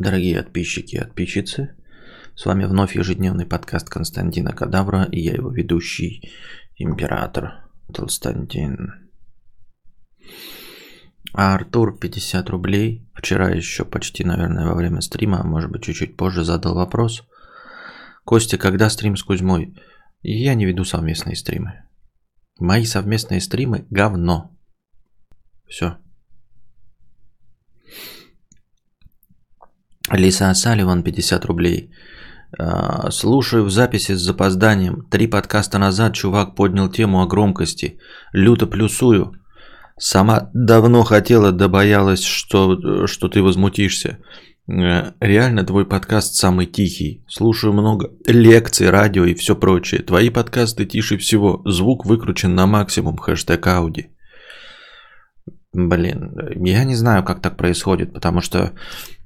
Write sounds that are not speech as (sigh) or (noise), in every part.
Дорогие подписчики и подписчицы, с вами вновь ежедневный подкаст Константина Кадавра и я его ведущий, император Толстантин. А Артур 50 рублей, вчера еще почти, наверное, во время стрима, а может быть чуть-чуть позже задал вопрос. Костя, когда стрим с Кузьмой? Я не веду совместные стримы. Мои совместные стримы – говно. Все. Лиса Салливан, 50 рублей. А, слушаю в записи с запозданием. Три подкаста назад чувак поднял тему о громкости. Люто плюсую. Сама давно хотела, да боялась, что, что ты возмутишься. Э, реально твой подкаст самый тихий. Слушаю много лекций, радио и все прочее. Твои подкасты тише всего. Звук выкручен на максимум. Хэштег Ауди. Блин, я не знаю, как так происходит, потому что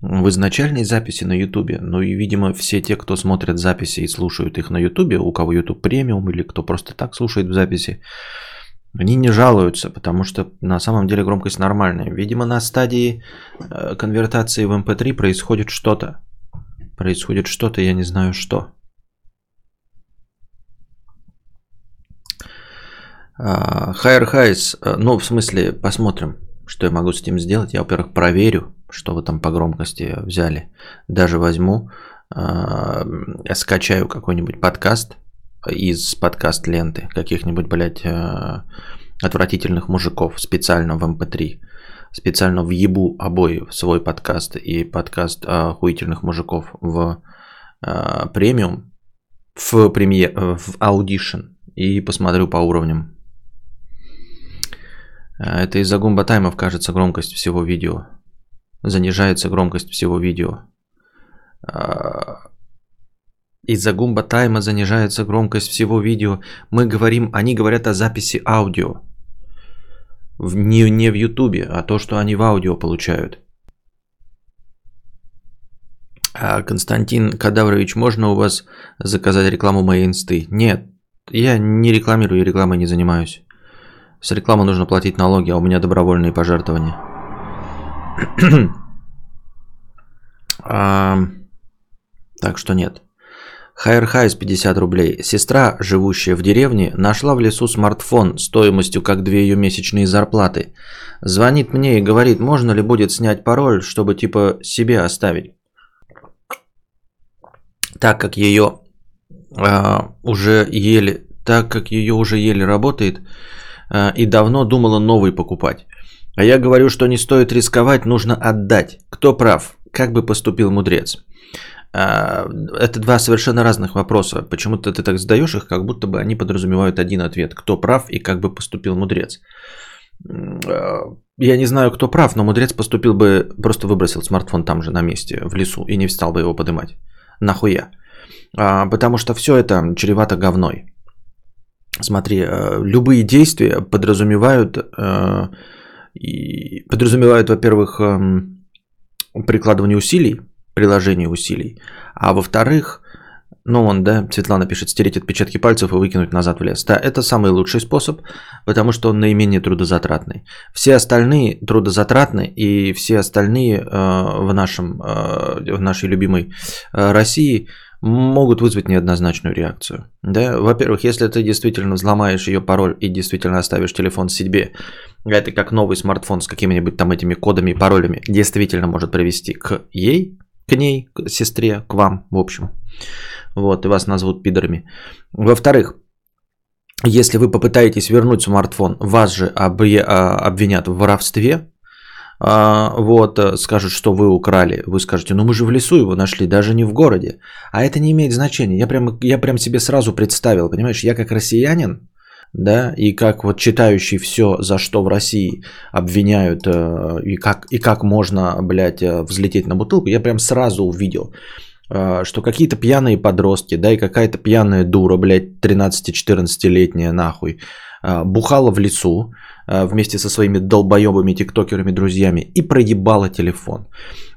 в изначальной записи на Ютубе, ну и, видимо, все те, кто смотрят записи и слушают их на Ютубе, у кого Ютуб премиум или кто просто так слушает в записи, они не жалуются, потому что на самом деле громкость нормальная. Видимо, на стадии э, конвертации в MP3 эм происходит что-то. Происходит что-то, я не знаю что. Higher Highs, э, ну, в смысле, посмотрим, что я могу с этим сделать. Я, во-первых, проверю, что вы там по громкости взяли. Даже возьму, э, скачаю какой-нибудь подкаст из подкаст ленты каких-нибудь, блядь, э, отвратительных мужиков специально в MP3. Эм специально въебу обои в свой подкаст и подкаст охуительных мужиков в премиум, в премьер, в Audition и посмотрю по уровням это из-за гумба таймов, кажется, громкость всего видео. Занижается громкость всего видео. А, из-за гумба тайма занижается громкость всего видео. Мы говорим, они говорят о записи аудио. Не, не в ютубе, а то, что они в аудио получают. А, Константин Кадаврович, можно у вас заказать рекламу моей инсты? Нет, я не рекламирую, рекламой не занимаюсь. С рекламы нужно платить налоги, а у меня добровольные пожертвования. (clears throat) а, так что нет. Хайр Хайс 50 рублей. Сестра, живущая в деревне, нашла в лесу смартфон стоимостью как две ее месячные зарплаты. Звонит мне и говорит, можно ли будет снять пароль, чтобы типа себе оставить. Так как ее а, уже еле, так как ее уже еле работает, и давно думала новый покупать. А я говорю, что не стоит рисковать, нужно отдать. Кто прав? Как бы поступил мудрец? А, это два совершенно разных вопроса. Почему-то ты так задаешь их, как будто бы они подразумевают один ответ. Кто прав и как бы поступил мудрец? А, я не знаю, кто прав, но мудрец поступил бы, просто выбросил смартфон там же на месте, в лесу, и не стал бы его поднимать. Нахуя? Потому что все это чревато говной. Смотри, э, любые действия подразумевают, э, подразумевают, во-первых, эм, прикладывание усилий, приложение усилий, а во-вторых, ну он, да, Светлана пишет, стереть отпечатки пальцев и выкинуть назад в лес. Да, это самый лучший способ, потому что он наименее трудозатратный. Все остальные трудозатратны, и все остальные э, в, нашем, в нашей любимой России – могут вызвать неоднозначную реакцию. Да? Во-первых, если ты действительно взломаешь ее пароль и действительно оставишь телефон себе, это как новый смартфон с какими-нибудь там этими кодами и паролями, действительно может привести к ей, к ней, к сестре, к вам, в общем. Вот, и вас назовут пидорами. Во-вторых, если вы попытаетесь вернуть смартфон, вас же а, обвинят в воровстве, вот, э, скажут, что вы украли. Вы скажете, ну мы же в лесу его нашли, даже не в городе. А это не имеет значения. Я прям, я прям себе сразу представил, понимаешь, я как россиянин, да, и как вот читающий все, за что в России обвиняют, э, и как, и как можно, блядь, э, взлететь на бутылку, я прям сразу увидел, что какие-то пьяные подростки, да, и какая-то пьяная дура, блядь, 13-14-летняя нахуй, бухала в лесу, вместе со своими долбоебыми тиктокерами, друзьями и проебала телефон.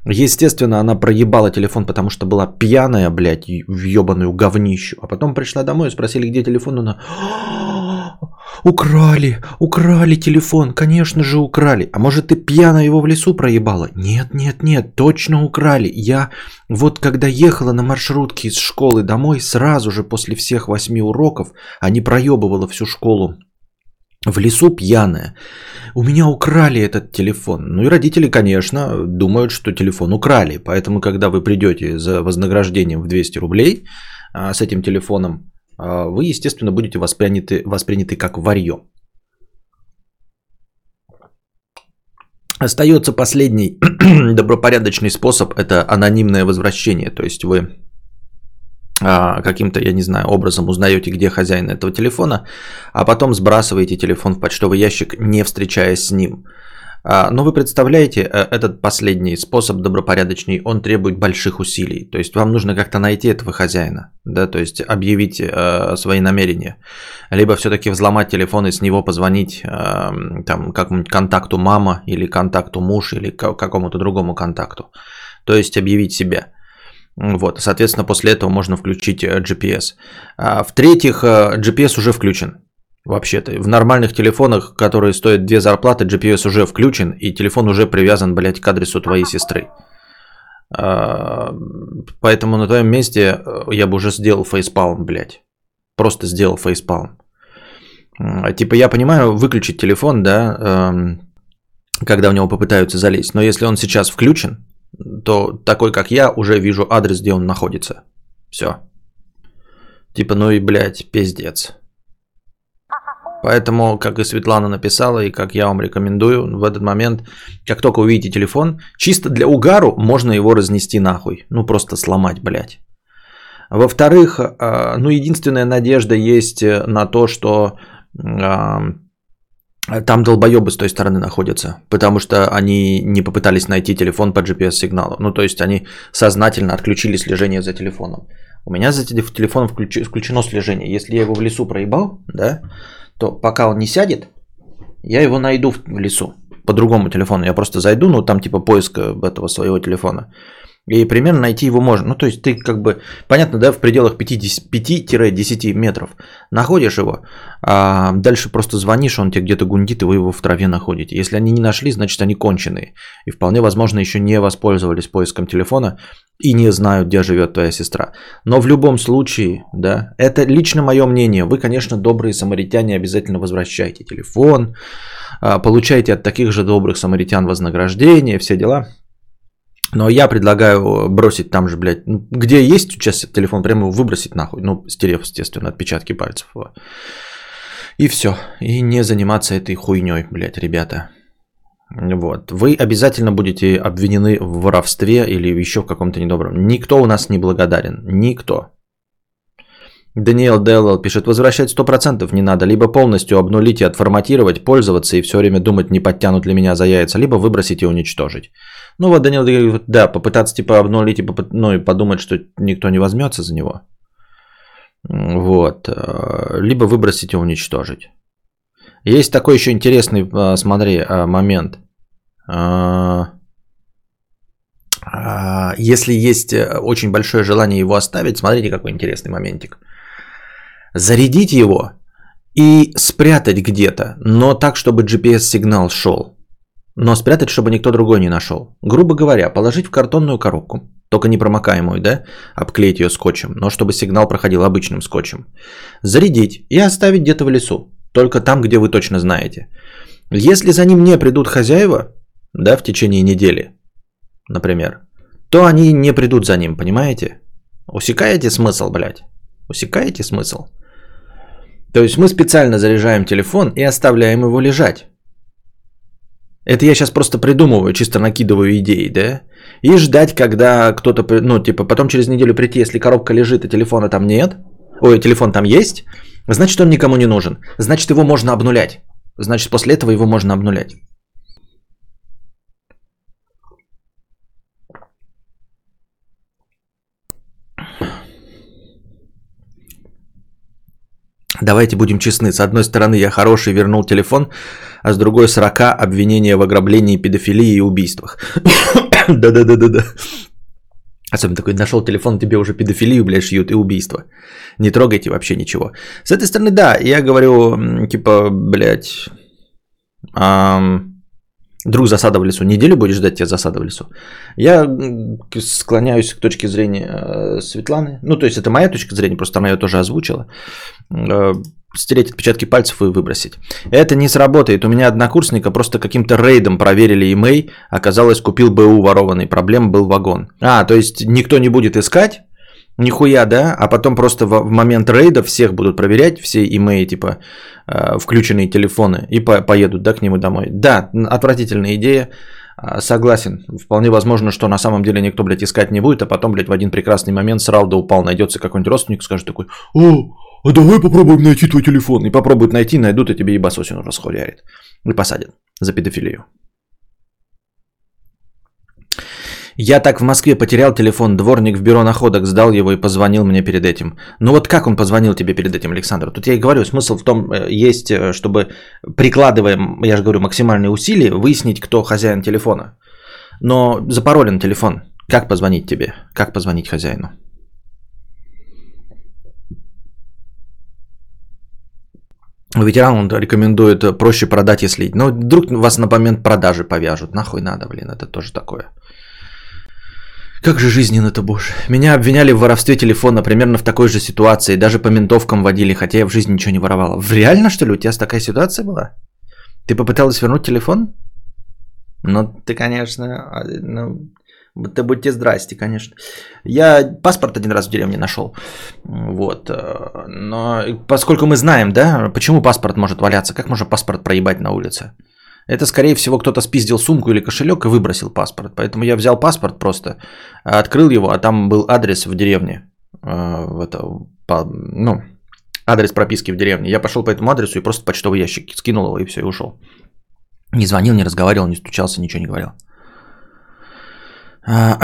Естественно, она проебала телефон, потому что была пьяная, блядь, в ебаную говнищу. А потом пришла домой и спросили, где телефон. Она, украли, украли телефон, конечно же украли. А может ты пьяно его в лесу проебала? Нет, нет, нет, точно украли. Я вот когда ехала на маршрутке из школы домой, сразу же после всех восьми уроков, а не проебывала всю школу в лесу пьяная. У меня украли этот телефон. Ну и родители, конечно, думают, что телефон украли. Поэтому, когда вы придете за вознаграждением в 200 рублей а, с этим телефоном, а, вы, естественно, будете восприняты, восприняты как варье. Остается последний (clears throat) добропорядочный способ – это анонимное возвращение. То есть вы каким-то, я не знаю, образом узнаете, где хозяин этого телефона, а потом сбрасываете телефон в почтовый ящик, не встречаясь с ним. А, но вы представляете, э, этот последний способ добропорядочный, он требует больших усилий. То есть вам нужно как-то найти этого хозяина, да, то есть объявить э, свои намерения. Либо все-таки взломать телефон и с него позвонить э, там какому-нибудь контакту мама или контакту муж или какому-то другому контакту. То есть объявить себя. Вот, соответственно, после этого можно включить э, GPS. А в-третьих, э, GPS уже включен. Вообще-то, в нормальных телефонах, которые стоят две зарплаты, GPS уже включен, и телефон уже привязан, блядь, к адресу твоей сестры. А, поэтому на твоем месте э, я бы уже сделал фейспалм, блядь. Просто сделал фейспалм. Типа, я понимаю, выключить телефон, да, эм, когда в него попытаются залезть. Но если он сейчас включен, то такой, как я, уже вижу адрес, где он находится. Все. Типа, ну и, блядь, пиздец. Поэтому, как и Светлана написала, и как я вам рекомендую, в этот момент, как только увидите телефон, чисто для угару можно его разнести нахуй. Ну, просто сломать, блядь. Во-вторых, а, ну, единственная надежда есть на то, что там долбоебы с той стороны находятся, потому что они не попытались найти телефон по GPS-сигналу. Ну, то есть они сознательно отключили слежение за телефоном. У меня за телефоном включено слежение. Если я его в лесу проебал, да, то пока он не сядет, я его найду в лесу по другому телефону. Я просто зайду, ну там типа поиска этого своего телефона. И примерно найти его можно. Ну, то есть ты как бы, понятно, да, в пределах 5-10 метров находишь его, а дальше просто звонишь, он тебе где-то гундит, и вы его в траве находите. Если они не нашли, значит они конченые. И вполне возможно еще не воспользовались поиском телефона и не знают, где живет твоя сестра. Но в любом случае, да, это лично мое мнение. Вы, конечно, добрые самаритяне, обязательно возвращайте телефон, а, получайте от таких же добрых самаритян вознаграждение, все дела. Но я предлагаю бросить там же, блядь, ну, где есть сейчас телефон, прямо его выбросить нахуй. Ну, стерев, естественно, отпечатки пальцев. И все. И не заниматься этой хуйней, блядь, ребята. Вот. Вы обязательно будете обвинены в воровстве или еще в каком-то недобром. Никто у нас не благодарен. Никто. Даниэл Делл пишет, возвращать 100% не надо, либо полностью обнулить и отформатировать, пользоваться и все время думать, не подтянут ли меня за яйца, либо выбросить и уничтожить. Ну вот Даниэл говорит, да, попытаться типа обнулить и, попыт... ну, и подумать, что никто не возьмется за него. Вот. Э, либо выбросить и уничтожить. Есть такой еще интересный, э, смотри, э, момент. Если есть очень большое желание его оставить, смотрите, какой интересный моментик. Зарядить его и спрятать где-то, но так, чтобы GPS-сигнал шел но спрятать, чтобы никто другой не нашел. Грубо говоря, положить в картонную коробку, только непромокаемую, да, обклеить ее скотчем, но чтобы сигнал проходил обычным скотчем. Зарядить и оставить где-то в лесу, только там, где вы точно знаете. Если за ним не придут хозяева, да, в течение недели, например, то они не придут за ним, понимаете? Усекаете смысл, блядь? Усекаете смысл? То есть мы специально заряжаем телефон и оставляем его лежать. Это я сейчас просто придумываю, чисто накидываю идеи, да? И ждать, когда кто-то, ну, типа, потом через неделю прийти, если коробка лежит и телефона там нет, ой, телефон там есть, значит, он никому не нужен. Значит, его можно обнулять. Значит, после этого его можно обнулять. Давайте будем честны. С одной стороны, я хороший, вернул телефон, а с другой 40 обвинения в ограблении, педофилии и убийствах. (coughs) Да-да-да-да-да. Особенно такой, нашел телефон, тебе уже педофилию, блядь, шьют и убийство. Не трогайте вообще ничего. С этой стороны, да, я говорю, типа, блядь, эм, друг засада в лесу. Неделю будешь ждать тебя засада в лесу? Я склоняюсь к точке зрения э, Светланы. Ну, то есть это моя точка зрения, просто она ее тоже озвучила. Стереть отпечатки пальцев и выбросить. Это не сработает. У меня однокурсника просто каким-то рейдом проверили имей, оказалось, купил БУ ворованный, проблем был вагон. А, то есть никто не будет искать, нихуя, да, а потом просто в, момент рейда всех будут проверять, все имеи, типа, э, включенные телефоны, и по, поедут, да, к нему домой. Да, отвратительная идея, э, согласен. Вполне возможно, что на самом деле никто, блядь, искать не будет, а потом, блядь, в один прекрасный момент срал да упал, найдется какой-нибудь родственник, скажет такой, о, а давай попробуем найти твой телефон. И попробуют найти, найдут, и тебе ебасосину расхуярит. И посадят за педофилию. Я так в Москве потерял телефон, дворник в бюро находок сдал его и позвонил мне перед этим. Ну вот как он позвонил тебе перед этим, Александр? Тут я и говорю, смысл в том, э, есть, э, чтобы прикладывая, я же говорю, максимальные усилия, выяснить, кто хозяин телефона. Но запаролен телефон. Как позвонить тебе? Как позвонить хозяину? Ветеран он рекомендует э, проще продать и слить. Но вдруг вас на момент продажи повяжут. Нахуй надо, блин, это тоже такое. Как же жизненно-то, боже. Меня обвиняли в воровстве телефона примерно в такой же ситуации. Даже по ментовкам водили, хотя я в жизни ничего не воровала. Реально, что ли, у тебя такая ситуация была? Ты попыталась вернуть телефон? Ну, ты, конечно, а, ну, ты будьте здрасте, конечно. Я паспорт один раз в деревне нашел. Вот. Э, но поскольку мы знаем, да, почему паспорт может валяться, как можно паспорт проебать на улице? Это, скорее всего, кто-то спиздил сумку или кошелек и выбросил паспорт. Поэтому я взял паспорт просто, открыл его, а там был адрес в деревне. Э, в это, ну, адрес прописки в деревне. Я пошел по этому адресу и просто почтовый ящик скинул его и все, и ушел. Не звонил, не разговаривал, не стучался, ничего не говорил. А,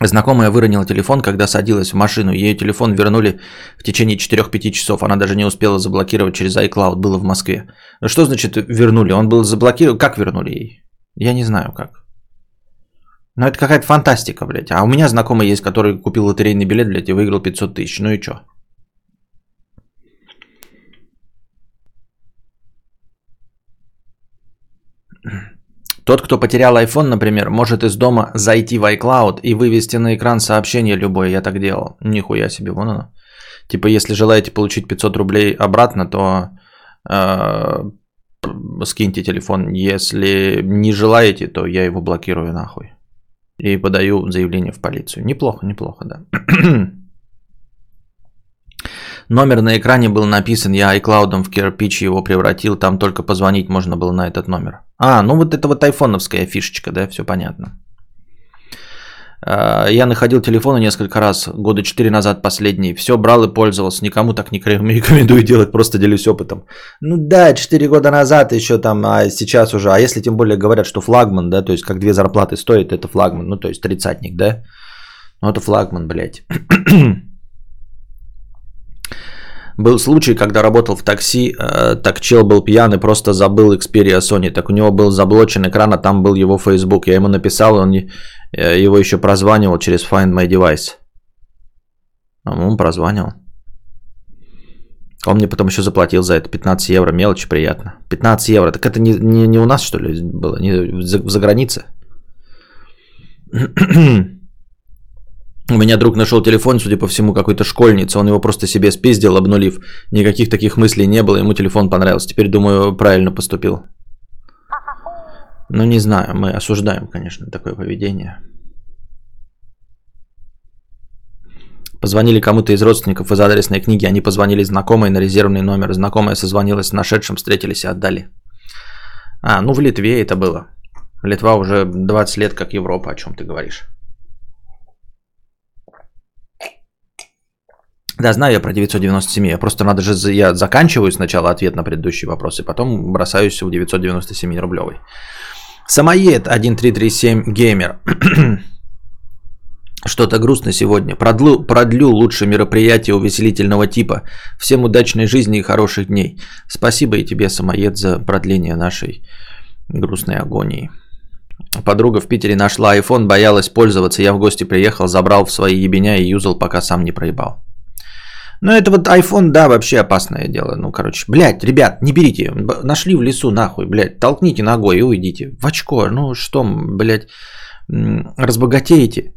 (coughs) знакомая выронила телефон, когда садилась в машину. Ее телефон вернули в течение 4-5 часов. Она даже не успела заблокировать через iCloud. Было в Москве. Что значит вернули? Он был заблокирован. Как вернули ей? Я не знаю как. Но это какая-то фантастика, блядь. А у меня знакомый есть, который купил лотерейный билет, блядь, и выиграл 500 тысяч. Ну и что? Тот, кто потерял iPhone, например, может из дома зайти в iCloud и вывести на экран сообщение любое. Я так делал. Нихуя себе, вон оно. Типа, если желаете получить 500 рублей обратно, то э, скиньте телефон. Если не желаете, то я его блокирую нахуй. И подаю заявление в полицию. Неплохо, неплохо, да. (clears throat) Номер на экране был написан, я iCloud в кирпич его превратил, там только позвонить можно было на этот номер. А, ну вот это вот айфоновская фишечка, да, все понятно. А, я находил телефоны несколько раз, года 4 назад последний. Все брал и пользовался. Никому так не (laughs) рекомендую делать, просто делюсь опытом. Ну да, 4 года назад еще там, а сейчас уже. А если тем более говорят, что флагман, да, то есть как две зарплаты стоит, это флагман, ну то есть тридцатник, да? Ну это флагман, блядь. (clears throat) Был случай, когда работал в такси, э, так чел был пьяный, просто забыл Xperia Sony. Так у него был заблочен экран, а там был его Facebook. Я ему написал, он э, его еще прозванивал через Find My Device. А он прозванивал. Он мне потом еще заплатил за это 15 евро, мелочь приятно. 15 евро, так это не, не, не у нас что ли было, не за, за границей? (clears throat) У меня друг нашел телефон, судя по всему, какой-то школьница. Он его просто себе спиздил, обнулив. Никаких таких мыслей не было, ему телефон понравился. Теперь, думаю, правильно поступил. Ну, не знаю, мы осуждаем, конечно, такое поведение. Позвонили кому-то из родственников из адресной книги, они позвонили знакомой на резервный номер. Знакомая созвонилась с нашедшим, встретились и отдали. А, ну в Литве это было. Литва уже 20 лет как Европа, о чем ты говоришь. Да, знаю я про 997. Я просто надо же, я заканчиваю сначала ответ на предыдущий вопрос, и потом бросаюсь в 997 рублевый. Самоед 1337 геймер. (clears throat) Что-то грустно сегодня. Продлю, продлю лучше мероприятие увеселительного типа. Всем удачной жизни и хороших дней. Спасибо и тебе, самоед, за продление нашей грустной агонии. Подруга в Питере нашла iPhone, боялась пользоваться. Я в гости приехал, забрал в свои ебеня и юзал, пока сам не проебал. Ну, это вот iPhone, да, вообще опасное дело. Ну, короче, блядь, ребят, не берите. Нашли в лесу, нахуй, блядь, толкните ногой и уйдите. В очко, ну что, блядь, разбогатеете.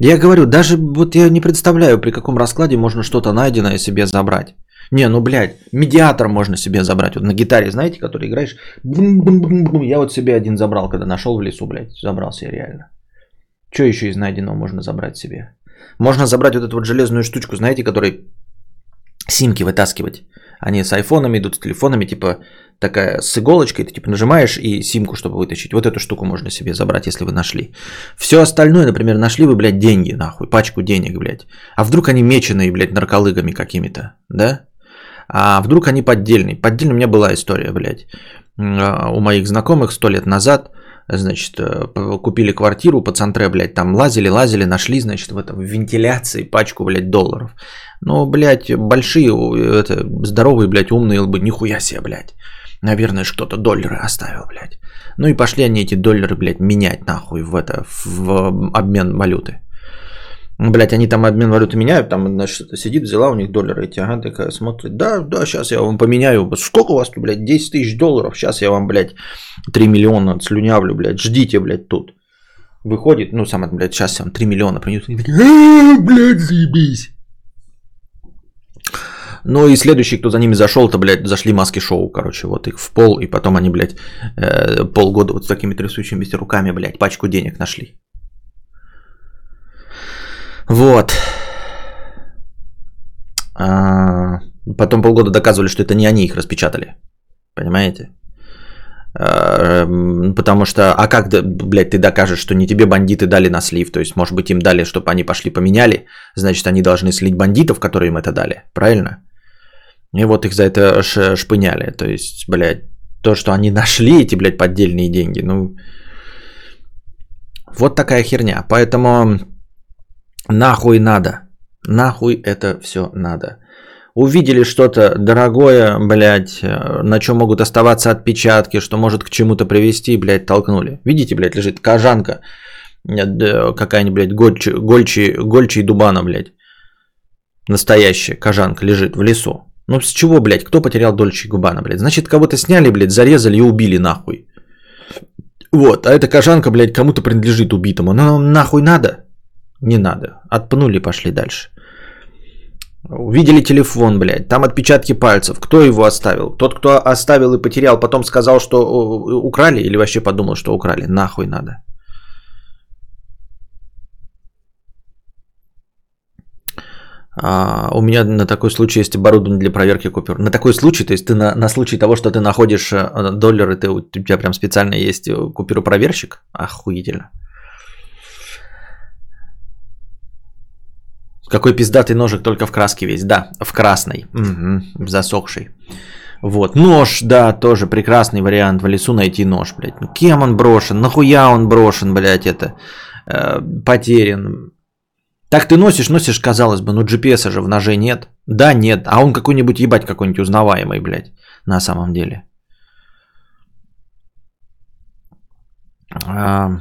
Я говорю, даже вот я не представляю, при каком раскладе можно что-то найденное себе забрать. Не, ну, блядь, медиатор можно себе забрать. Вот на гитаре, знаете, который играешь. Я вот себе один забрал, когда нашел в лесу, блядь. Забрал себе реально. Что еще из найденного можно забрать себе? Можно забрать вот эту вот железную штучку, знаете, которой симки вытаскивать. Они с айфонами идут, с телефонами, типа такая с иголочкой, ты типа нажимаешь и симку, чтобы вытащить. Вот эту штуку можно себе забрать, если вы нашли. Все остальное, например, нашли вы, блядь, деньги, нахуй, пачку денег, блядь. А вдруг они меченые, блядь, нарколыгами какими-то, да? А вдруг они поддельные? Поддельная у меня была история, блядь. А, у моих знакомых сто лет назад – значит, э, купили квартиру по центре, блядь, там лазили, лазили, нашли, значит, в этом вентиляции пачку, блядь, долларов. Ну, блядь, большие, это, здоровые, блядь, умные лбы, нихуя себе, блядь. Наверное, кто-то доллары оставил, блядь. Ну и пошли они эти доллары, блядь, менять нахуй в это, в обмен валюты. Ну, блять, они там обмен валюты меняют, там, значит, сидит, взяла у них доллары эти, ага, такая смотрит, да, да, сейчас я вам поменяю, сколько у вас тут, блядь, 10 тысяч долларов, сейчас я вам, блядь, 3 миллиона слюнявлю, блядь, ждите, блядь, тут. Выходит, ну, сам, блядь, сейчас вам 3 миллиона принесу, и такие, блядь, заебись. Ну и следующий, кто за ними зашел, то, блядь, зашли маски шоу, короче, вот их в пол, и потом они, блядь, э, полгода вот с такими трясущимися руками, блядь, пачку денег нашли. Вот. А, потом полгода доказывали, что это не они их распечатали. Понимаете? А, потому что, а как, блядь, ты докажешь, что не тебе бандиты дали на слив? То есть, может быть, им дали, чтобы они пошли поменяли, значит, они должны слить бандитов, которые им это дали. Правильно? И вот их за это шпыняли. То есть, блядь, то, что они (laughs) нашли эти, блядь, поддельные деньги, ну... Вот такая херня. Поэтому Нахуй надо. Нахуй это все надо. Увидели что-то дорогое, блядь, э, на чем могут оставаться отпечатки, что может к чему-то привести, блядь, толкнули. Видите, блядь, лежит кожанка, э, какая-нибудь, блядь, гольчи, гольчи, гольчи дубана, блядь. Настоящая кожанка лежит в лесу. Ну с чего, блядь, кто потерял Дольче Губана, блядь? Значит, кого-то сняли, блядь, зарезали и убили нахуй. Вот, а эта кожанка, блядь, кому-то принадлежит убитому. Ну, нахуй надо? Не надо. Отпнули, пошли дальше. Увидели телефон, блядь, там отпечатки пальцев. Кто его оставил? Тот, кто оставил и потерял, потом сказал, что украли или вообще подумал, что украли? Нахуй надо. А, у меня на такой случай есть оборудование для проверки купюр. На такой случай, то есть ты на, на случай того, что ты находишь э, доллары, ты, у тебя прям специально есть купюропроверщик? Охуительно. Какой пиздатый ножик, только в краске весь. Да, в красной. Угу, в. Вот. Нож, да, тоже прекрасный вариант. В лесу найти нож, блядь. Ну, кем он брошен? Нахуя он брошен, блядь, это? Э, потерян. Так ты носишь, носишь, казалось бы, ну GPS же в ноже нет. Да, нет. А он какой-нибудь, ебать, какой-нибудь узнаваемый, блядь, на самом деле. А,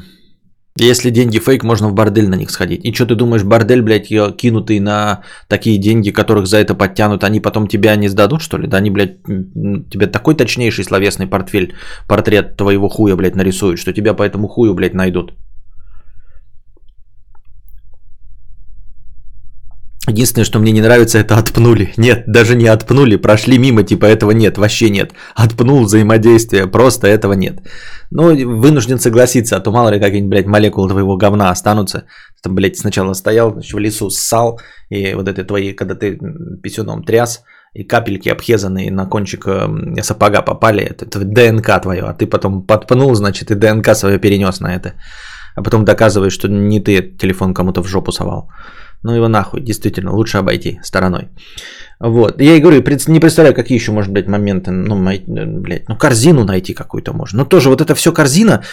если деньги фейк, можно в бордель на них сходить. И что ты думаешь, бордель, блядь, кинутый на такие деньги, которых за это подтянут, они потом тебя не сдадут, что ли? Да они, блядь, тебе такой точнейший словесный портфель, портрет твоего хуя, блядь, нарисуют, что тебя по этому хую, блядь, найдут. Единственное, что мне не нравится, это отпнули. Нет, даже не отпнули, прошли мимо, типа этого нет, вообще нет. Отпнул взаимодействие, просто этого нет. Ну, вынужден согласиться, а то мало ли какие-нибудь, блядь, молекулы твоего говна останутся. Ты, блядь, сначала стоял, значит, в лесу ссал, и вот это твои, когда ты писюном тряс, и капельки обхезанные на кончик эм, сапога попали, это, это ДНК твое, а ты потом подпнул, значит, и ДНК свое перенес на это. А потом доказываешь, что не ты телефон кому-то в жопу совал. Ну его нахуй, действительно, лучше обойти стороной. Вот. Я и говорю, не представляю, какие еще, может быть, моменты, ну, блядь, ну, корзину найти какую-то можно. Но тоже вот это все корзина,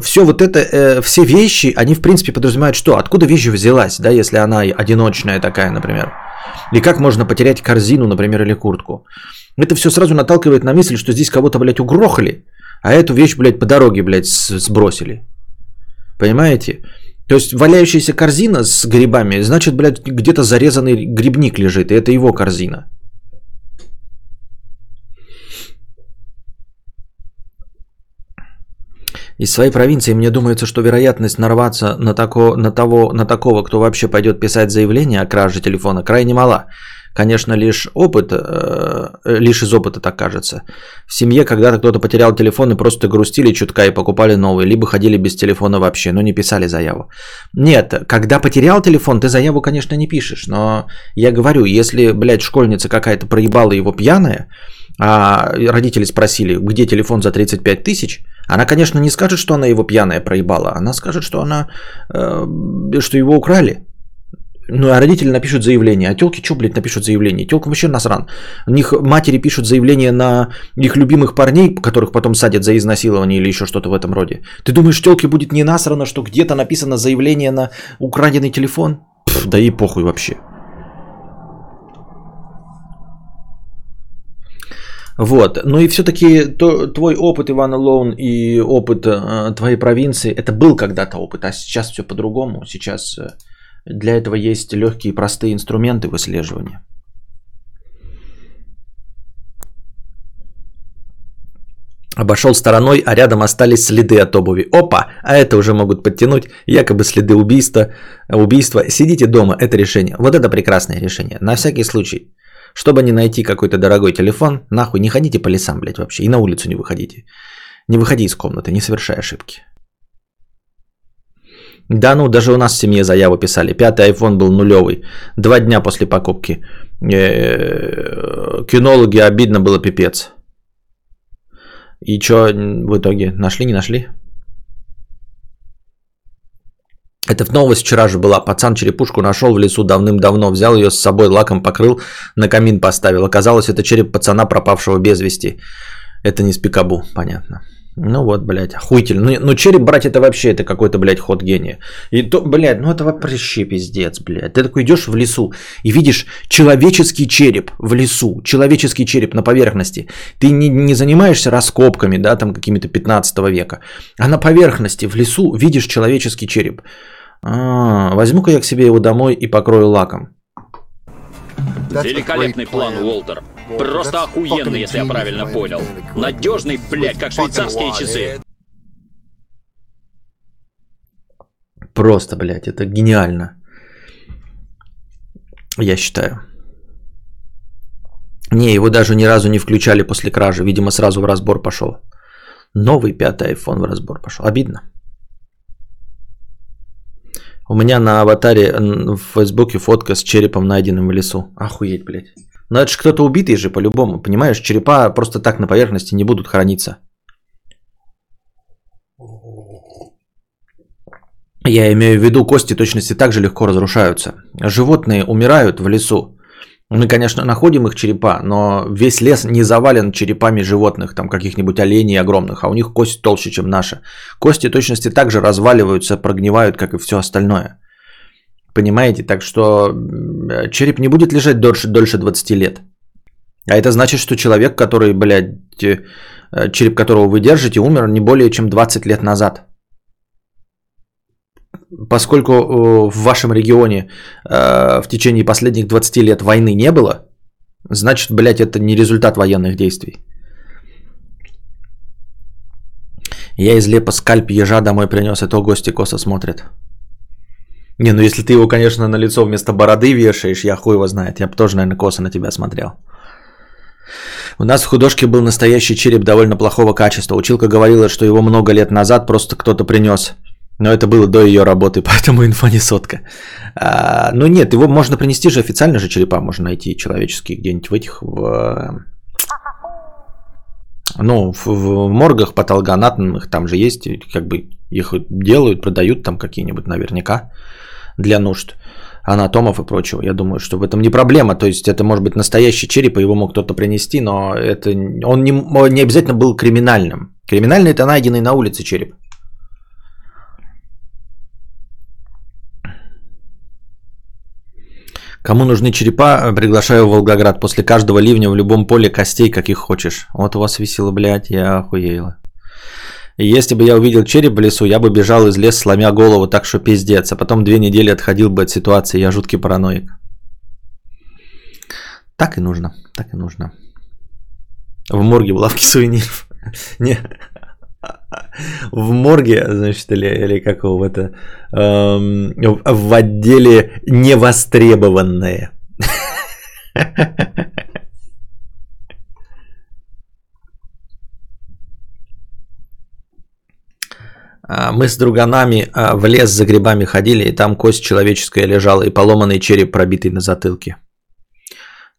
все вот это, э, все вещи, они, в принципе, подразумевают, что? Откуда вещь взялась, да, если она одиночная такая, например. И как можно потерять корзину, например, или куртку. Это все сразу наталкивает на мысль, что здесь кого-то, блядь, угрохали, а эту вещь, блядь, по дороге, блядь, сбросили. Понимаете? То есть валяющаяся корзина с грибами, значит, блядь, где-то зарезанный грибник лежит, и это его корзина. Из своей провинции мне думается, что вероятность нарваться на, тако, на, того, на такого, кто вообще пойдет писать заявление о краже телефона, крайне мала. Конечно, лишь опыт, э, лишь из опыта так кажется. В семье когда-то кто-то потерял телефон и просто грустили чутка и покупали новый, либо ходили без телефона вообще, но не писали заяву. Нет, когда потерял телефон, ты заяву, конечно, не пишешь, но я говорю, если, блядь, школьница какая-то проебала его пьяная, а родители спросили, где телефон за 35 тысяч, она, конечно, не скажет, что она его пьяная проебала, она скажет, что она, э, что его украли. Ну, а родители напишут заявление. А телки что, блядь, напишут заявление? Телкам вообще насран. У них матери пишут заявление на их любимых парней, которых потом садят за изнасилование или еще что-то в этом роде. Ты думаешь, телке будет не насрано, что где-то написано заявление на украденный телефон? Пф, да и похуй вообще. Вот. Ну и все-таки твой опыт, Иван Лоун, и опыт э, твоей провинции, это был когда-то опыт, а сейчас все по-другому. Сейчас э, для этого есть легкие простые инструменты выслеживания. Обошел стороной, а рядом остались следы от обуви. Опа, а это уже могут подтянуть, якобы следы убийства. убийства. Сидите дома, это решение. Вот это прекрасное решение. На всякий случай. Чтобы не найти какой-то дорогой телефон, нахуй не ходите по лесам, блядь, вообще. И на улицу не выходите. Не выходи из комнаты, не совершай ошибки. Да ну, даже у нас в семье заяву писали. Пятый iPhone был нулевый. Два дня после покупки. Э, кинологи обидно было пипец. И что в итоге? Нашли, не нашли? Это в новость вчера же была. Пацан черепушку нашел в лесу давным-давно. Взял ее с собой, лаком покрыл, на камин поставил. Оказалось, это череп пацана, пропавшего без вести. Это не спикабу, понятно. Ну вот, блядь, охуительно. Ну, ну череп брать это вообще, это какой-то, блядь, ход гения. И то, блядь, ну это вообще пиздец, блядь. Ты такой идешь в лесу и видишь человеческий череп в лесу, человеческий череп на поверхности. Ты не, не занимаешься раскопками, да, там какими-то 15 века, а на поверхности в лесу видишь человеческий череп. А, возьму-ка я к себе его домой и покрою лаком. Великолепный план, Уолтер. Просто охуенный, если я правильно понял. Надежный, блядь, как швейцарские часы. Просто, блядь, это гениально. Я считаю. Не, его даже ни разу не включали после кражи. Видимо, сразу в разбор пошел. Новый пятый iPhone в разбор пошел. Обидно. У меня на аватаре в Фейсбуке фотка с черепом, найденным в лесу. Охуеть, блядь. Но это же кто-то убитый же по-любому, понимаешь? Черепа просто так на поверхности не будут храниться. Я имею в виду, кости точности также легко разрушаются. Животные умирают в лесу. Мы, конечно, находим их черепа, но весь лес не завален черепами животных, там каких-нибудь оленей огромных, а у них кость толще, чем наша. Кости точности также разваливаются, прогнивают, как и все остальное. Понимаете? Так что череп не будет лежать дольше, дольше 20 лет. А это значит, что человек, который, блядь, э, череп которого вы держите, умер не более чем 20 лет назад. Поскольку э, в вашем регионе э, в течение последних 20 лет войны не было, значит, блядь, это не результат военных действий. Я из лепа скальп ежа домой принес, и то гости косо смотрят. Не, ну если ты его, конечно, на лицо вместо бороды вешаешь, я хуй его знает. Я бы тоже, наверное, косо на тебя смотрел. У нас в художке был настоящий череп довольно плохого качества. Училка говорила, что его много лет назад просто кто-то принес. Но это было до ее работы, (laughs) поэтому инфа не сотка. А, ну нет, его можно принести же официально же черепа можно найти человеческие где-нибудь в этих... В, ну, в, в моргах патологоанатомных там же есть, как бы их делают, продают там какие-нибудь наверняка для нужд анатомов и прочего. Я думаю, что в этом не проблема. То есть это может быть настоящий череп, и его мог кто-то принести, но это, он не, не обязательно был криминальным. Криминальный это найденный на улице череп. Кому нужны черепа, приглашаю в Волгоград. После каждого ливня в любом поле костей, каких хочешь. Вот у вас весело, блядь, я охуела. Если бы я увидел череп в лесу, я бы бежал из леса, сломя голову, так что пиздец. А потом две недели отходил бы от ситуации, я жуткий параноик. Так и нужно, так и нужно. В морге в лавке сувениров. (laughs) Не. (laughs) В морге, значит, или, или как его это, эм, в отделе невостребованное. (laughs) А, мы с друганами а, в лес за грибами ходили, и там кость человеческая лежала, и поломанный череп, пробитый на затылке.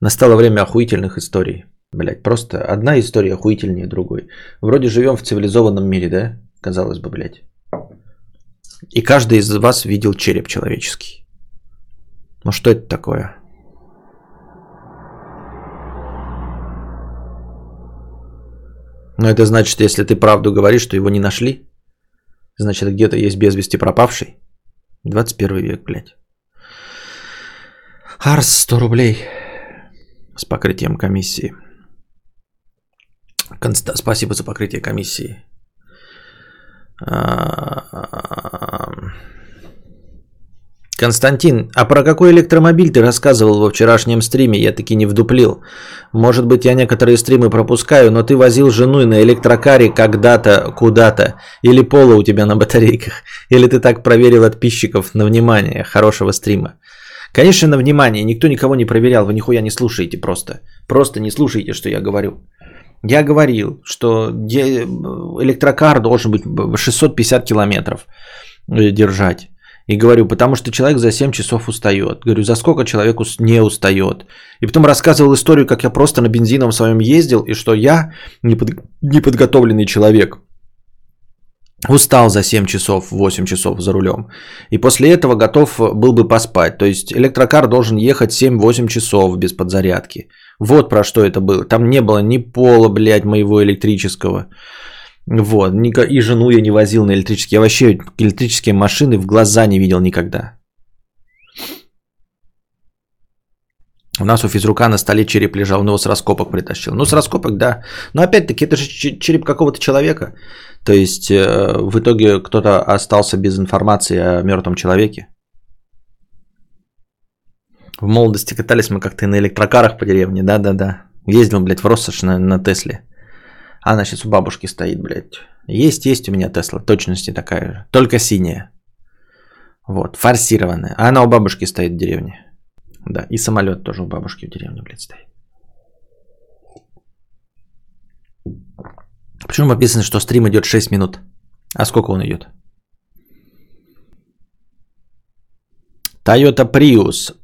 Настало время охуительных историй. Блять, просто одна история охуительнее другой. Вроде живем в цивилизованном мире, да? Казалось бы, блядь. И каждый из вас видел череп человеческий. Ну что это такое? Но это значит, если ты правду говоришь, что его не нашли, значит где-то есть без вести пропавший. 21 век, блядь. Арс 100 рублей с покрытием комиссии. Конста... Спасибо за покрытие комиссии. А, Константин, а про какой электромобиль ты рассказывал во вчерашнем стриме? Я таки не вдуплил. Может быть, я некоторые стримы пропускаю, но ты возил жену на электрокаре когда-то куда-то. Или пола у тебя на батарейках. Или ты так проверил подписчиков на внимание хорошего стрима. Конечно, на внимание. Никто никого не проверял. Вы нихуя не слушаете просто. Просто не слушайте, что я говорю. Я говорил, что электрокар должен быть 650 километров э, держать. И говорю, потому что человек за 7 часов устает. Говорю, за сколько человек не устает. И потом рассказывал историю, как я просто на бензином своем ездил, и что я, непод... неподготовленный человек, устал за 7 часов, 8 часов за рулем. И после этого готов был бы поспать. То есть электрокар должен ехать 7-8 часов без подзарядки. Вот про что это было. Там не было ни пола, блядь, моего электрического. Вот. И жену я не возил на электрические. Я вообще электрические машины в глаза не видел никогда. У нас у физрука на столе череп лежал, он его с раскопок притащил. Ну, с раскопок, да. Но опять-таки, это же череп какого-то человека. То есть, э, в итоге кто-то остался без информации о мертвом человеке. В молодости катались мы как-то на электрокарах по деревне, да-да-да. Ездил, блядь, в Россош на, на Тесле. А она сейчас у бабушки стоит, блядь. Есть, есть у меня Тесла, точности такая же. Только синяя. Вот, форсированная. А она у бабушки стоит в деревне. Да, и самолет тоже у бабушки в деревне, блядь, стоит. Почему написано, что стрим идет 6 минут? А сколько он идет? Toyota Prius.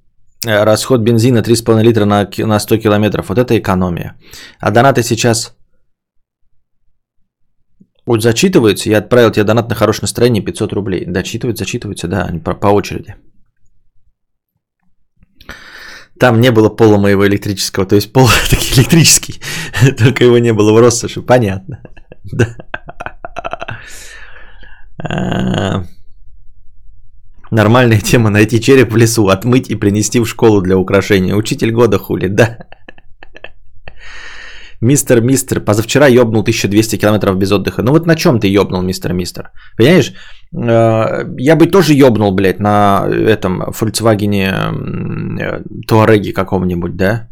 Э, расход бензина 3,5 литра на 100 километров. Вот это экономия. А донаты сейчас вот зачитываются. Я отправил тебе донат на хорошее настроение 500 рублей. Дочитывают, зачитываются, да, они по, по очереди. Там не было пола моего электрического, то есть пол (laughs) таки электрический, (laughs) только его не было в Россоши, понятно. (laughs) Да. А, нормальная тема найти череп в лесу, отмыть и принести в школу для украшения. Учитель года хули, да. Мистер Мистер, позавчера ёбнул 1200 километров без отдыха. Ну вот на чем ты ёбнул, мистер Мистер? Понимаешь, э, я бы тоже ёбнул, блядь, на этом Volkswagen Touareg каком-нибудь, да?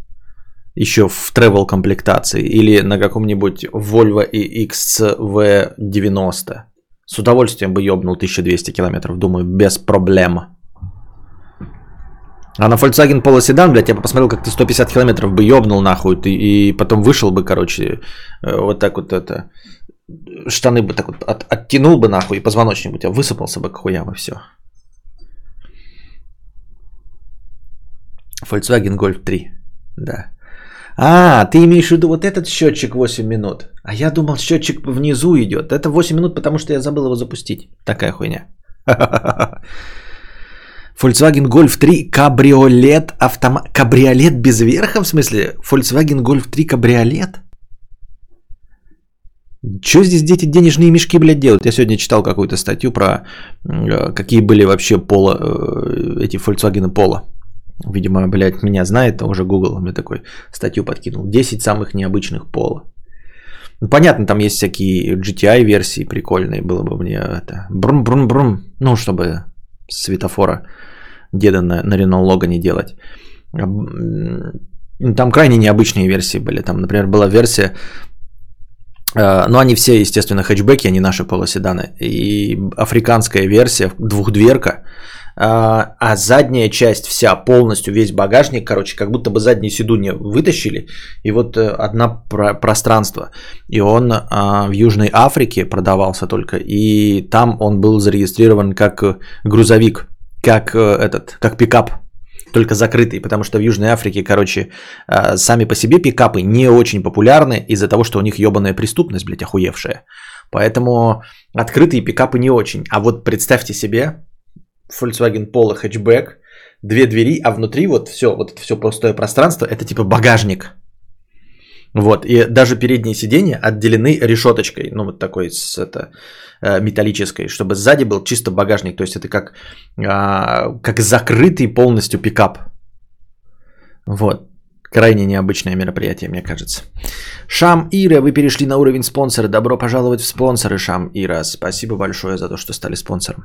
Еще в travel комплектации. Или на каком-нибудь Volvo XV90. С удовольствием бы ёбнул 1200 километров, думаю, без проблем. А на Volkswagen Polo седан, блядь, я бы посмотрел, как ты 150 километров бы ёбнул нахуй, ты, и потом вышел бы, короче, э, вот так вот это, штаны бы так вот от, оттянул бы нахуй, и позвоночник у тебя высыпался бы к хуям, и все. Volkswagen Golf 3, да. А, ты имеешь в виду вот этот счетчик 8 минут. А я думал, счетчик внизу идет. Это 8 минут, потому что я забыл его запустить. Такая хуйня. (laughs) Volkswagen Golf 3 кабриолет автомат. Кабриолет без верха, в смысле? Volkswagen Golf 3 кабриолет? Что здесь дети денежные мешки, блядь, делают? Я сегодня читал какую-то статью про э, какие были вообще поло, э, эти Volkswagen Polo. Видимо, блядь, меня знает, а уже Google мне такой статью подкинул. 10 самых необычных пола. Ну, понятно, там есть всякие GTI-версии прикольные, было бы мне это... Брум-брум-брум, ну, чтобы светофора деда на, на Renault Logan не делать. Там крайне необычные версии были. Там, например, была версия Э, но они все, естественно, хэтчбеки, они наши полуседаны. И африканская версия, двухдверка, а задняя часть вся, полностью весь багажник, короче, как будто бы задние сидунья вытащили, и вот э, одно пространство. И он в Южной Африке продавался только, и там он был зарегистрирован как грузовик, как этот, как пикап только закрытые, потому что в Южной Африке, короче, а, сами по себе пикапы не очень популярны из-за того, что у них ебаная преступность, блядь, охуевшая. Поэтому открытые пикапы не очень. А вот представьте себе Volkswagen Polo хэтчбэк, две двери, а внутри вот все, вот это все пустое пространство, это типа багажник. Вот, и даже передние сиденья отделены решеточкой, ну вот такой с это, Э, металлической, чтобы сзади был чисто багажник. То есть это как, а, как закрытый полностью пикап. Вот. Крайне необычное мероприятие, мне кажется. Шам Ира, вы перешли на уровень спонсора. Добро пожаловать в спонсоры, Шам Ира. Спасибо большое за то, что стали спонсором.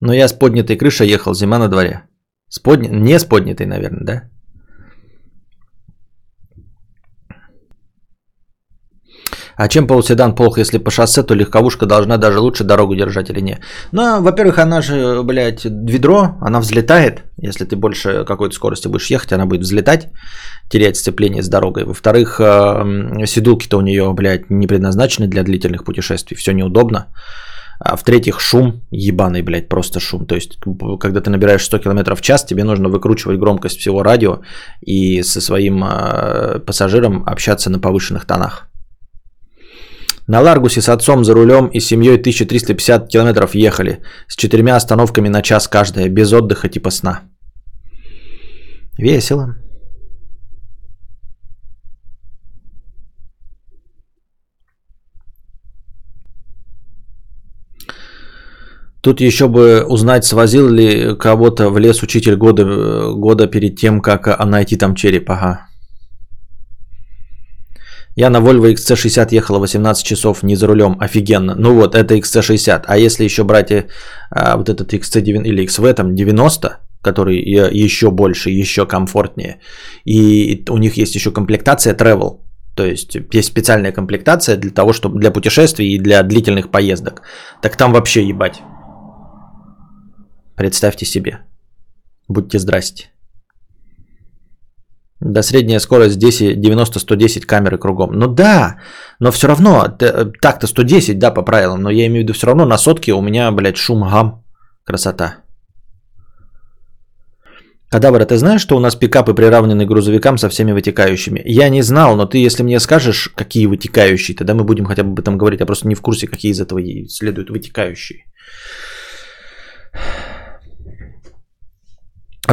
Но я с поднятой крышей ехал, зима на дворе. С подня... Не с поднятой, наверное, да? А чем полуседан плохо, если по шоссе, то легковушка должна даже лучше дорогу держать или не? Ну, во-первых, она же, блядь, ведро, она взлетает. Если ты больше какой-то скорости будешь ехать, она будет взлетать, терять сцепление с дорогой. Во-вторых, э, седулки-то у нее, блядь, не предназначены для длительных путешествий, все неудобно. А в-третьих, шум ебаный, блядь, просто шум. То есть, когда ты набираешь 100 км в час, тебе нужно выкручивать громкость всего радио и со своим э, пассажиром общаться на повышенных тонах. На Ларгусе с отцом за рулем и семьей 1350 километров ехали, с четырьмя остановками на час каждая, без отдыха типа сна. Весело. Тут еще бы узнать, свозил ли кого-то в лес учитель года, года перед тем, как найти там череп. Ага. Я на Volvo XC60 ехала 18 часов не за рулем, офигенно. Ну вот, это XC60. А если еще брать а, вот этот XC9 или XV, там 90, который еще больше, еще комфортнее. И у них есть еще комплектация Travel. То есть есть специальная комплектация для того, чтобы для путешествий и для длительных поездок. Так там вообще ебать. Представьте себе. Будьте здрасте. Да, средняя скорость здесь 90-110 камеры кругом. Ну да, но все равно, так-то 110, да, по правилам, но я имею в виду все равно на сотке у меня, блядь, шум гам. Красота. Кадавра, ты знаешь, что у нас пикапы приравнены к грузовикам со всеми вытекающими? Я не знал, но ты, если мне скажешь, какие вытекающие, тогда мы будем хотя бы об этом говорить. Я просто не в курсе, какие из этого следуют вытекающие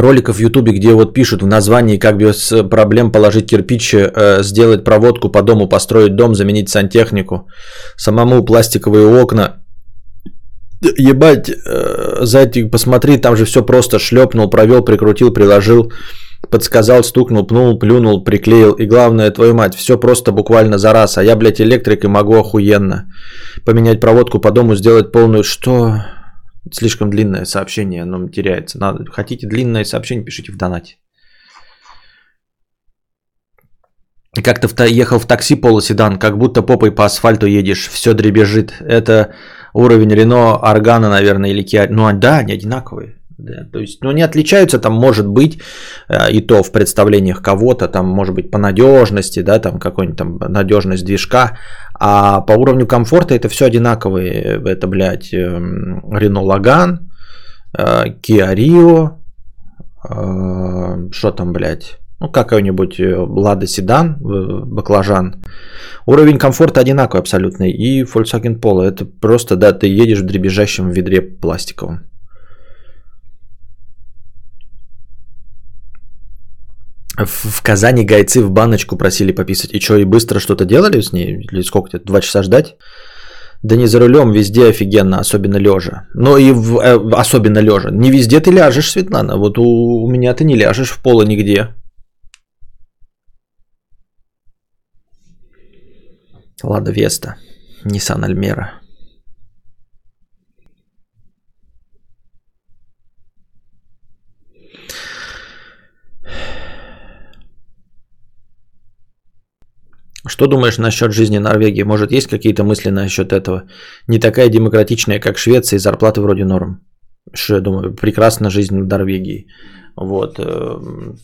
роликов в Ютубе, где вот пишут в названии, как без проблем положить кирпич, э, сделать проводку по дому, построить дом, заменить сантехнику, самому пластиковые окна. Ебать, э, зайти посмотри, там же все просто шлепнул, провел, прикрутил, приложил, подсказал, стукнул, пнул, плюнул, приклеил. И главное, твою мать, все просто буквально за раз. А я, блядь, электрик и могу охуенно поменять проводку по дому, сделать полную... Что? Слишком длинное сообщение, оно теряется. Надо, хотите длинное сообщение, пишите в донате. Как то ехал в такси полуседан, как будто попой по асфальту едешь, все дребезжит. Это уровень Рено, Аргана, наверное, или Kia. Ну да, они одинаковые. Да, то есть, ну, не отличаются там, может быть, э, и то в представлениях кого-то, там, может быть, по надежности, да, там, какой-нибудь там надежность движка, а по уровню комфорта это все одинаковые, это, блядь, эм, Renault Logan, э, Kia Rio, э, что там, блядь, ну, какой-нибудь Лада Седан, баклажан. Уровень комфорта одинаковый абсолютно. И Volkswagen Polo. Это просто, да, ты едешь в дребезжащем ведре пластиковом. В Казани гайцы в баночку просили пописать. И что, и быстро что-то делали с ней? Или сколько тебе? Два часа ждать? Да не за рулем, везде офигенно, особенно лежа. Но и в, э, особенно лежа. Не везде ты ляжешь, Светлана. Вот у, у меня ты не ляжешь в поло нигде. Лада Веста. Nissan Альмера. Что думаешь насчет жизни Норвегии? Может, есть какие-то мысли насчет этого? Не такая демократичная, как Швеция, и зарплаты вроде норм. Что я думаю? Прекрасна жизнь в Норвегии. Вот. Эм,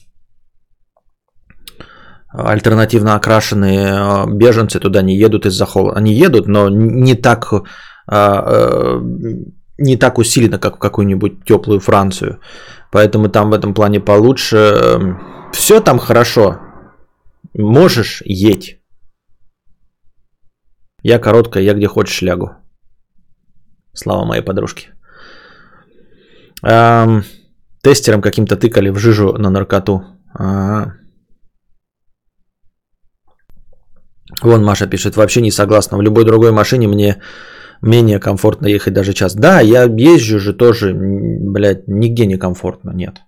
альтернативно окрашенные э, беженцы туда не едут из-за холода. Они едут, но не так, э, э, не так усиленно, как в какую-нибудь теплую Францию. Поэтому там в этом плане получше. Все там хорошо. Можешь едь. Я короткая, я где хочешь лягу. Слава моей подружке. Эм, тестером каким-то тыкали в жижу на наркоту. Ага. Вон Маша пишет, вообще не согласна. В любой другой машине мне менее комфортно ехать даже час. Да, я езжу же тоже, блядь, нигде не комфортно, нет.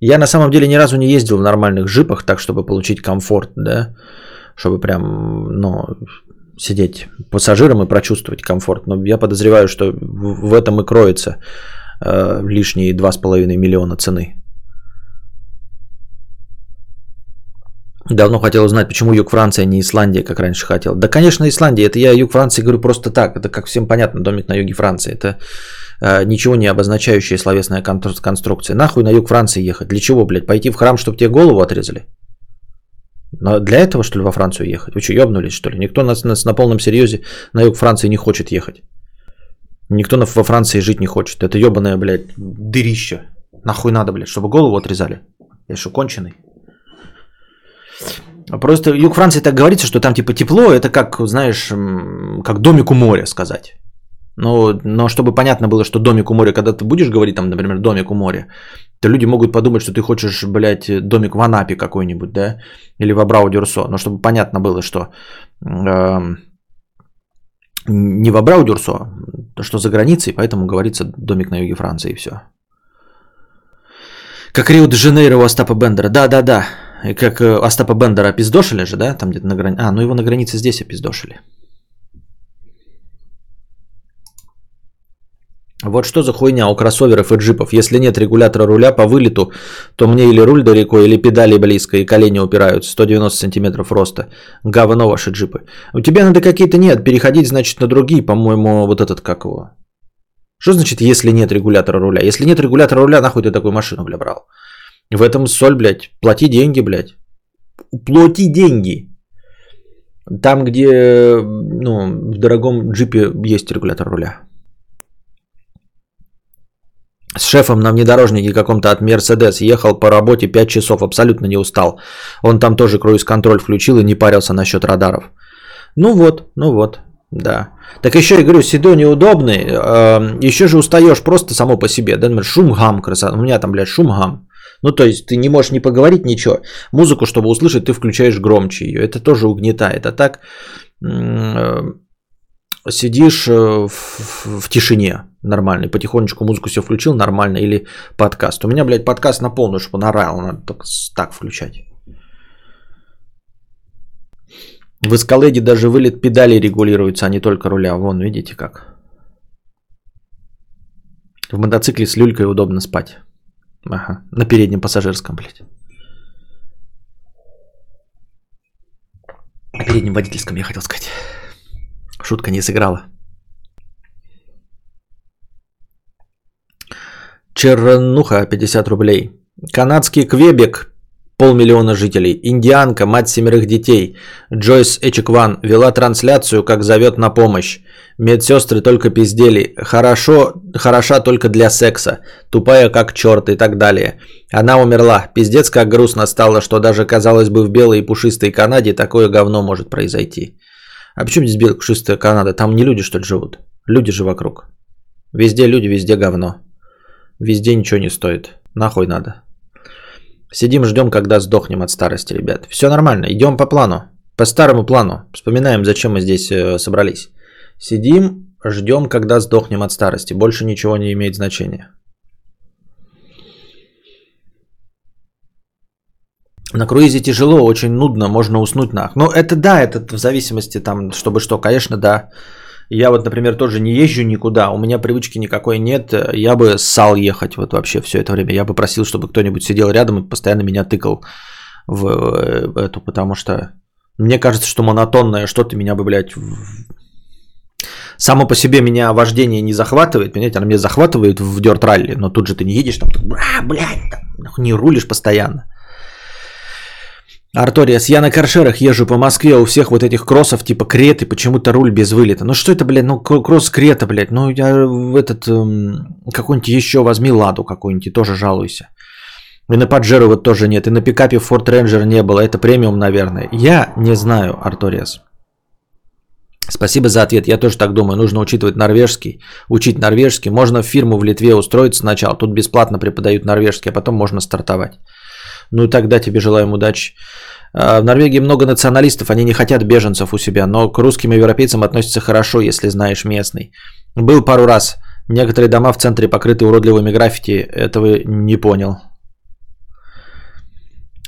Я на самом деле ни разу не ездил в нормальных джипах, так чтобы получить комфорт, да, чтобы прям, ну, сидеть пассажиром и прочувствовать комфорт. Но я подозреваю, что в этом и кроется э, лишние 2,5 миллиона цены. Давно хотел узнать, почему юг Франции, а не Исландия, как раньше хотел. Да, конечно, Исландия. Это я юг Франции говорю просто так. Это как всем понятно, домик на юге Франции. Это ничего не обозначающая словесная конструкция. Нахуй на юг Франции ехать? Для чего, блядь? Пойти в храм, чтобы тебе голову отрезали? Но для этого, что ли, во Францию ехать? Вы что, ебнулись, что ли? Никто нас, нас на полном серьезе на юг Франции не хочет ехать. Никто во Франции жить не хочет. Это ебаное, блядь, дырище. Нахуй надо, блядь, чтобы голову отрезали? Я что, конченый? Просто юг Франции так говорится, что там типа тепло, это как, знаешь, как домик у моря сказать. Но, но чтобы понятно было, что домик у моря, когда ты будешь говорить там, например, домик у моря, то люди могут подумать, что ты хочешь, блядь, домик в Анапе какой-нибудь, да, или в Абрау-Дюрсо. Но чтобы понятно было, что э, не в Абрау-Дюрсо, что за границей, поэтому говорится домик на юге Франции и все. Как Рио-де-Жанейро у Остапа Бендера. Да-да-да. Как э, Остапа Бендера опиздошили же, да? Там где-то на границе. А, ну его на границе здесь опиздошили. Вот что за хуйня у кроссоверов и джипов. Если нет регулятора руля по вылету, то мне или руль далеко, или педали близко, и колени упираются. 190 сантиметров роста. Говно ваши джипы. У тебя надо какие-то нет. Переходить, значит, на другие. По-моему, вот этот как его. Что значит, если нет регулятора руля? Если нет регулятора руля, нахуй ты такую машину, бля, брал? В этом соль, блядь. Плати деньги, блядь. Плати деньги. Там, где ну, в дорогом джипе есть регулятор руля. С шефом на внедорожнике каком-то от Мерседес ехал по работе 5 часов, абсолютно не устал. Он там тоже круиз-контроль включил и не парился насчет радаров. Ну вот, ну вот, да. Так еще я говорю, седой неудобный, э, еще же устаешь просто само по себе. Да, например, шум-гам красота. У меня там, блядь, шум-гам. Ну, то есть ты не можешь не поговорить ничего. Музыку, чтобы услышать, ты включаешь громче ее. Это тоже угнетает. А так э, сидишь э, в, в, в тишине нормальной, потихонечку музыку себе включил нормально или подкаст. У меня, блядь, подкаст на полную, чтобы он орал, надо только так включать. В эскалейде даже вылет педали регулируется, а не только руля. Вон, видите как. В мотоцикле с люлькой удобно спать. Ага, на переднем пассажирском, блядь. На переднем водительском, я хотел сказать. Шутка не сыграла. Чернуха 50 рублей. Канадский Квебек полмиллиона жителей. Индианка, мать семерых детей. Джойс Эчекван вела трансляцию, как зовет на помощь. Медсестры только пиздели. Хорошо, хороша только для секса. Тупая как черт и так далее. Она умерла. Пиздец как грустно стало, что даже, казалось бы, в белой и пушистой Канаде такое говно может произойти. А почему здесь белая пушистая Канада? Там не люди, что ли, живут? Люди же вокруг. Везде люди, везде говно. Везде ничего не стоит. Нахуй надо. Сидим, ждем, когда сдохнем от старости, ребят. Все нормально, идем по плану. По старому плану. Вспоминаем, зачем мы здесь э, собрались. Сидим, ждем, когда сдохнем от старости. Больше ничего не имеет значения. На круизе тяжело, очень нудно, можно уснуть нах. Ну, это да, это в зависимости там, чтобы что, конечно, да. Я вот, например, тоже не езжу никуда, у меня привычки никакой нет, я бы ссал ехать вот вообще все это время. Я бы просил, чтобы кто-нибудь сидел рядом и постоянно меня тыкал в эту, потому что мне кажется, что монотонное что-то меня бы, блядь, само по себе меня вождение не захватывает, понимаете, оно меня захватывает в дёрт ралли, но тут же ты не едешь, там, а, блядь, не рулишь постоянно. Арториас, я на каршерах езжу по Москве, у всех вот этих кроссов типа креты, почему-то руль без вылета. Ну что это, блядь, ну кросс крета, блядь, ну я в этот, эм, какой-нибудь еще возьми ладу какую-нибудь и тоже жалуйся. И на Паджеро вот тоже нет, и на пикапе Ford Ranger не было, это премиум, наверное. Я не знаю, Арториас. Спасибо за ответ. Я тоже так думаю. Нужно учитывать норвежский, учить норвежский. Можно в фирму в Литве устроиться сначала. Тут бесплатно преподают норвежский, а потом можно стартовать. Ну тогда тебе желаем удачи. А, в Норвегии много националистов, они не хотят беженцев у себя, но к русским и европейцам относятся хорошо, если знаешь местный. Был пару раз. Некоторые дома в центре покрыты уродливыми граффити, этого не понял.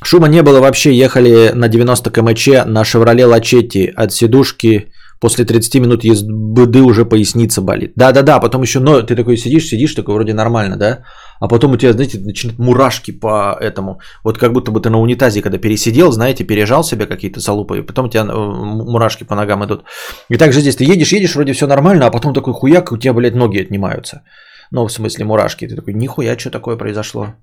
Шума не было вообще, ехали на 90 км на Шевроле Лачетти от сидушки после 30 минут езды уже поясница болит. Да-да-да, потом еще, но ты такой сидишь, сидишь, такой вроде нормально, да? А потом у тебя, знаете, начинают мурашки по этому. Вот как будто бы ты на унитазе, когда пересидел, знаете, пережал себе какие-то залупы, и потом у тебя э, мурашки по ногам идут. И также здесь ты едешь, едешь, вроде все нормально, а потом такой хуяк, у тебя, блядь, ноги отнимаются. Ну, в смысле мурашки. Ты такой, нихуя, что такое произошло?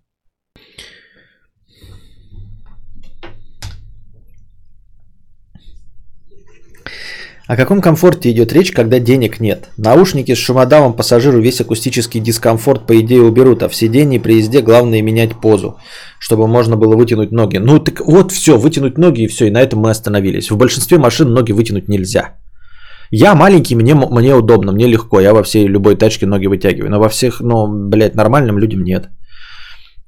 О каком комфорте идет речь, когда денег нет? Наушники с шумодавом пассажиру весь акустический дискомфорт по идее уберут, а в сидении при езде главное менять позу, чтобы можно было вытянуть ноги. Ну так вот все, вытянуть ноги и все, и на этом мы остановились. В большинстве машин ноги вытянуть нельзя. Я маленький, мне, мне удобно, мне легко, я во всей любой тачке ноги вытягиваю, но во всех, ну, блядь, нормальным людям нет.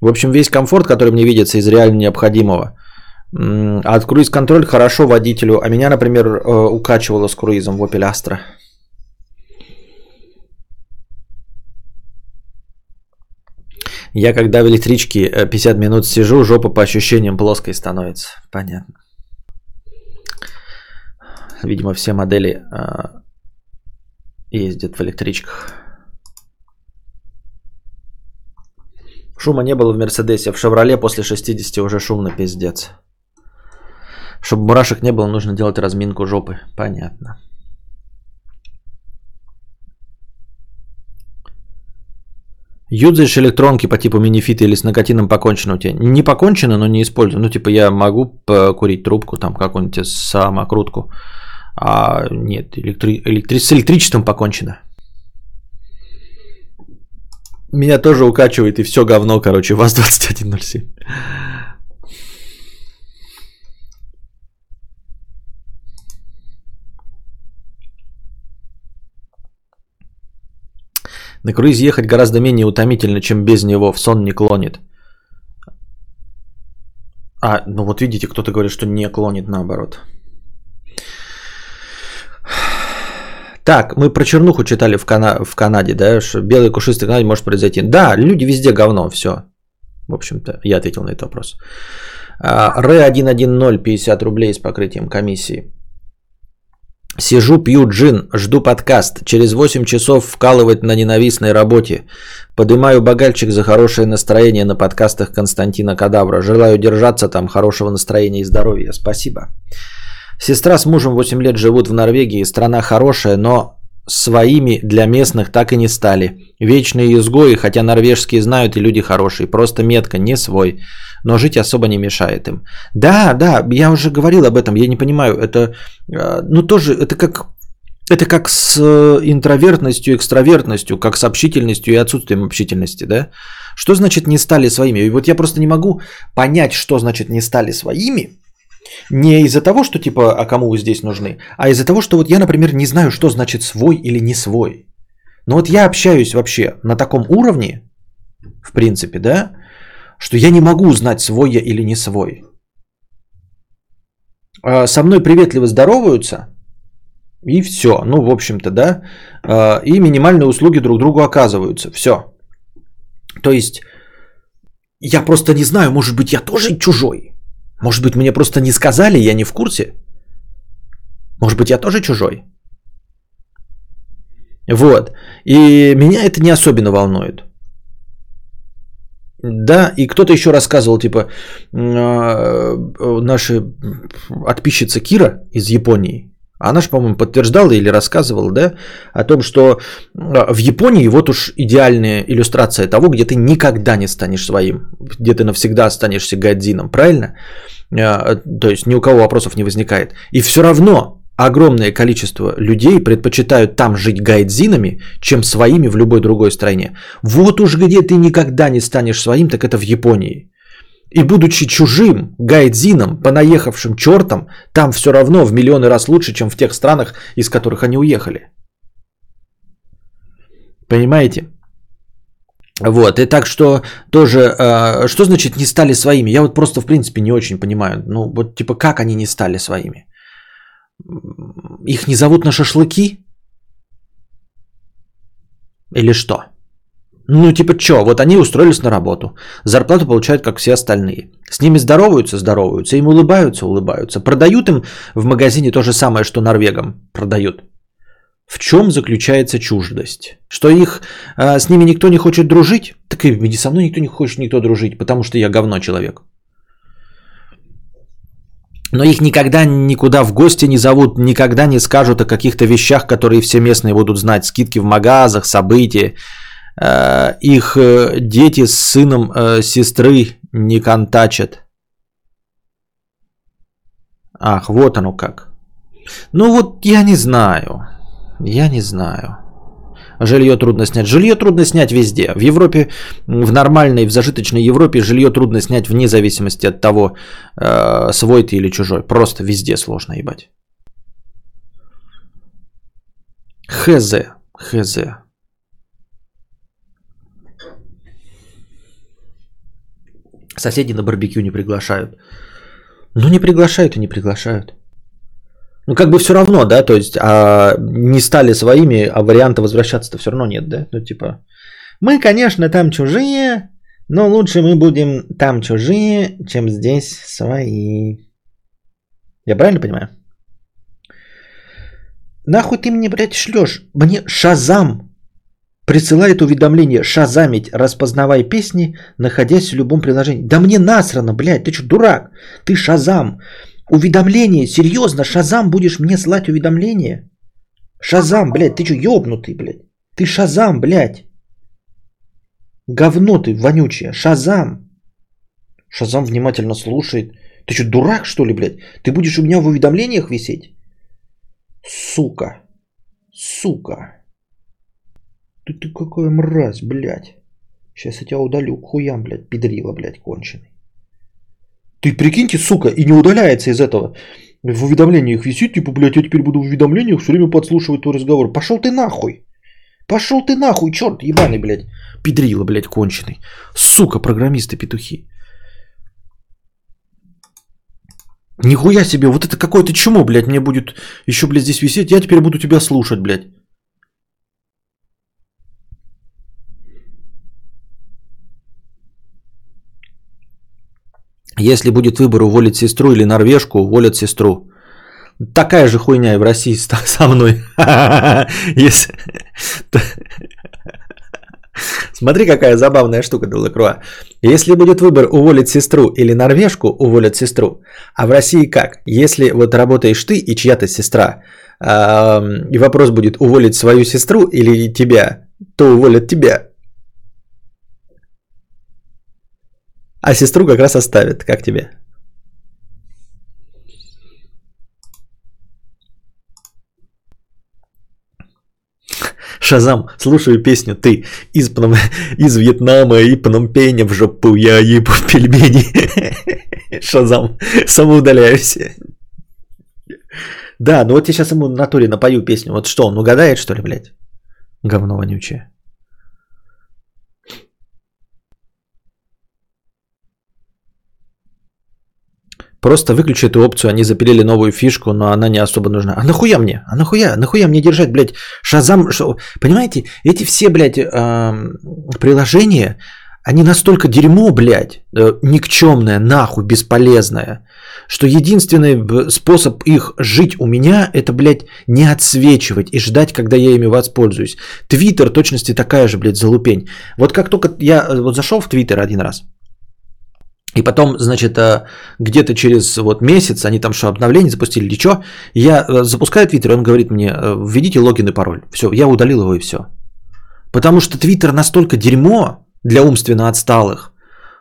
В общем, весь комфорт, который мне видится из реально необходимого – а круиз-контроль хорошо водителю. А меня, например, э, укачивало с круизом в Opel Astra. Я когда в электричке 50 э, минут сижу, жопа по ощущениям плоской становится. Понятно. Видимо, все модели э, ездят в электричках. Шума не было в Мерседесе. В Шевроле после 60 уже шумно пиздец. Чтобы мурашек не было, нужно делать разминку жопы. Понятно. Юзаешь электронки по типу минифита или с никотином покончено у тебя? Не покончено, но не использую. Ну, типа, я могу покурить трубку, там, какую-нибудь самокрутку. А нет, электри... Электри... с электричеством покончено. Меня тоже укачивает, и все говно, короче, ВАЗ-2107. На круиз ехать гораздо менее утомительно, чем без него, в сон не клонит. А, ну вот видите, кто-то говорит, что не клонит наоборот. Так, мы про чернуху читали в, Кана- в Канаде, да, что белый кушистый Канаде может произойти. Да, люди везде говно, все. В общем-то, я ответил на этот вопрос. Р110, 50 рублей с покрытием комиссии. Сижу, пью джин, жду подкаст. Через 8 часов вкалывать на ненавистной работе. Подымаю багальчик за хорошее настроение на подкастах Константина Кадавра. Желаю держаться там, хорошего настроения и здоровья. Спасибо. Сестра с мужем 8 лет живут в Норвегии. Страна хорошая, но своими для местных так и не стали. Вечные изгои, хотя норвежские знают и люди хорошие. Просто метка, не свой но жить особо не мешает им. Да, да, я уже говорил об этом, я не понимаю, это, э, ну тоже, это как, это как с э, интровертностью, экстравертностью, как с общительностью и отсутствием общительности, да? Что значит не стали своими? И вот я просто не могу понять, что значит не стали своими, не из-за того, что типа, а кому вы здесь нужны, а из-за того, что вот я, например, не знаю, что значит свой или не свой. Но вот я общаюсь вообще на таком уровне, в принципе, да, что я не могу узнать, свой я или не свой. э, со мной приветливо здороваются, и все. Ну, в общем-то, да. Э, и минимальные услуги друг другу оказываются. Все. То есть, я просто не знаю, может быть, я тоже чужой. Может быть, мне просто не сказали, я не в курсе. Может быть, я тоже чужой. Вот. И меня это не особенно волнует. Да, и кто-то еще рассказывал, типа, а, наша отписчица Кира из Японии, она же, по-моему, подтверждала или рассказывала, да, о том, что а, в Японии вот уж идеальная иллюстрация того, где ты никогда не станешь своим, где ты навсегда останешься гадзином, правильно? А, то есть ни у кого вопросов не возникает. И все равно огромное количество людей предпочитают там жить гайдзинами, чем своими в любой другой стране. Вот уж где ты никогда не станешь своим, так это в Японии. И будучи чужим гайдзином, понаехавшим чертом, там все равно в миллионы раз лучше, чем в тех странах, из которых они уехали. Понимаете? Вот, и так что тоже, э, что значит не стали своими? Я вот просто в принципе не очень понимаю. Ну, вот типа как они не стали своими? Их не зовут на шашлыки? Или что? Ну, типа, что, вот они устроились на работу, зарплату получают, как все остальные. С ними здороваются, здороваются, им улыбаются, улыбаются. Продают им в магазине то же самое, что норвегам продают. В чем заключается чуждость? Что их а, с ними никто не хочет дружить? Так и со мной никто не хочет никто дружить, потому что я говно человек. Но их никогда никуда в гости не зовут, никогда не скажут о каких-то вещах, которые все местные будут знать. Скидки в магазах, события. Э, их э, дети с сыном э, сестры не контачат. Ах, вот оно как. Ну вот я не знаю. Я не знаю. Жилье трудно снять. Жилье трудно снять везде. В Европе, в нормальной, в зажиточной Европе жилье трудно снять вне зависимости от того, свой ты или чужой. Просто везде сложно ебать. Хз. Хз. Соседи на барбекю не приглашают. Ну не приглашают и не приглашают. Ну, как бы все равно, да, то есть а, не стали своими, а варианта возвращаться-то все равно нет, да? Ну, типа, мы, конечно, там чужие, но лучше мы будем там чужие, чем здесь свои. Я правильно понимаю? Нахуй ты мне, блядь, шлешь? Мне Шазам присылает уведомление шазамить, распознавай песни, находясь в любом приложении. Да мне насрано, блядь, ты что, дурак? Ты Шазам. Уведомление, серьезно, Шазам будешь мне слать уведомление? Шазам, блядь, ты что, ёбнутый, блядь? Ты Шазам, блядь. Говно ты вонючее, Шазам. Шазам внимательно слушает. Ты что, дурак, что ли, блядь? Ты будешь у меня в уведомлениях висеть? Сука. Сука. Ты, ты какая мразь, блядь. Сейчас я тебя удалю к хуям, блядь, педрила, блядь, конченый. Ты прикиньте, сука, и не удаляется из этого. В уведомлениях висит, типа, блядь, я теперь буду в уведомлениях все время подслушивать твой разговор. Пошел ты нахуй. Пошел ты нахуй, черт ебаный, блядь. Педрила, блядь, конченый. Сука, программисты-петухи. Нихуя себе, вот это какое-то чмо, блядь, мне будет еще, блядь, здесь висеть. Я теперь буду тебя слушать, блядь. Если будет выбор уволить сестру или норвежку, уволят сестру. Такая же хуйня и в России со мной. (laughs) Смотри, какая забавная штука, Делакруа. Если будет выбор уволить сестру или норвежку, уволят сестру. А в России как? Если вот работаешь ты и чья-то сестра, и вопрос будет уволить свою сестру или тебя, то уволят тебя. А сестру как раз оставят. Как тебе? Шазам, слушаю песню «Ты» из, Пном... из Вьетнама и Пномпеня в жопу я ебу пельмени. (laughs) Шазам, самоудаляюсь. Да, ну вот я сейчас ему на натуре напою песню. Вот что, он угадает, что ли, блядь? Говно вонючее. Просто выключи эту опцию, они запилили новую фишку, но она не особо нужна. А нахуя мне? А нахуя? Нахуя мне держать, блядь, шазам? Шо? Понимаете, эти все, блядь, э, приложения, они настолько дерьмо, блядь, э, никчемное, нахуй, бесполезное, что единственный способ их жить у меня, это, блядь, не отсвечивать и ждать, когда я ими воспользуюсь. Твиттер точности такая же, блядь, залупень. Вот как только я э, вот зашел в Твиттер один раз, и потом, значит, э, где-то через вот месяц они там что, обновление запустили или что, я запускаю Твиттер, он говорит мне, введите логин и пароль. Все, я удалил его и все. Потому что Твиттер настолько дерьмо, для умственно отсталых,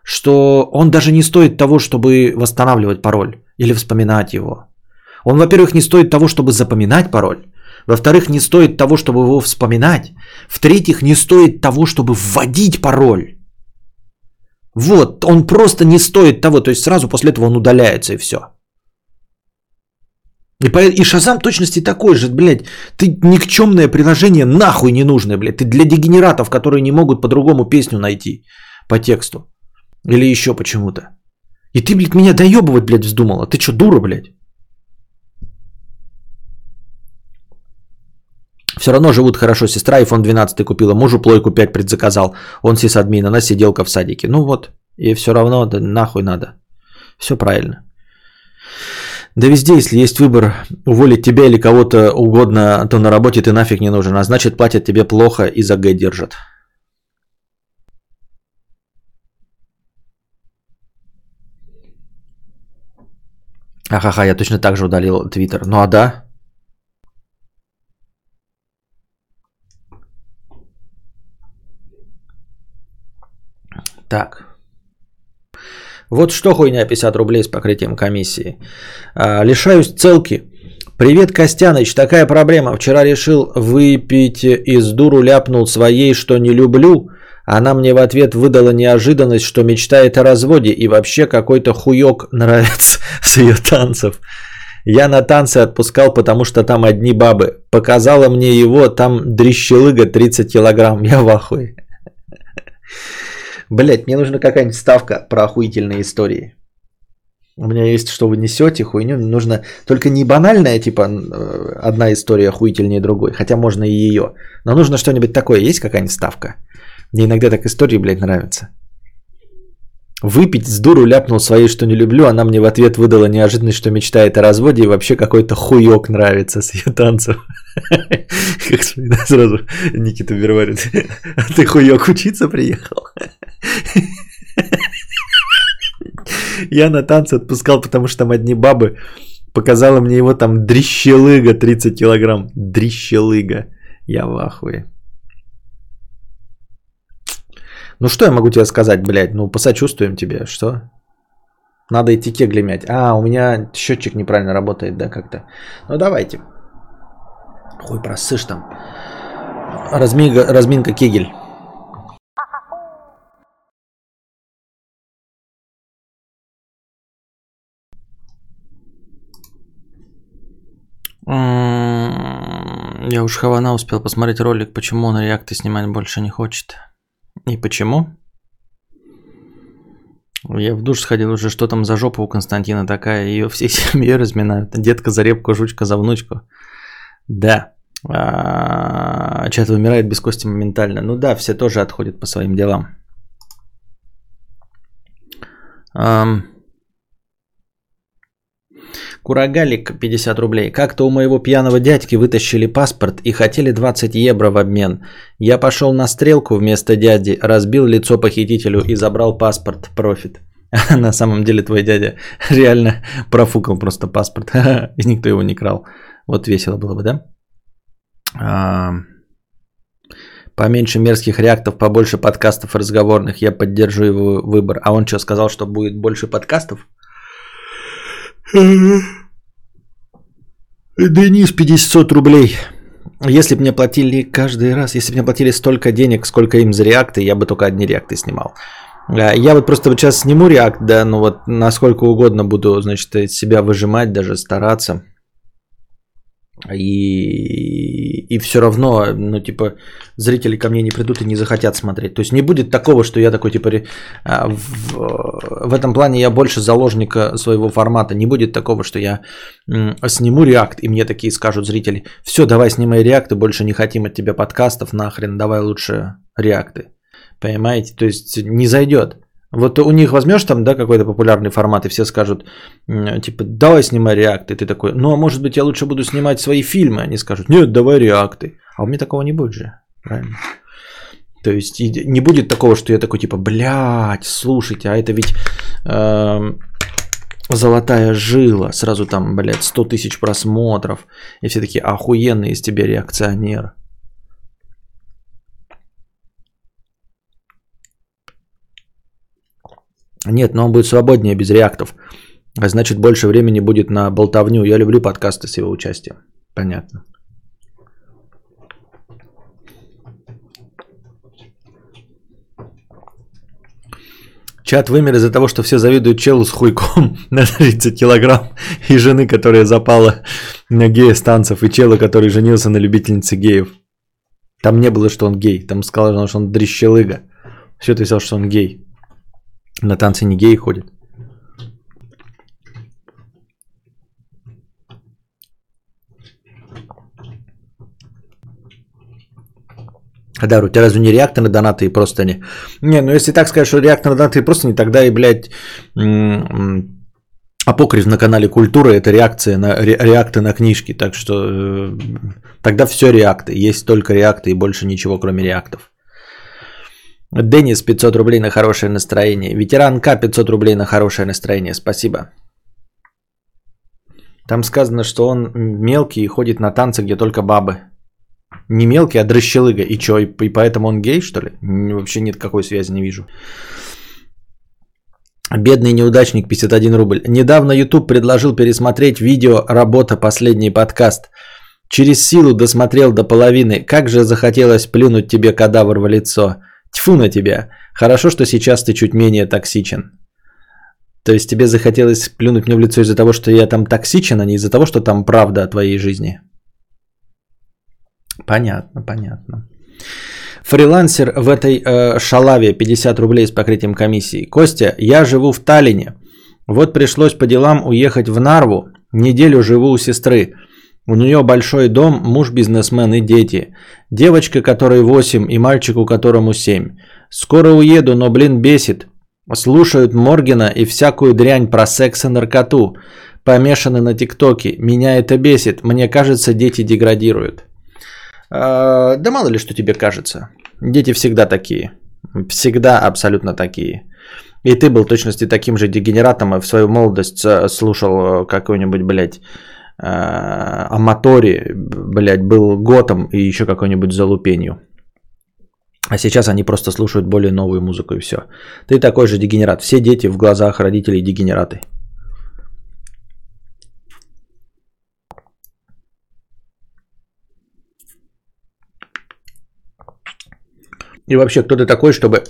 что он даже не стоит того, чтобы восстанавливать пароль или вспоминать его. Он, во-первых, не стоит того, чтобы запоминать пароль. Во-вторых, не стоит того, чтобы его вспоминать. В-третьих, не стоит того, чтобы вводить пароль. Вот, он просто не стоит того. То есть сразу после этого он удаляется и все. И, по, и Шазам точности такой же, блядь. Ты никчемное приложение нахуй не нужное, блядь. Ты для дегенератов, которые не могут по-другому песню найти по тексту. Или еще почему-то. И ты, блядь, меня доебывать, блядь, вздумала. Ты что, дура, блядь? Все равно живут хорошо. Сестра iPhone 12 купила, мужу плойку 5 предзаказал. Он сисадмин, она сиделка в садике. Ну вот, и все равно да, нахуй надо. Все правильно. Да везде, если есть выбор уволить тебя или кого-то угодно, то на работе ты нафиг не нужен, а значит платят тебе плохо и за Г держат. Ахаха, я точно так же удалил Твиттер. Ну а да. Так. Вот что хуйня 50 рублей с покрытием комиссии. А, лишаюсь целки. Привет, Костяныч, такая проблема. Вчера решил выпить из дуру, ляпнул своей, что не люблю. Она мне в ответ выдала неожиданность, что мечтает о разводе и вообще какой-то хуёк нравится (laughs) с ее танцев. Я на танцы отпускал, потому что там одни бабы. Показала мне его, там дрищелыга 30 килограмм. Я в ахуе. Блять, мне нужна какая-нибудь ставка про охуительные истории. У меня есть, что вы несете хуйню. Нужно только не банальная, типа, э, одна история охуительнее другой. Хотя можно и ее. Но нужно что-нибудь такое. Есть какая-нибудь ставка? Мне иногда так истории, блядь, нравятся. Выпить с дуру ляпнул своей, что не люблю. Она мне в ответ выдала неожиданность, что мечтает о разводе. И вообще какой-то хуёк нравится с ее танцев. (laughs) (laughs) Как сразу Никита Берварит. (laughs) А ты хуёк учиться приехал? (laughs) Я на танцы отпускал, потому что там одни бабы. Показала мне его там дрищелыга 30 килограмм. Дрищелыга. Я в ахуе. Ну что я могу тебе сказать, блядь? Ну посочувствуем тебе. Что? Надо идти кегли мять. А, у меня счетчик неправильно работает, да, как-то. Ну давайте. Хуй просышь там. Разминка, разминка кегель. Я уж Хавана успел посмотреть ролик, почему он реакты снимать больше не хочет. И почему? Я в душ сходил уже, что там за жопа у Константина такая, ее всей (laughs) семьей разминают. Детка за репку, жучка за внучку. Да. А, чат вымирает без кости моментально. Ну да, все тоже отходят по своим делам. Курагалик 50 рублей. Как-то у моего пьяного дядьки вытащили паспорт и хотели 20 евро в обмен. Я пошел на стрелку вместо дяди, разбил лицо похитителю и забрал паспорт. Профит. (laughs) На самом деле твой дядя (laughs) реально профукал просто паспорт. (laughs) И никто его не крал. Вот весело было бы, да? А, поменьше мерзких реактов, побольше подкастов разговорных. Я поддержу его выбор. А он что, сказал, что будет больше подкастов? Денис 50 рублей. Если бы мне платили каждый раз, если бы мне платили столько денег, сколько им за реакты, я бы только одни реакты снимал. А, я вот просто сейчас сниму реакт, да, ну вот насколько угодно буду, значит, себя выжимать, даже стараться. И и все равно, ну, типа, зрители ко мне не придут и не захотят смотреть. То есть не будет такого, что я такой, типа, а, в, в этом плане я больше заложника своего формата. Не будет такого, что я сниму реакт, и мне такие скажут зрители, все, давай снимай реакты, больше не хотим от тебя подкастов, нахрен, давай лучше реакты. Понимаете? То есть не зайдет. Вот у них возьмешь там, да, какой-то популярный формат, и все скажут, типа, давай снимай реакты. Ты такой, ну, а может быть, я лучше буду снимать свои фильмы. Они скажут, нет, давай реакты. А у меня такого не будет же, правильно? То есть не будет такого, что я такой, типа, блядь, слушайте, а это ведь э, золотая жила. Сразу там, блядь, 100 тысяч просмотров. И все такие, охуенный из тебя реакционер. Нет, но он будет свободнее без реактов. А значит, больше времени будет на болтовню. Я люблю подкасты с его участием. Понятно. Чат вымер из-за того, что все завидуют челу с хуйком (laughs) на 30 килограмм и жены, которая запала на гея станцев, и чела, который женился на любительнице геев. Там не было, что он гей. Там сказал, что он дрищелыга. Все ты писал, что он гей. На танцы не геи ходят. Да, у тебя разве не реактор на донаты и просто не? Не, ну если так сказать, что реактор на донаты и просто не, тогда и, блядь, апокриф на канале Культура это реакция на ре, реакты на книжки. Так что э, тогда все реакты. Есть только реакты и больше ничего, кроме реактов. Денис 500 рублей на хорошее настроение. Ветеран К 500 рублей на хорошее настроение. Спасибо. Там сказано, что он мелкий и ходит на танцы, где только бабы. Не мелкий, а дрыщелыга. И что, и поэтому он гей, что ли? Вообще нет какой связи, не вижу. Бедный неудачник, 51 рубль. Недавно YouTube предложил пересмотреть видео «Работа. Последний подкаст». Через силу досмотрел до половины. Как же захотелось плюнуть тебе кадавр в лицо. Тьфу на тебя. Хорошо, что сейчас ты чуть менее токсичен. То есть тебе захотелось плюнуть мне в лицо из-за того, что я там токсичен, а не из-за того, что там правда о твоей жизни. Понятно, понятно. Фрилансер в этой э, шалаве 50 рублей с покрытием комиссии. Костя, я живу в Таллине. Вот пришлось по делам уехать в Нарву. Неделю живу у сестры. У нее большой дом, муж бизнесмен и дети. Девочка, которой 8, и мальчику, которому 7. Скоро уеду, но, блин, бесит. Слушают Моргина и всякую дрянь про секс и наркоту. Помешаны на ТикТоке. Меня это бесит. Мне кажется, дети деградируют. А, да мало ли, что тебе кажется. Дети всегда такие. Всегда абсолютно такие. И ты был точности таким же дегенератом и в свою молодость э, слушал э, какой-нибудь, блядь, о моторе, блядь, был готом и еще какой-нибудь залупенью. А сейчас они просто слушают более новую музыку и все. Ты такой же дегенерат. Все дети в глазах родителей дегенераты. И вообще, кто ты такой, чтобы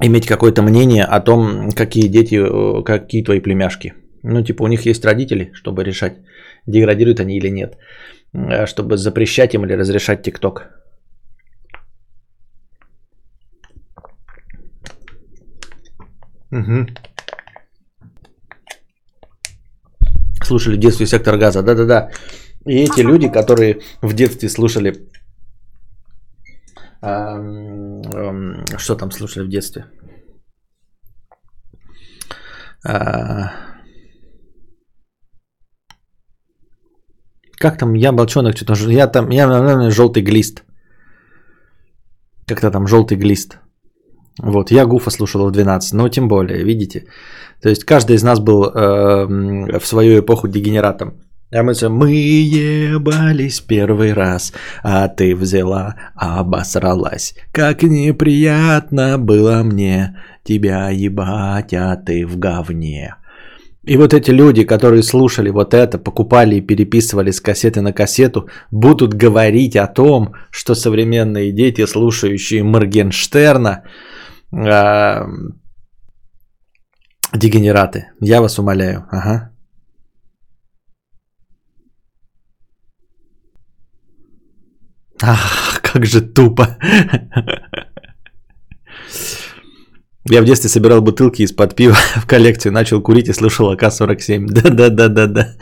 иметь какое-то мнение о том, какие дети, э, какие твои племяшки? Ну, типа, у них есть родители, чтобы решать, деградируют они или нет. Э, чтобы запрещать им или разрешать ТикТок. Угу. Слушали в детстве сектор газа. Да-да-да. И эти люди, которые в детстве слушали... что там слушали в детстве? А, Как там, я волчонок, что-то, я там, я, наверное, желтый глист. Как-то там желтый глист. Вот, я Гуфа слушал в 12, но тем более, видите. То есть каждый из нас был э, в свою эпоху дегенератом. А мы, мы ебались первый раз, а ты взяла, обосралась. Как неприятно было мне тебя ебать, а ты в говне. И вот эти люди, которые слушали вот это, покупали и переписывали с кассеты на кассету, будут говорить о том, что современные дети, слушающие Моргенштерна, э, дегенераты. Я вас умоляю. Ага. Ах, как же тупо. (laughs) Я в детстве собирал бутылки из-под пива (laughs) в коллекцию, начал курить и слушал АК-47. (laughs) Да-да-да-да-да.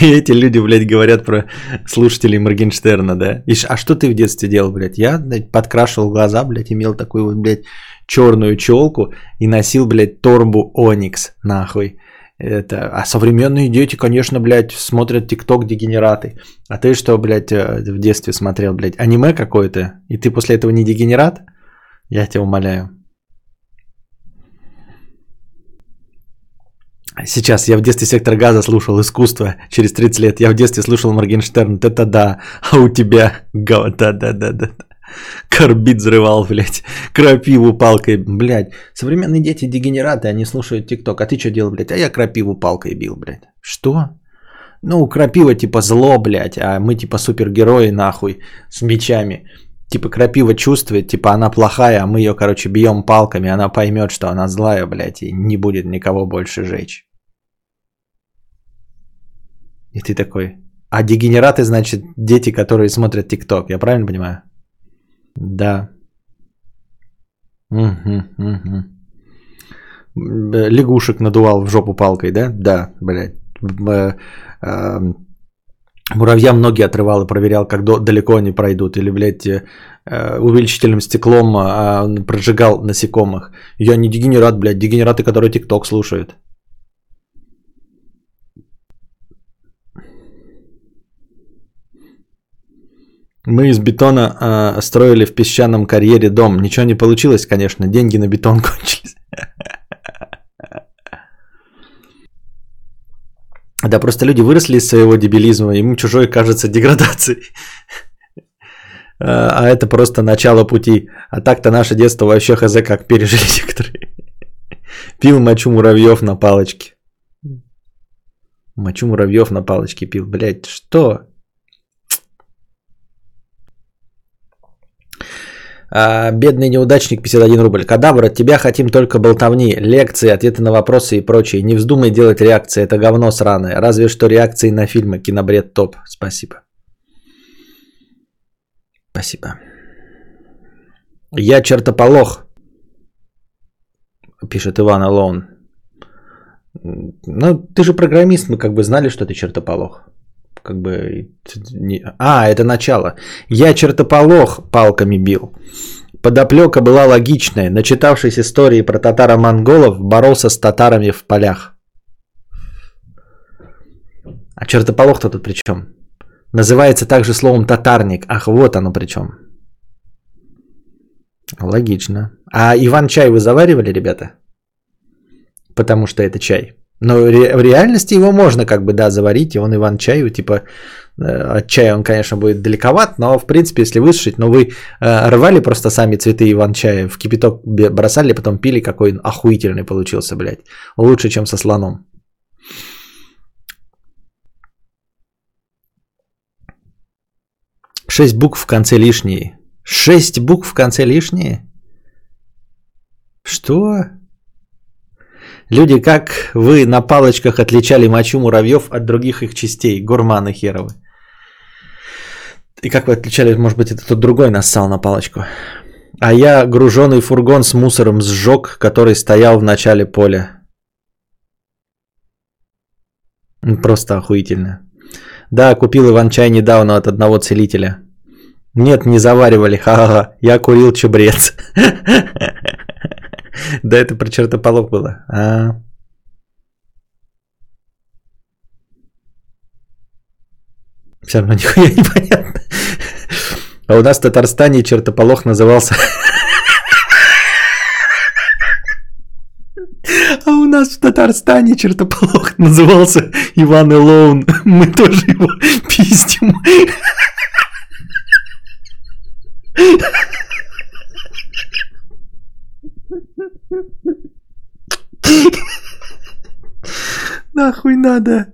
И эти люди, блядь, говорят про слушателей Моргенштерна, да? И, а что ты в детстве делал, блядь? Я, блядь, подкрашивал глаза, блядь, имел такую вот, блядь, черную челку и носил, блядь, торбу Оникс, нахуй. Это, а современные дети, конечно, блядь, смотрят ТикТок дегенераты. А ты что, блядь, э, в детстве смотрел, блядь, аниме какое-то? И ты после этого не дегенерат? Я тебя умоляю. Сейчас я в детстве сектор газа слушал искусство через 30 лет. Я в детстве слушал Моргенштерн. Это да. А у тебя? Да-да-да-да. Карбид взрывал, блядь. Крапиву палкой, блядь. Современные дети дегенераты, они слушают ТикТок. А ты что делал, блядь? А я крапиву палкой бил, блядь. Что? Ну, крапива типа зло, блядь, а мы типа супергерои, нахуй, с мечами. Типа крапива чувствует, типа она плохая, а мы ее, короче, бьем палками, она поймет, что она злая, блядь, и не будет никого больше жечь. И ты такой, а дегенераты, значит, дети, которые смотрят ТикТок, я правильно понимаю? Да. Угу, угу. Лягушек надувал в жопу палкой, да? Да, блядь. Муравьям ноги отрывал и проверял, как далеко они пройдут. Или, блядь, э, увеличительным стеклом а, прожигал насекомых. Я не дегенерат, блядь. Дегенераты, которые ТикТок слушают. Мы из бетона э, строили в песчаном карьере дом. Ничего не получилось, конечно. Деньги на бетон (laughs) кончились. Да, просто люди выросли из своего дебилизма, ему чужой кажется деградацией. (laughs) А это просто начало пути. А так-то наше детство вообще хз как пережили (laughs) некоторые. Пил мочу муравьев на палочке. Мочу муравьев на палочке пил. Блять, что? А, бедный неудачник 51 рубль. Кадавр, от тебя хотим только болтовни, лекции, ответы на вопросы и прочее. Не вздумай делать реакции, это говно сраное. Разве что реакции на фильмы. Кинобред топ. Спасибо. Спасибо. Я чертополох, пишет Иван Алон. Ну, ты же программист, мы как бы знали, что ты чертополох. Как бы... А, это начало. Я чертополох палками бил. Подоплека была логичная. Начитавшись истории про татаро-монголов, боролся с татарами в полях. А чертополох-то тут при чем? Называется также словом татарник. Ах, вот оно при чем. Логично. А Иван-чай вы заваривали, ребята? Потому что это чай. Но в реальности его можно как бы, да, заварить, и он Иван-чай, типа, э, от чая он, конечно, будет далековат, но, в принципе, если высушить, но вы э, рвали просто сами цветы Иван-чая, в кипяток бросали, потом пили, какой он охуительный получился, блядь. Лучше, чем со слоном. Шесть букв в конце лишние. Шесть букв в конце лишние? Что? Люди, как вы на палочках отличали мочу муравьев от других их частей, гурманы херовы. И как вы отличали, может быть, это тот другой нассал на палочку. А я груженный фургон с мусором сжег, который стоял в начале поля. Просто охуительно. Да, купил Иван-чай недавно от одного целителя. Нет, не заваривали, ха-ха-ха. Я курил чебрец. (laughs) (laughs) Да это про чертополох было. А. Все равно (laughs) нихуя непонятно. А у нас в Татарстане чертополох назывался... (laughs) А у нас в Татарстане чертополох назывался Иван Элоун. Мы тоже его пиздим. Нахуй надо.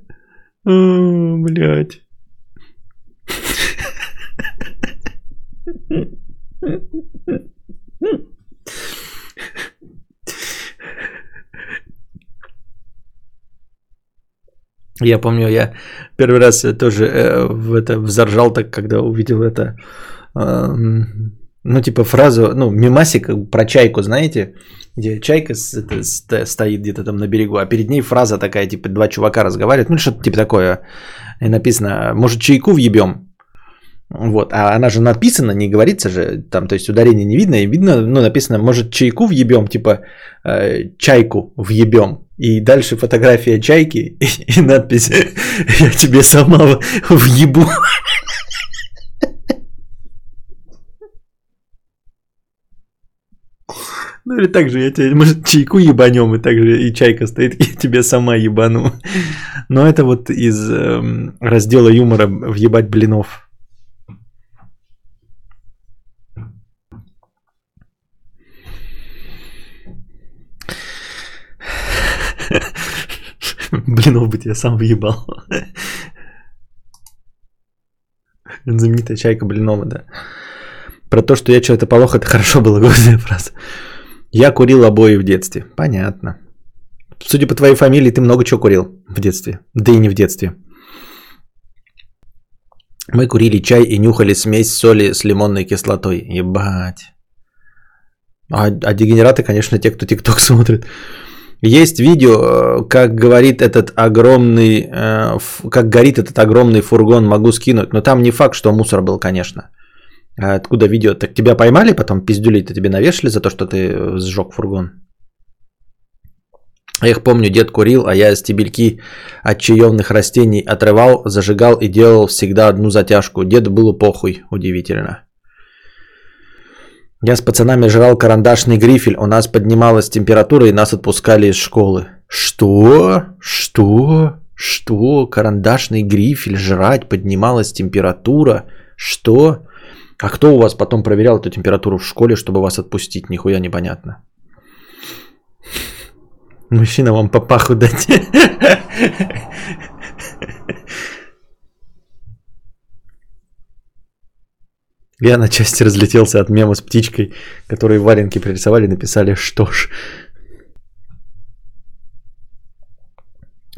О, блядь. Я помню, я первый раз тоже э, в это взоржал так, когда увидел это, э, ну, типа фразу, ну, мимасик про чайку, знаете, где чайка с, стоит где-то там на берегу, а перед ней фраза такая, типа, два чувака разговаривают, ну, что-то типа такое, и написано, может, чайку въебем? Вот, а она же написана, не говорится же, там, то есть ударение не видно, и видно, ну, написано, может, чайку въебем, типа, э, чайку въебем. И дальше фотография чайки (laughs) и, и надпись «Я тебе сама въебу». (laughs) Ну или так же, я тебе, может, чайку ебанем, и так же и чайка стоит, я тебе сама ебану. Но это вот из э, раздела юмора «Въебать блинов». Блинов бы я сам въебал. Знаменитая чайка Блинова, да. Про то, что я что-то полох, это хорошо было главная (laughs) фраза. Я курил обои в детстве. Понятно. Судя по твоей фамилии, ты много чего курил в детстве. Да и не в детстве. Мы курили чай и нюхали смесь соли с лимонной кислотой. Ебать. А, а дегенераты, конечно, те, кто ТикТок смотрит. Есть видео, э, как говорит этот огромный, э, как горит этот огромный фургон, могу скинуть. Но там не факт, что мусор был, конечно. А откуда видео? Так тебя поймали, потом пиздюлей-то тебе навешали за то, что ты сжег фургон? Я их помню, дед курил, а я стебельки от чаевных растений отрывал, зажигал и делал всегда одну затяжку. Деду было похуй, удивительно. Я с пацанами жрал карандашный грифель, у нас поднималась температура и нас отпускали из школы. Что? Что? Что? Карандашный грифель жрать, поднималась температура? Что? А кто у вас потом проверял эту температуру в школе, чтобы вас отпустить? Нихуя непонятно. Мужчина вам папаху дать. Я на части разлетелся от мема с птичкой, который валенки пририсовали, написали «Что ж?».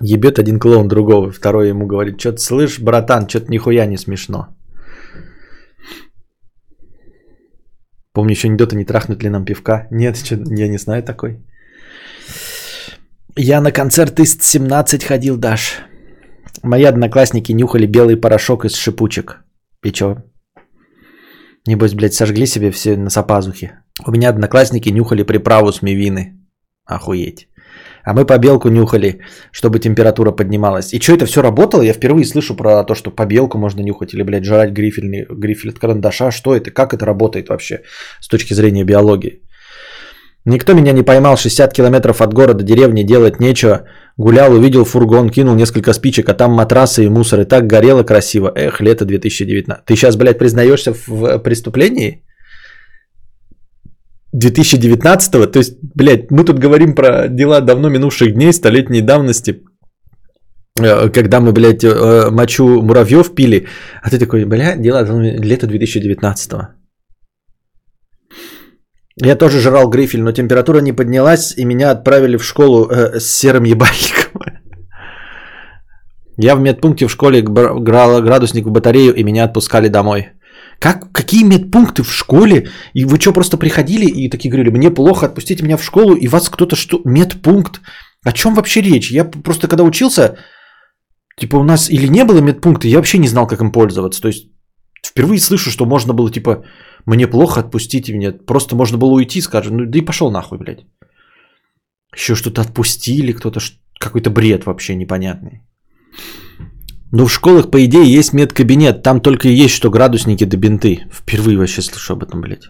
Ебет один клоун другого, второй ему говорит, что-то слышь, братан, что-то нихуя не смешно. Помню еще анекдоты, не трахнут ли нам пивка. Нет, я не знаю такой. Я на концерт из 17 ходил, Даш. Мои одноклассники нюхали белый порошок из шипучек. И чё? Небось, блядь, сожгли себе все на сапазухе. У меня одноклассники нюхали приправу с мивины. Охуеть. А мы побелку нюхали, чтобы температура поднималась. И что это все работало? Я впервые слышу про то, что побелку можно нюхать или, блядь, жрать грифельный, грифель от карандаша. Что это? Как это работает вообще с точки зрения биологии? Никто меня не поймал, 60 километров от города, деревни, делать нечего. Гулял, увидел фургон, кинул несколько спичек, а там матрасы и мусор. И так горело красиво. Эх, лето 2019. Ты сейчас, блядь, признаешься в преступлении? 2019-го? То есть, блядь, мы тут говорим про дела давно минувших дней, столетней давности. Э, когда мы, блядь, э, мочу муравьев пили. А ты такой, блядь, дела лето 2019-го. Я тоже жрал грифель, но температура не поднялась, и меня отправили в школу э, с серым ебальником. (laughs) Я в медпункте в школе грал градусник в батарею, и меня отпускали домой. Как, какие медпункты в школе? И вы что, просто приходили и такие говорили, мне плохо, отпустите меня в школу, и вас кто-то что? Медпункт? О чем вообще речь? Я просто когда учился, типа у нас или не было медпункта, я вообще не знал, как им пользоваться. То есть впервые слышу, что можно было типа мне плохо, отпустите меня. Просто можно было уйти, скажем, ну да и пошел нахуй, блядь. Еще что-то отпустили, кто-то, какой-то бред вообще непонятный. Ну, в школах, по идее, есть медкабинет. Там только и есть, что градусники да бинты. Впервые вообще слышу об этом, блядь.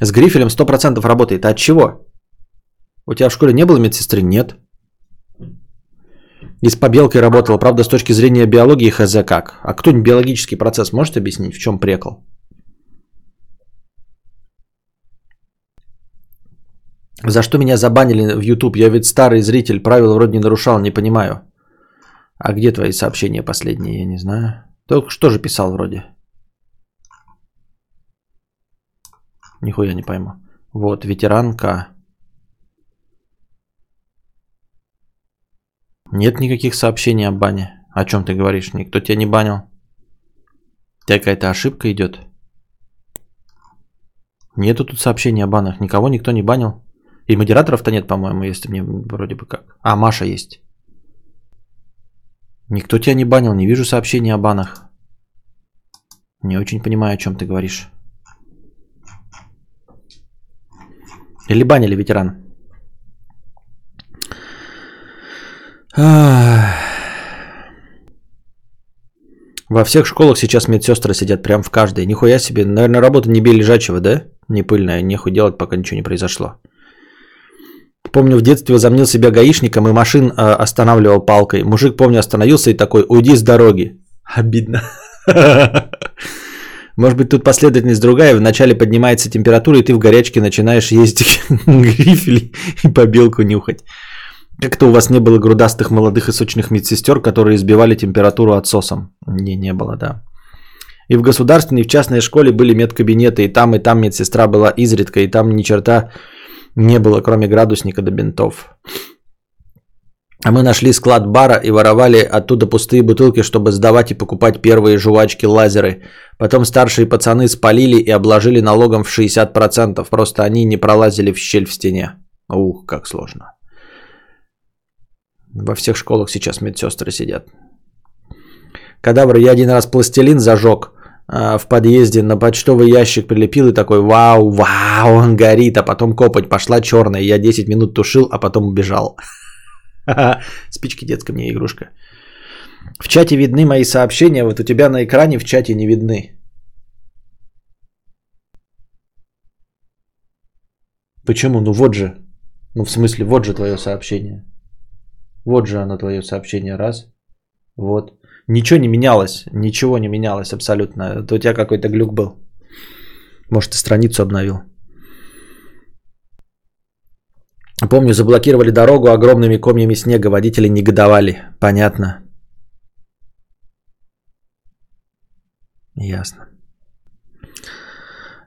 С грифелем 100% работает. А от чего? У тебя в школе не было медсестры? Нет. И с побелкой работала. Правда, с точки зрения биологии хз как. А кто-нибудь биологический процесс может объяснить, в чем прекол? За что меня забанили в YouTube? Я ведь старый зритель, правила вроде не нарушал, не понимаю. А где твои сообщения последние, я не знаю. Только что же писал вроде. Нихуя не пойму. Вот, ветеранка. Нет никаких сообщений о бане. О чем ты говоришь? Никто тебя не банил. У тебя какая-то ошибка идет. Нету тут сообщений о банах. Никого никто не банил. И модераторов-то нет, по-моему, если мне вроде бы как. А, Маша есть. Никто тебя не банил, не вижу сообщений о банах. Не очень понимаю, о чем ты говоришь. Или банили ветеран? Во всех школах сейчас медсестры сидят прям в каждой. Нихуя себе. Наверное, работа не бей лежачего, да? Не пыльная. Нехуй делать, пока ничего не произошло. Помню, в детстве возомнил себя гаишником и машин э, останавливал палкой. Мужик, помню, остановился и такой, уйди с дороги. Обидно. (laughs) Может быть, тут последовательность другая. Вначале поднимается температура, и ты в горячке начинаешь ездить (laughs) грифель и побелку нюхать. Как-то у вас не было грудастых молодых и сочных медсестер, которые избивали температуру отсосом? Не, не было, да. И в государственной, и в частной школе были медкабинеты, и там, и там медсестра была изредка, и там ни черта не было, кроме градусника до бинтов. А мы нашли склад бара и воровали оттуда пустые бутылки, чтобы сдавать и покупать первые жвачки-лазеры. Потом старшие пацаны спалили и обложили налогом в 60%. Просто они не пролазили в щель в стене. Ух, как сложно. Во всех школах сейчас медсестры сидят. Кадавр, я один раз пластилин зажег в подъезде, на почтовый ящик прилепил и такой, вау, вау, он горит, а потом копать пошла черная. Я 10 минут тушил, а потом убежал. (laughs) Спички детская мне игрушка. В чате видны мои сообщения, вот у тебя на экране в чате не видны. Почему? Ну вот же. Ну в смысле, вот же твое сообщение. Вот же оно твое сообщение. Раз. Вот. Ничего не менялось. Ничего не менялось абсолютно. Это у тебя какой-то глюк был. Может, ты страницу обновил. Помню, заблокировали дорогу огромными комьями снега. Водители негодовали. Понятно. Ясно.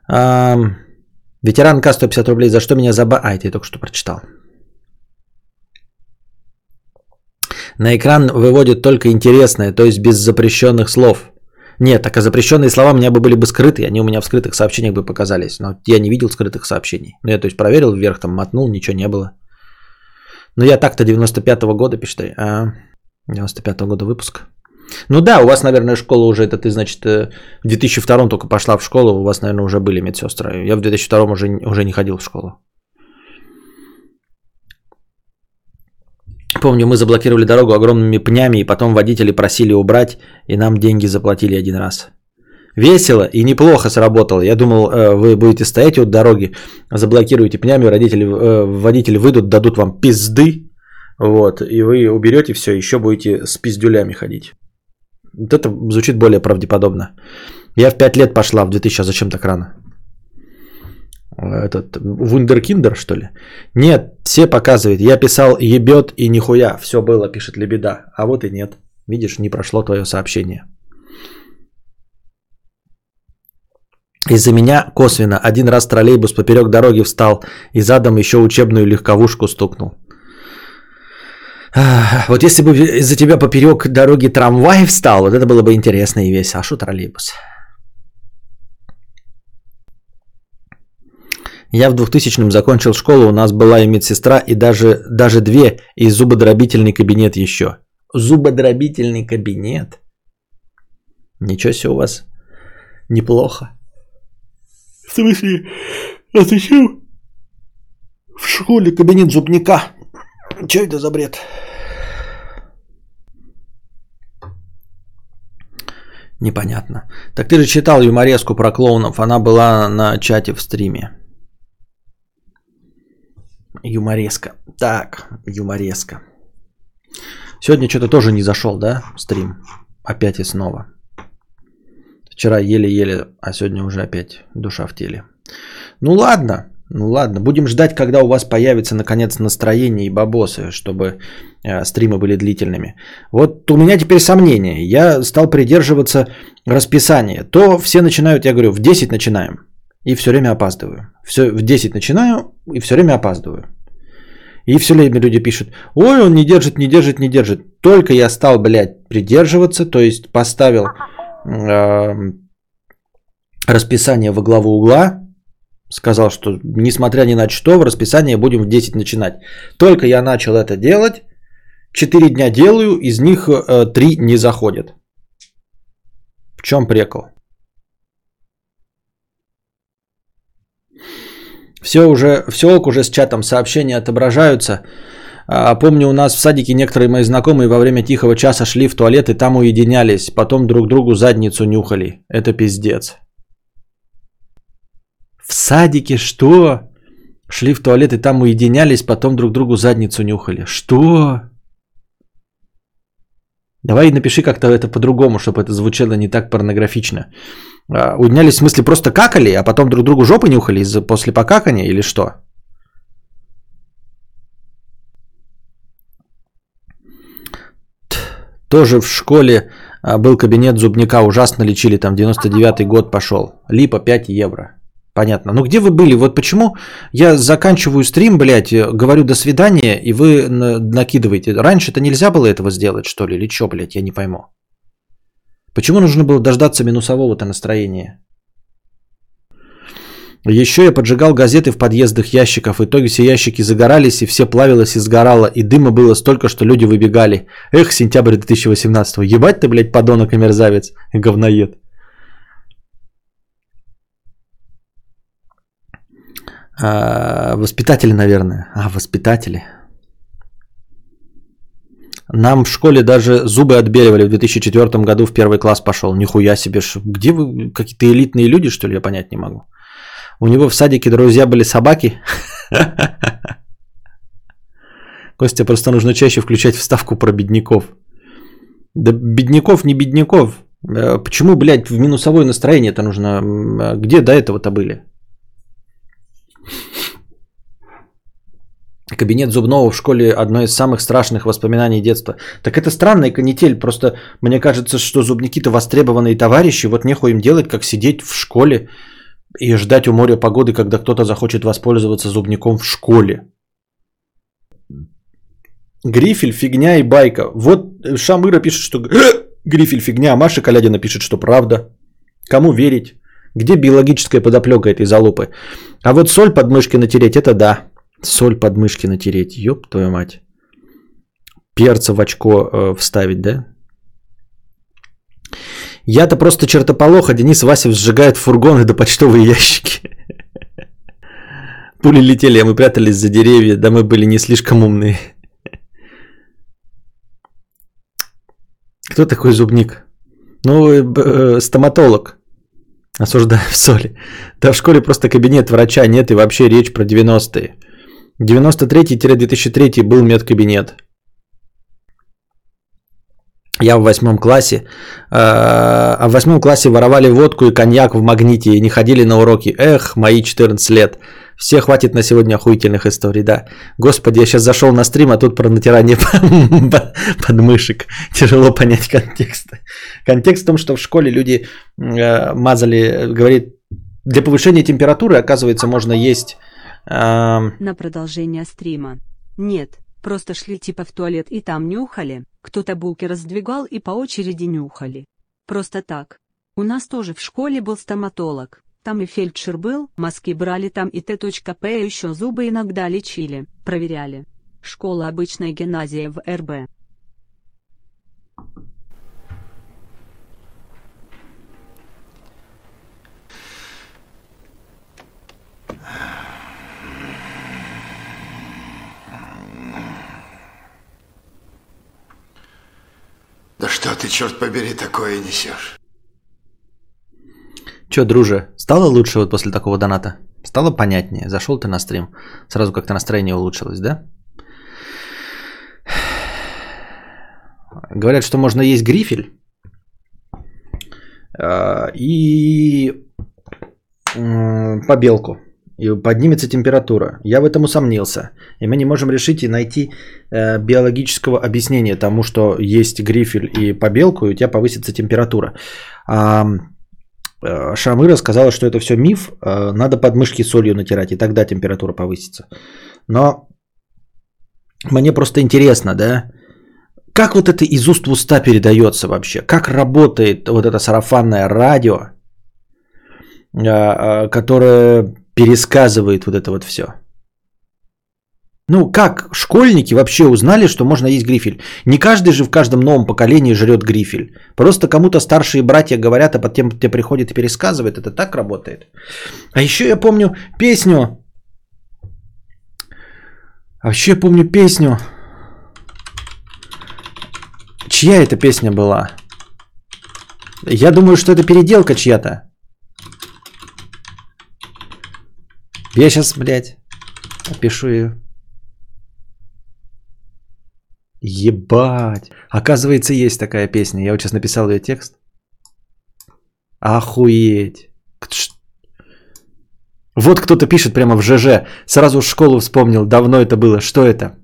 А, ветеран К 150 рублей. За что меня заба... А, это я только что прочитал. На экран выводит только интересное, то есть без запрещенных слов. Нет, так а запрещенные слова у меня бы были бы скрыты, они у меня в скрытых сообщениях бы показались. Но я не видел скрытых сообщений. Ну, я то есть проверил вверх, там мотнул, ничего не было. Но я так-то 95-го года, пишет. А, 95-го года выпуск. Ну да, у вас, наверное, школа уже, это ты, значит, э, в 2002 только пошла в школу, у вас, наверное, уже были медсестры. Я в 2002 уже, уже не ходил в школу. Помню, мы заблокировали дорогу огромными пнями, и потом водители просили убрать, и нам деньги заплатили один раз. Весело и неплохо сработало. Я думал, э, вы будете стоять от дороги, заблокируете пнями, родители, э, водители выйдут, дадут вам пизды, вот, и вы уберете все, еще будете с пиздюлями ходить. Вот это звучит более правдеподобно. Я в 5 лет пошла в 2000, а зачем так рано? Этот вундеркиндер, что ли? Нет, все показывают. Я писал ебет и нихуя. Все было, пишет Лебеда. А вот и нет. Видишь, не прошло твое сообщение. Из-за меня косвенно. Один раз троллейбус поперек дороги встал и задом еще учебную легковушку стукнул. Вот если бы из-за тебя поперек дороги трамвай встал, вот это было бы интересно и весело. А что троллейбус? Я в 2000-м закончил школу, у нас была и медсестра, и даже, даже две, и зубодробительный кабинет еще. Зубодробительный кабинет? Ничего себе у вас неплохо. В смысле, зачем в школе кабинет зубника? Что это за бред? Непонятно. Так ты же читал юмореску про клоунов, она была на чате в стриме. Юмореска. Так, юмореска. Сегодня что-то тоже не зашел, да, стрим? Опять и снова. Вчера еле-еле, а сегодня уже опять душа в теле. Ну ладно, ну ладно, будем ждать, когда у вас появится наконец настроение и бабосы, чтобы э, стримы были длительными. Вот у меня теперь сомнения. Я стал придерживаться расписания. То все начинают, я говорю, в 10 начинаем и все время опаздываю. Все, в 10 начинаю и все время опаздываю. И все время люди пишут, ой, он не держит, не держит, не держит. Только я стал, блядь, придерживаться, то есть поставил э, расписание во главу угла, сказал, что несмотря ни на что, в расписание будем в 10 начинать. Только я начал это делать, 4 дня делаю, из них э, 3 не заходят. В чем прикол? Все уже, все уже с чатом сообщения отображаются. А, помню, у нас в садике некоторые мои знакомые во время тихого часа шли в туалет и там уединялись, потом друг другу задницу нюхали. Это пиздец. В садике что? Шли в туалет и там уединялись, потом друг другу задницу нюхали. Что? Давай напиши как-то это по-другому, чтобы это звучало не так порнографично. А, уединялись в смысле просто какали, а потом друг другу жопы нюхали после покакания или что? Тоже в школе а, был кабинет зубника, ужасно лечили, там 99-й год пошел. Липа 5 евро. Понятно. Ну где вы были? Вот почему я заканчиваю стрим, блядь, говорю до свидания, и вы накидываете. Раньше-то нельзя было этого сделать, что ли? Или что, блядь, я не пойму. Почему нужно было дождаться минусового-то настроения? Еще я поджигал газеты в подъездах ящиков. В итоге все ящики загорались, и все плавилось и сгорало. И дыма было столько, что люди выбегали. Эх, сентябрь 2018. Ебать ты, блядь, подонок и мерзавец. И говноед. А, воспитатели, наверное. А, воспитатели. Нам в школе даже зубы отбеливали в 2004 году в первый класс пошел. Нихуя себе. Где вы? Какие-то элитные люди, что ли, я понять не могу. У него в садике друзья были собаки. (laughs) Костя, просто нужно чаще включать вставку про бедняков. Да бедняков не бедняков. Э, почему, блядь, в минусовое настроение это нужно? А где до этого-то были? Кабинет зубного в школе одно из самых страшных воспоминаний детства. Так это странная канитель. Просто мне кажется, что зубники-то востребованные товарищи. Вот нехуй им делать, как сидеть в школе и ждать у моря погоды, когда кто-то захочет воспользоваться зубником в школе. Грифель, фигня и байка. Вот Шамыра пишет, что (clears throat) Грифель фигня, а Маша Калядина пишет, что правда. Кому верить? Где биологическая подоплека этой залупы? А вот соль под мышки натереть, это да. Соль под мышки натереть, ёб твою мать. Перца в очко э, вставить, да? Я-то просто чертополох, а Денис Васев сжигает фургоны до почтовые ящики. Пули летели, а мы прятались за деревья, да мы были не слишком умные. Кто такой зубник? Ну, э, э, стоматолог. Осуждаю в соли. Да в школе просто кабинет врача нет и вообще речь про 90-е. 93-2003 был медкабинет. Я в восьмом классе. Э, а в восьмом классе воровали водку и коньяк в магните и не ходили на уроки. Эх, мои 14 лет. Все хватит на сегодня охуительных историй, да. Господи, я сейчас зашел на стрим, а тут про натирание (laughs) подмышек. Тяжело понять контекст. Контекст в том, что в школе люди э, мазали, говорит, для повышения температуры, оказывается, можно есть... Э... На продолжение стрима. Нет, просто шли типа в туалет и там нюхали. Кто-то булки раздвигал и по очереди нюхали. Просто так. У нас тоже в школе был стоматолог. Там и фельдшер был, мазки брали там и Т.П. еще зубы иногда лечили, проверяли. Школа обычная гимназия в РБ. Да что ты, черт побери, такое несешь? Че, друже, стало лучше вот после такого доната? Стало понятнее? Зашел ты на стрим, сразу как-то настроение улучшилось, да? Говорят, что можно есть грифель а, и побелку. И поднимется температура. Я в этом усомнился. И мы не можем решить и найти э, биологического объяснения тому, что есть грифель и побелку, и у тебя повысится температура. А, Э, Шамыра сказала, что это все миф, э, надо подмышки солью натирать, и тогда температура повысится. Но Мне просто интересно, да, как вот это из уст в уста передается вообще? Как работает вот это сарафанное радио, а, а, которое пересказывает вот это вот все? Ну, как школьники вообще узнали, что можно есть грифель? Не каждый же в каждом новом поколении жрет грифель. Просто кому-то старшие братья говорят, а потом тебе приходит и пересказывает. Это так работает. А еще я помню песню. А еще я помню песню. Чья это песня была? Я думаю, что это переделка чья-то. Я сейчас, блядь, опишу ее. Ебать. Оказывается, есть такая песня. Я вот сейчас написал ее текст. Охуеть. Вот кто-то пишет прямо в ЖЖ. Сразу школу вспомнил. Давно это было. Что это?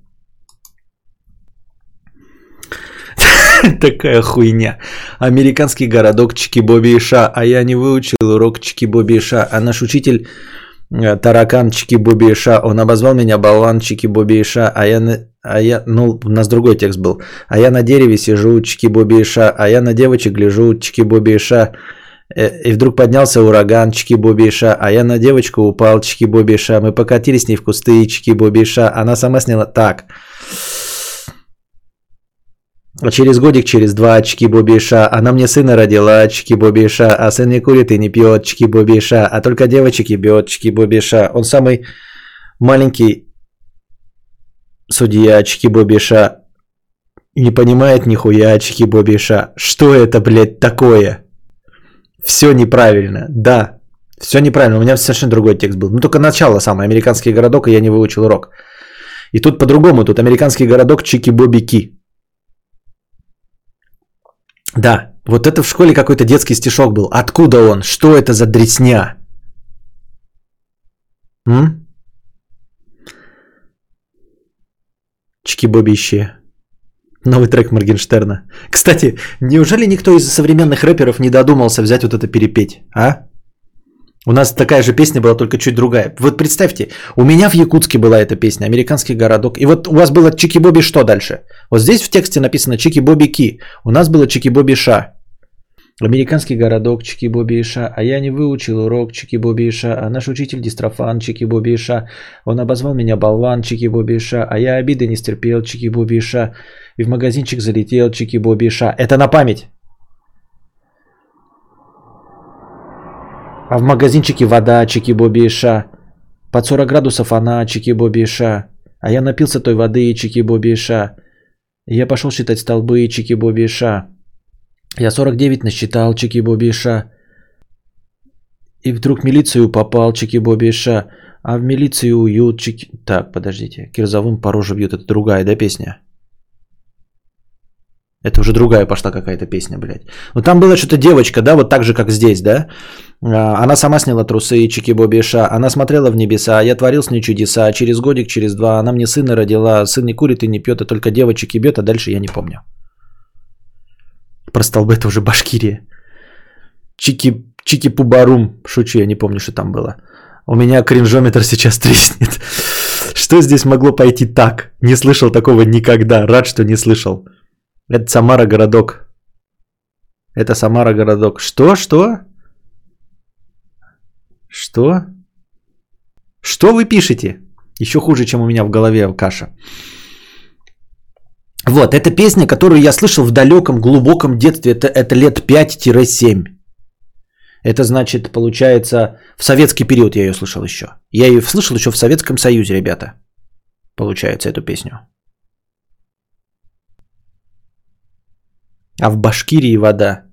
(laughs) Такая хуйня. Американский городок Чики-Боби и Ша. А я не выучил урок Чики-Боби и Ша. А наш учитель э, таракан Чики-Боби и Ша. Он обозвал меня болван Чики-Боби и Ша. А я, а я, ну, у нас другой текст был. А я на дереве сижу Чики-Боби и Ша. А я на девочек гляжу Чики-Боби и Ша. Э, и вдруг поднялся ураган Чики-Боби и Ша. А я на девочку упал Чики-Боби и Ша. Мы покатились с ней в кусты Чики-Боби и Ша. Она сама сняла... Так. А через годик, через два, очки Бобиша, она мне сына родила, очки Бобиша, а сын не курит и не пьет, очки Бобиша, а только девочек ебет, очки Бобиша. Он самый маленький судья, очки Бобиша, не понимает нихуя, очки Бобиша. Что это, блядь, такое? Все неправильно, да, все неправильно. У меня совершенно другой текст был. Ну, только начало самое, американский городок, и я не выучил урок. И тут по-другому, тут американский городок Чики-Боби-Ки. Да, вот это в школе какой-то детский стишок был. Откуда он? Что это за дресня? М? Чики-боби Новый трек Моргенштерна. Кстати, неужели никто из современных рэперов не додумался взять вот это перепеть, а? У нас такая же песня была, только чуть другая. Вот представьте, у меня в Якутске была эта песня, «Американский городок». И вот у вас было Чики-Боби что дальше? Вот здесь в тексте написано Чики-Боби Ки. У нас было Чики-Боби Ша. Американский городок, Чики-Боби Иша, а я не выучил урок Чики-Боби Иша, а наш учитель Дистрофан Чики-Боби Иша, он обозвал меня болван Чики-Боби Иша, а я обиды не стерпел Чики-Боби Иша, и в магазинчик залетел Чики-Боби Иша. Это на память. А в магазинчике вода, чики-боби и ша. Под 40 градусов она, чики-боби и ша. А я напился той воды, чики-боби и ша. Я пошел считать столбы, чики-боби и ша. Я 49 насчитал, чики-боби и ша. И вдруг в милицию попал, чики-боби и ша. А в милицию уют, чики... Так, подождите. Кирзовым по роже бьет. Это другая, да, песня? Это уже другая пошла какая-то песня, блядь. Но там была что-то девочка, да, вот так же, как здесь, да. А, она сама сняла трусы и чики боби ша. Она смотрела в небеса, я творил с ней чудеса. Через годик, через два она мне сына родила. Сын не курит и не пьет, а только девочек и бьет, а дальше я не помню. Про столбы это уже Башкирия. Чики, чики пубарум. Шучу, я не помню, что там было. У меня кринжометр сейчас (laughs) треснет. Что здесь могло пойти так? Не слышал такого никогда. Рад, что не слышал. Это Самара городок. Это Самара городок. Что? Что? Что? Что вы пишете? Еще хуже, чем у меня в голове каша. Вот, это песня, которую я слышал в далеком, глубоком детстве. Это, это лет 5-7. Это значит, получается, в советский период я ее слышал еще. Я ее слышал еще в Советском Союзе, ребята. Получается, эту песню. А в Башкирии вода.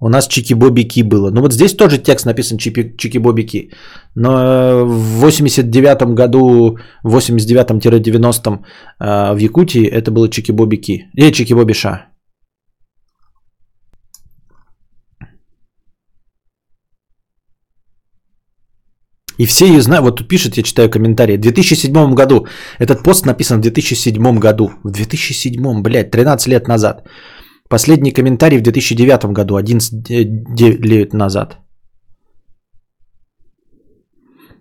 У нас чики-бобики было. Ну вот здесь тоже текст написан чики-бобики. Но в 89-м году, 89-90-м э, в Якутии это было чики-бобики. Или э, чики-бобиша. И все ее знают. Вот тут пишет, я читаю комментарии. В 2007 году. Этот пост написан в 2007 году. В 2007, блядь, 13 лет назад. Последний комментарий в 2009 году, 11 лет назад.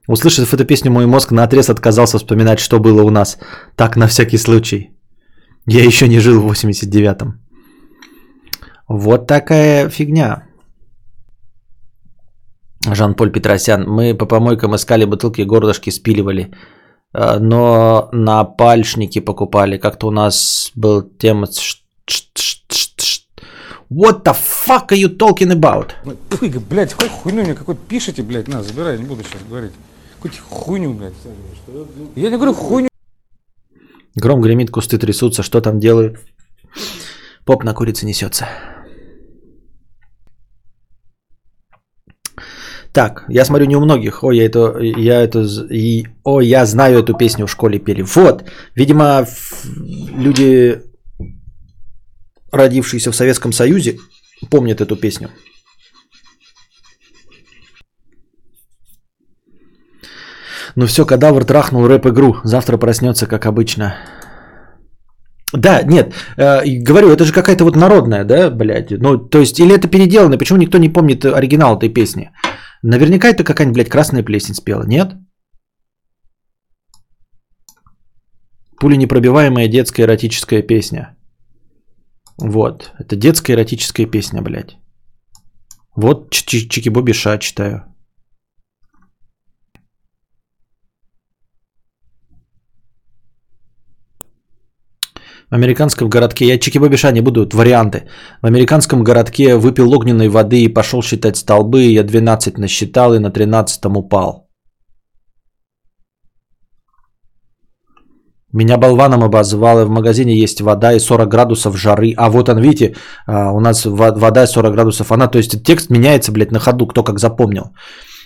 Услышав эту песню, мой мозг на отрез отказался вспоминать, что было у нас. Так, на всякий случай. Я еще не жил в 89-м. Вот такая фигня. Жан-Поль Петросян. Мы по помойкам искали бутылки, горлышки спиливали. Э, но на пальшники покупали. Как-то у нас был тема... What the fuck are you talking about? Ой, блядь, хоть хуйню мне какой-то пишите, блядь, на, забирай, не буду сейчас говорить. Какую-то хуйню, блядь. Я не говорю хуйню. Гром гремит, кусты трясутся, что там делают? Поп на курице несется. Так, я смотрю не у многих. О, я это, я это, и, о, я знаю эту песню в школе пели. Вот, видимо, люди, родившиеся в Советском Союзе, помнят эту песню. Ну все, кадавр трахнул рэп-игру. Завтра проснется, как обычно. Да, нет, э, говорю, это же какая-то вот народная, да, блядь. Ну, то есть, или это переделано, почему никто не помнит оригинал этой песни? Наверняка это какая-нибудь, блядь, красная плесень спела, нет? Пули непробиваемая детская эротическая песня. Вот, это детская эротическая песня, блядь. Вот Чики-Боби Ша читаю. В американском городке, я Чики Бобиша не буду, варианты. В американском городке выпил огненной воды и пошел считать столбы. Я 12 насчитал и на 13 упал. Меня болваном обозвал, в магазине есть вода и 40 градусов жары. А вот он, видите, а, у нас вода и 40 градусов. Она, то есть текст меняется, блядь, на ходу, кто как запомнил.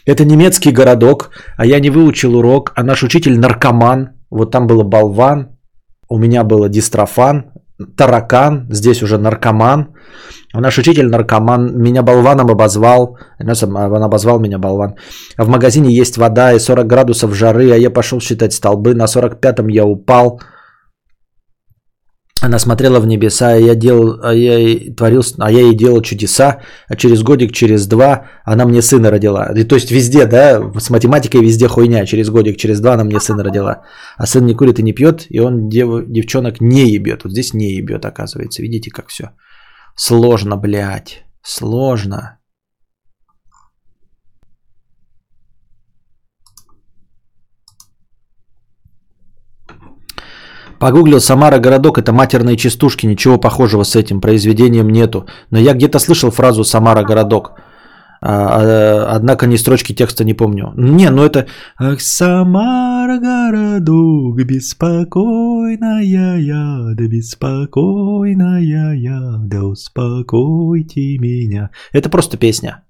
Это немецкий городок, а я не выучил урок, а наш учитель наркоман. Вот там было болван, у меня было дистрофан, таракан, здесь уже наркоман. Наш учитель наркоман меня болваном обозвал. Он обозвал меня болван. В магазине есть вода и 40 градусов жары, а я пошел считать столбы. На 45-м я упал. Она смотрела в небеса, а я делал, а я ей творил, а я ей делал чудеса, а через годик, через два она мне сына родила. И, то есть везде, да, с математикой везде хуйня, через годик, через два она мне сына родила. А сын не курит и не пьет, и он дев, девчонок не ебет. Вот здесь не ебет, оказывается. Видите, как все сложно, блядь, сложно. Погуглил Самара городок, это матерные частушки, ничего похожего с этим произведением нету. Но я где-то слышал фразу Самара городок. А, а, однако ни строчки текста не помню. Не, ну это Ах, Самара городок, беспокойная я, да беспокойная я, да успокойте меня. Это просто песня.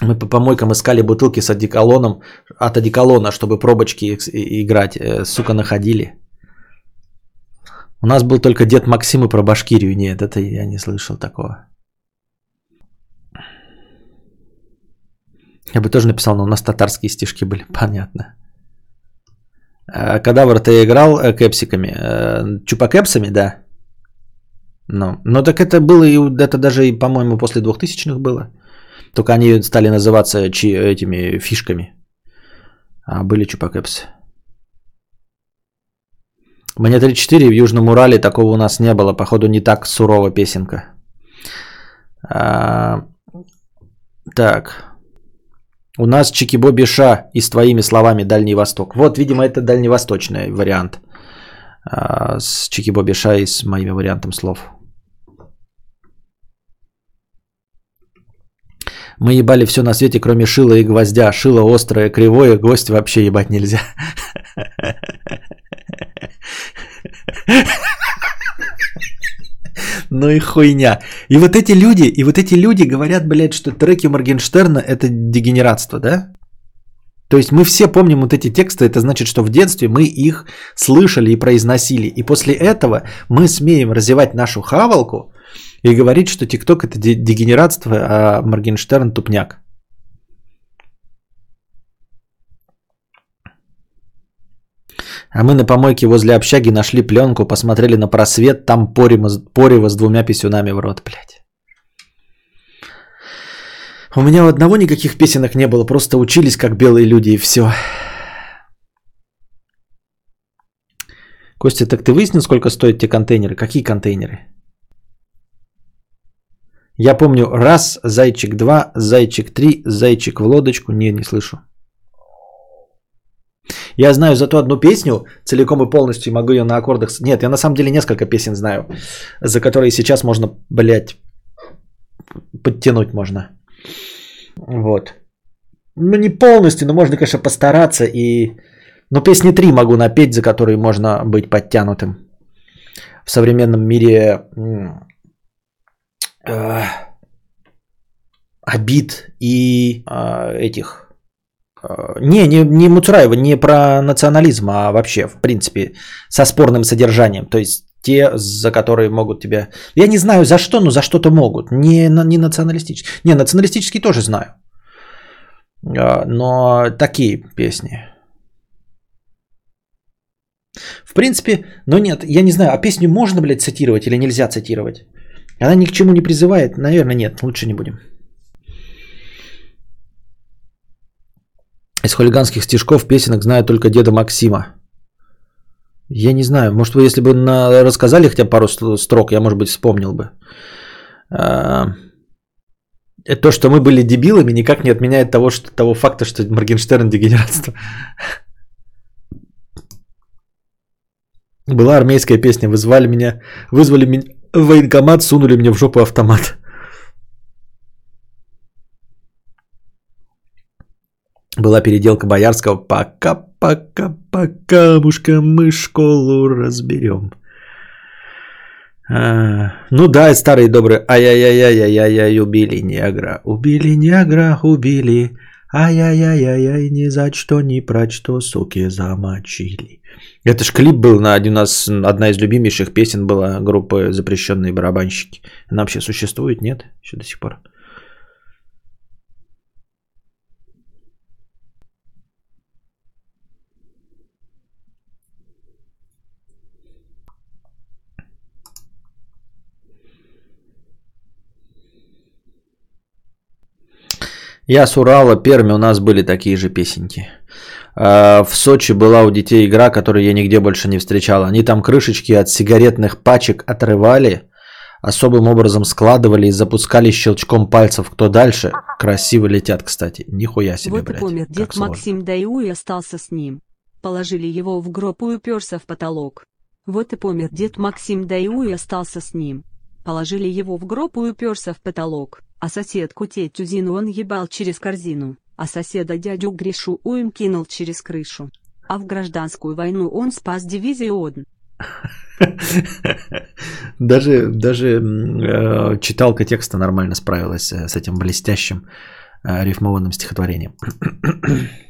Мы по помойкам искали бутылки с одеколоном, от одеколона, чтобы пробочки играть. Э, сука, находили. У нас был только дед Максим и про Башкирию. Нет, это я не слышал такого. Я бы тоже написал, но у нас татарские стишки были, (laughs) понятно. Э, кадавр ты играл э, кэпсиками? Чупакэпсами, да. Ну, но так это было, и это даже, по-моему, после 2000-х было. Только они стали называться чи, этими фишками. А были чупакэпсы. Мне 34 в Южном Урале такого у нас не было. Походу не так сурова песенка. А, так. У нас Чикибоби Ша и с твоими словами Дальний Восток. Вот, видимо, это дальневосточный вариант. А, с Чикибоби Ша и с моим вариантом слов. Мы ебали все на свете, кроме шила и гвоздя. Шило острое, кривое, гвоздь вообще ебать нельзя. Ну и хуйня. И вот эти люди, и вот эти люди говорят, блядь, что треки Моргенштерна это дегенератство, да? То есть мы все помним вот эти тексты, это значит, что в детстве мы их слышали и произносили. И после этого мы смеем развивать нашу хавалку, и говорить, что ТикТок это дегенератство, а Моргенштерн тупняк. А мы на помойке возле общаги нашли пленку, посмотрели на просвет, там порево с двумя писюнами в рот, блядь. У меня у одного никаких песенок не было, просто учились как белые люди и все. Костя, так ты выяснил, сколько стоят те контейнеры? Какие контейнеры? Я помню раз, зайчик два, зайчик три, зайчик в лодочку. Не, не слышу. Я знаю зато одну песню целиком и полностью, могу ее на аккордах... Нет, я на самом деле несколько песен знаю, за которые сейчас можно, блядь, подтянуть можно. Вот. Ну, не полностью, но можно, конечно, постараться. И... Ну, песни три могу напеть, за которые можно быть подтянутым. В современном мире э, обид и э, этих Э, не, не, не Муцураева, не про национализм, а вообще, в принципе, со спорным содержанием. То есть те, за которые могут тебя... Я не знаю за что, но за что-то могут. Не, не националистические. Не, националистические тоже знаю. Э, но такие песни. В принципе, но нет, я не знаю, а песню можно, блядь, цитировать или нельзя цитировать? Она ни к чему не призывает? Наверное, нет, лучше не будем. Из хулиганских стишков песенок знаю только деда Максима. Я не знаю, может вы, если бы на... рассказали хотя бы пару строк, я, может быть, вспомнил бы. А... То, что мы были дебилами, никак не отменяет того, что, того факта, что Моргенштерн дегенератство. Была армейская песня, вызвали меня, вызвали меня в военкомат, сунули мне в жопу автомат. Была переделка Боярского «Пока-пока-пока, мушка, мы школу разберем». А, ну да, старые добрые «Ай-яй-яй-яй-яй-яй, убили негра, убили негра, убили». Ай-яй-яй-яй, ни за что, ни про что, суки, замочили. Это ж клип был на один у нас, одна из любимейших песен была группы «Запрещенные барабанщики». Она вообще существует, нет? Еще до сих пор. Я с Урала, Перми, у нас были такие же песенки. А, в Сочи была у детей игра, которую я нигде больше не встречал. Они там крышечки от сигаретных пачек отрывали, особым образом складывали и запускали щелчком пальцев. Кто дальше? Красиво летят, кстати. Нихуя себе, Вот блядь. и помер дед сложно. Максим и остался с ним. Положили его в гроб и уперся в потолок. Вот и помер дед Максим Даю и остался с ним. Положили его в гроб и уперся в потолок. А соседку тетю Зину он ебал через корзину, а соседа дядю Гришу уем кинул через крышу. А в гражданскую войну он спас дивизию ОДН. (laughs) Даже, даже э, читалка текста нормально справилась э, с этим блестящим э, рифмованным стихотворением. (clears throat)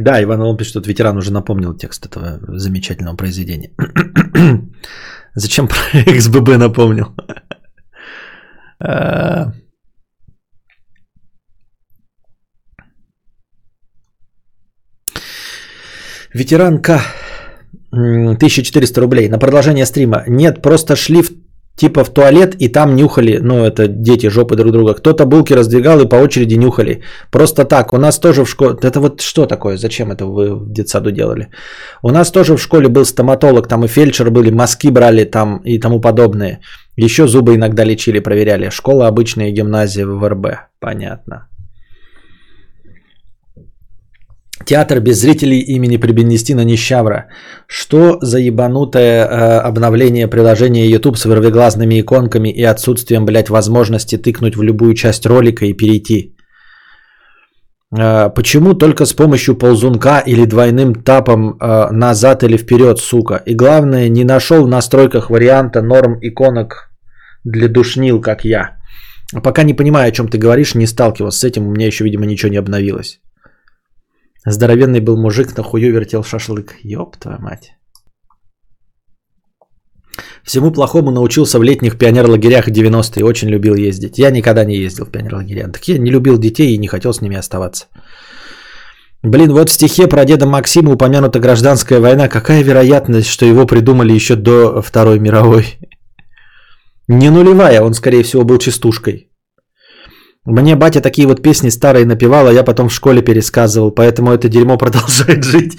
Да, Иван Иван пишет, что ветеран уже напомнил текст этого замечательного произведения. (clears throat) Зачем про XBB напомнил? А, Ветеран К. 1400 рублей. На продолжение стрима. Нет, просто шли в, типа в туалет и там нюхали. Ну, это дети жопы друг друга. Кто-то булки раздвигал и по очереди нюхали. Просто так. У нас тоже в школе... Это вот что такое? Зачем это вы в детсаду делали? У нас тоже в школе был стоматолог. Там и фельдшер были, мазки брали там и тому подобное. Еще зубы иногда лечили, проверяли. Школа обычная, гимназия в РБ. Понятно. Театр без зрителей имени Прибенестина Нищавра. Что за ебанутое э, обновление приложения YouTube с вырвиглазными иконками и отсутствием, блядь, возможности тыкнуть в любую часть ролика и перейти? Э, почему только с помощью ползунка или двойным тапом э, назад или вперед, сука? И главное, не нашел в настройках варианта норм иконок для душнил, как я. Пока не понимаю, о чем ты говоришь, не сталкивался с этим, у меня еще, видимо, ничего не обновилось. Здоровенный был мужик, на хую вертел шашлык. Ёб твою мать. Всему плохому научился в летних пионерлагерях 90-е. Очень любил ездить. Я никогда не ездил в пионерлагеря. Так я не любил детей и не хотел с ними оставаться. Блин, вот в стихе про деда Максима упомянута гражданская война. Какая вероятность, что его придумали еще до Второй мировой? (laughs) Не нулевая, он, скорее всего, был частушкой. Мне батя такие вот песни старые напевал, а я потом в школе пересказывал, поэтому это дерьмо (laughs) продолжает жить.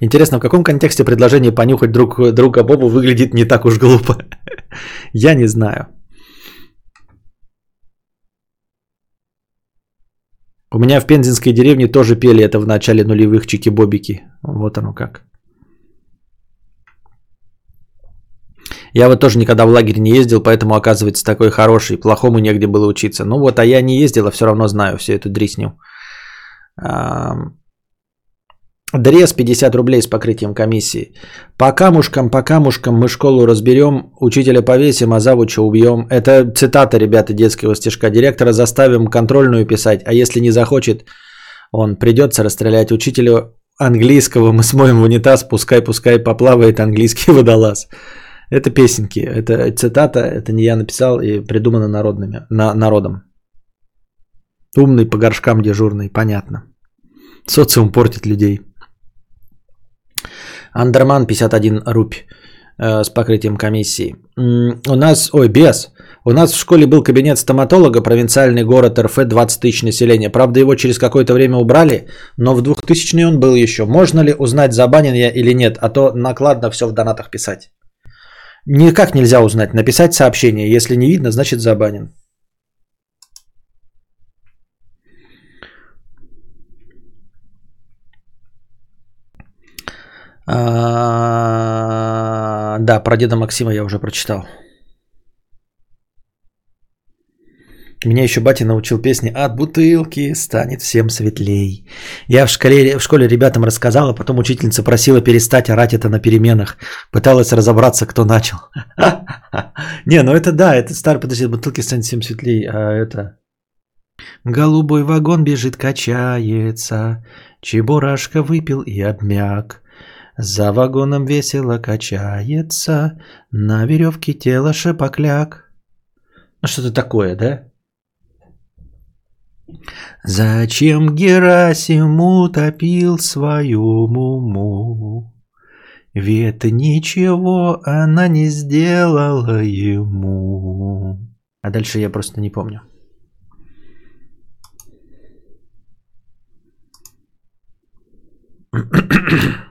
Интересно, в каком контексте предложение понюхать друг друга Бобу выглядит не так уж глупо? (laughs) Я не знаю. У меня в пензенской деревне тоже пели это в начале нулевых чики-бобики. Вот оно как. Я вот тоже никогда в лагерь не ездил, поэтому оказывается такой хороший, плохому негде было учиться. Ну вот, а я не ездил, а все равно знаю всю эту дрисню. Дрез 50 рублей с покрытием комиссии. По камушкам, по камушкам мы школу разберем, учителя повесим, а завуча убьем. Это цитата, ребята, детского стишка. Директора заставим контрольную писать, а если не захочет, он придется расстрелять учителя английского, мы смоем в унитаз, пускай, пускай поплавает английский водолаз. Это песенки, это цитата, это не я написал и придумано народными, на, народом. Умный по горшкам дежурный, понятно. Социум портит людей. Андерман 51 рубь э, с покрытием комиссии. У нас, ой, без. У нас в школе был кабинет стоматолога, провинциальный город РФ, 20 тысяч населения. Правда, его через какое-то время убрали, но в 2000 он был еще. Можно ли узнать, забанен я или нет? А то накладно все в донатах писать. Никак нельзя узнать. Написать сообщение. Если не видно, значит забанен. А, да, про деда Максима я уже прочитал. Меня еще батя научил песни «От бутылки станет всем светлей». Я в школе, в школе ребятам рассказал, а потом учительница просила перестать орать это на переменах. Пыталась разобраться, кто начал. (laughs) Не, ну это да, это старый, подожди, бутылки станет всем светлей, а это... Голубой вагон бежит, качается, Чебурашка выпил и обмяк. За вагоном весело качается, на веревке тело шипокляк. Ну что-то такое, да? Зачем Герасим утопил свою муму? Ведь ничего она не сделала ему. А дальше я просто не помню. (clears throat)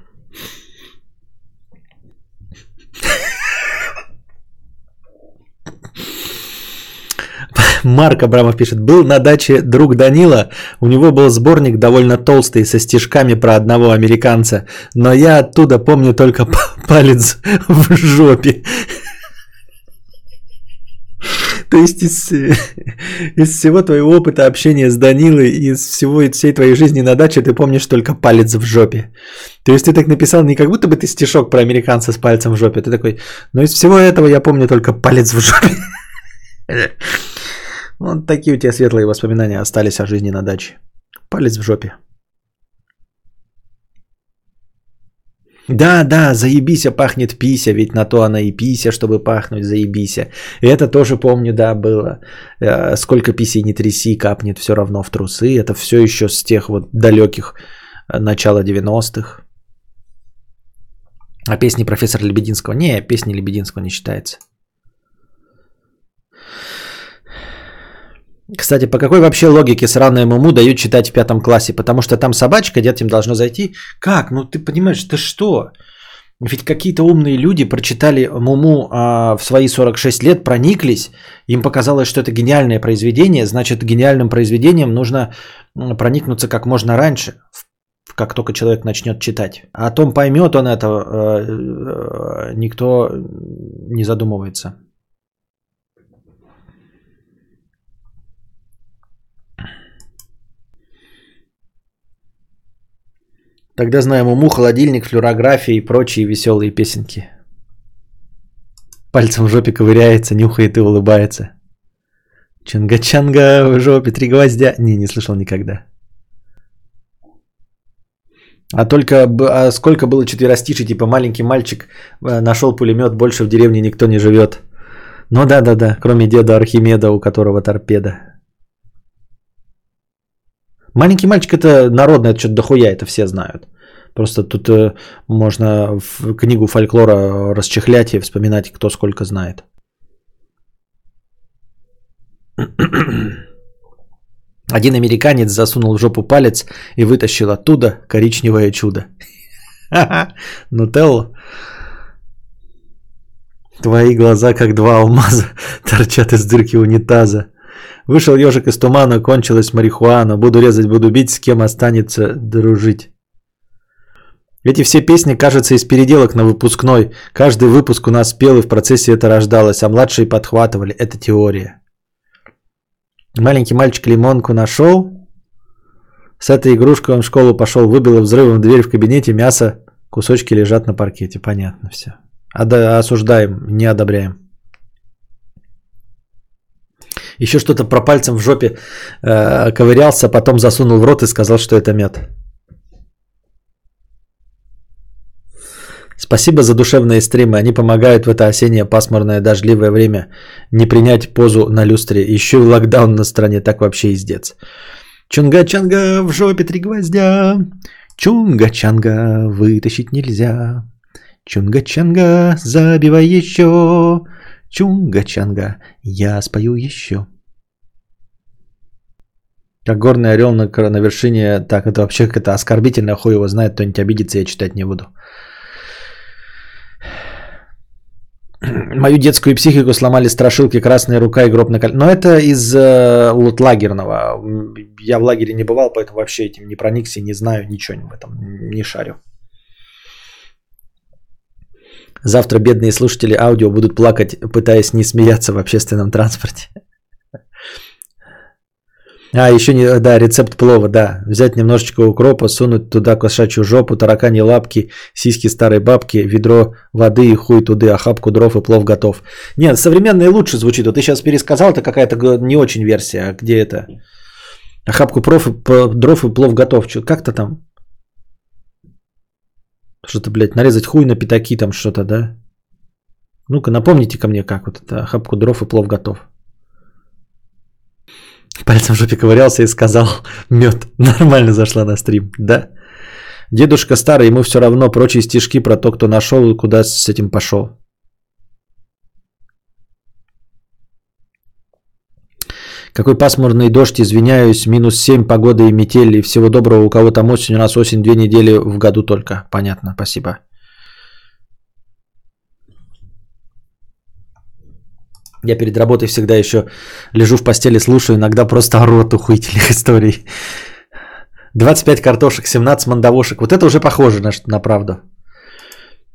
Марк Абрамов пишет. Был на даче друг Данила. У него был сборник довольно толстый со стишками про одного американца. Но я оттуда помню только (laughs) палец в жопе. То есть из, из всего твоего опыта общения с Данилой, из всего всей твоей жизни на даче ты помнишь только палец в жопе. То есть ты так написал не как будто бы ты стишок про американца с пальцем в жопе. Ты такой, но из всего этого я помню только палец в жопе. (laughs) Вот такие у тебя светлые воспоминания остались о жизни на даче. Палец в жопе. Да, да, заебися пахнет пися, ведь на то она и пися, чтобы пахнуть, заебися. И это тоже помню, да, было. Э, сколько писей не тряси, капнет все равно в трусы. Это все еще с тех вот далеких э, начала 90-х. А песни профессора Лебединского? Не, песни Лебединского не считается. Кстати, по какой вообще логике сраную Муму дают читать в пятом классе? Потому что там собачка, дед им должно зайти. Как? Ну ты понимаешь, ты что? Ведь какие-то умные люди прочитали Муму а, в свои 46 лет, прониклись, им показалось, что это гениальное произведение, значит, гениальным произведением нужно проникнуться как можно раньше, как только человек начнет читать. А о том, поймет он это, э, э, никто не задумывается. Тогда знаем уму, холодильник, флюорография и прочие веселые песенки. Пальцем в жопе ковыряется, нюхает и улыбается. Чанга-чанга в жопе, три гвоздя. Не, не слышал никогда. А только а сколько было четверостишей, типа маленький мальчик э, нашел пулемет, больше в деревне никто не живет. Ну да, да, да. Кроме деда Архимеда, у которого торпеда. Маленький мальчик это народное, это что-то дохуя, это все знают. Просто тут э, можно в книгу фольклора расчехлять и вспоминать, кто сколько знает. (clears throat) Один американец засунул в жопу палец и вытащил оттуда коричневое чудо. (laughs) Нутеллу. Твои глаза, как два алмаза, (laughs) торчат из дырки унитаза. Вышел ежик из тумана, кончилась марихуана. Буду резать, буду бить, с кем останется дружить. Эти все песни, кажется, из переделок на выпускной. Каждый выпуск у нас пел, и в процессе это рождалось, а младшие подхватывали. Это теория. Маленький мальчик лимонку нашел. С этой игрушкой он в школу пошел, выбил взрывом дверь в кабинете, мясо, кусочки лежат на паркете. Понятно все. Да, осуждаем, не одобряем. Еще что-то про пальцем в жопе э, ковырялся, потом засунул в рот и сказал, что это мед. Спасибо за душевные стримы. Они помогают в это осеннее пасмурное дождливое время не принять позу на люстре. Еще и локдаун на стране. Так вообще издец. Чунга-чанга в жопе три гвоздя. Чунга-чанга вытащить нельзя. Чунга-чанга забивай еще. Чунга-чанга я спою еще. Как горный орел на, на вершине, так это вообще какая-то оскорбительная, хуй его знает, кто-нибудь обидится, я читать не буду. (clears throat) Мою детскую психику сломали страшилки «Красная рука» и «Гроб на коль...» Но это из э, лагерного. Я в лагере не бывал, поэтому вообще этим не проникся, не знаю ничего об этом, не шарю. Завтра бедные слушатели аудио будут плакать, пытаясь не смеяться в общественном транспорте. А, еще не, да, рецепт плова, да. Взять немножечко укропа, сунуть туда кошачью жопу, таракани лапки, сиськи старой бабки, ведро воды и хуй туды, охапку дров и плов готов. Нет, современное лучше звучит. Вот ты сейчас пересказал, это какая-то не очень версия. А где это? Охапку проф, дров и плов готов. Как-то там. Что-то, блядь, нарезать хуй на пятаки там что-то, да? Ну-ка, напомните ко мне, как вот это. Охапку дров и плов готов. Пальцем в жопе ковырялся и сказал, (laughs) мед, нормально зашла на стрим, да? Дедушка старый, ему все равно прочие стишки про то, кто нашел и куда с этим пошел. Какой пасмурный дождь, извиняюсь, минус 7, погода и метель, и всего доброго, у кого там осень, у нас осень две недели в году только. Понятно, спасибо. Я перед работой всегда еще лежу в постели, слушаю, иногда просто ору от охуительных (laughs) историй. 25 картошек, 17 мандавошек. Вот это уже похоже на, на правду.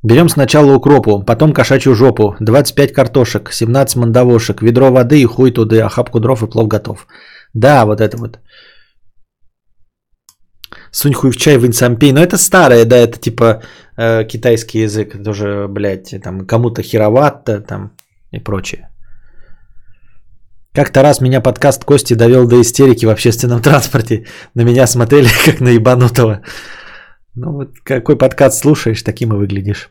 Берем сначала укропу, потом кошачью жопу, 25 картошек, 17 мандавошек, ведро воды и хуй туды, охапку дров и плов готов. Да, вот это вот. Сунь хуй в чай, вынь сам пей. Но это старое, да, это типа э, китайский язык. Тоже, блядь, там кому-то херовато там и прочее. Как-то раз меня подкаст Кости довел до истерики в общественном (laughs) транспорте. На меня смотрели (laughs) как на ебанутого. Ну вот какой подкаст слушаешь, таким и выглядишь.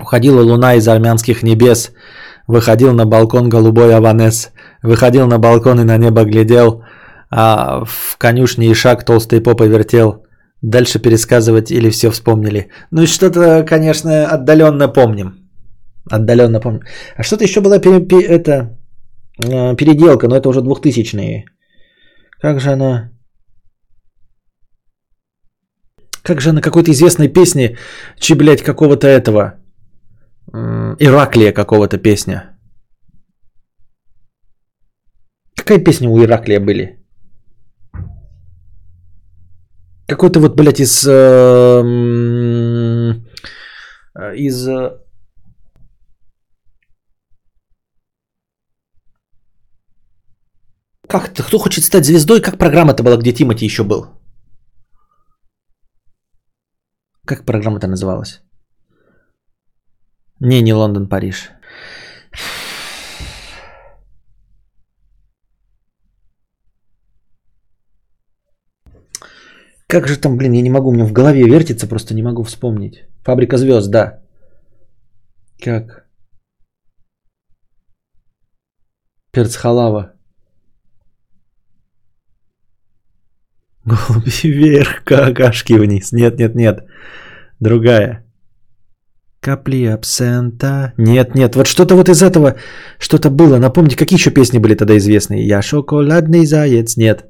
Уходила луна из армянских небес. Выходил на балкон голубой Аванес. Выходил на балкон и на небо глядел. А в конюшне и шаг толстой попой вертел. Дальше пересказывать или все вспомнили. Ну и что-то, конечно, отдаленно помним. Отдаленно помню. А что-то еще была пере, пере, это, э, переделка, но это уже двухтысячные. Как же она... Как же на какой-то известной песне, чи, блядь, какого-то этого, Ираклия какого-то песня. Какая песня у Ираклия были? Какой-то вот, блядь, из... Э, из Как кто хочет стать звездой? Как программа-то была, где Тимати еще был? Как программа-то называлась? Не, не Лондон, Париж. Как же там, блин, я не могу, у меня в голове вертится, просто не могу вспомнить. Фабрика звезд, да. Как? Перцхалава. Голуби вверх, какашки вниз. Нет, нет, нет. Другая. Капли абсента. Нет, нет, вот что-то вот из этого, что-то было. Напомните, какие еще песни были тогда известные? Я шоколадный заяц. Нет.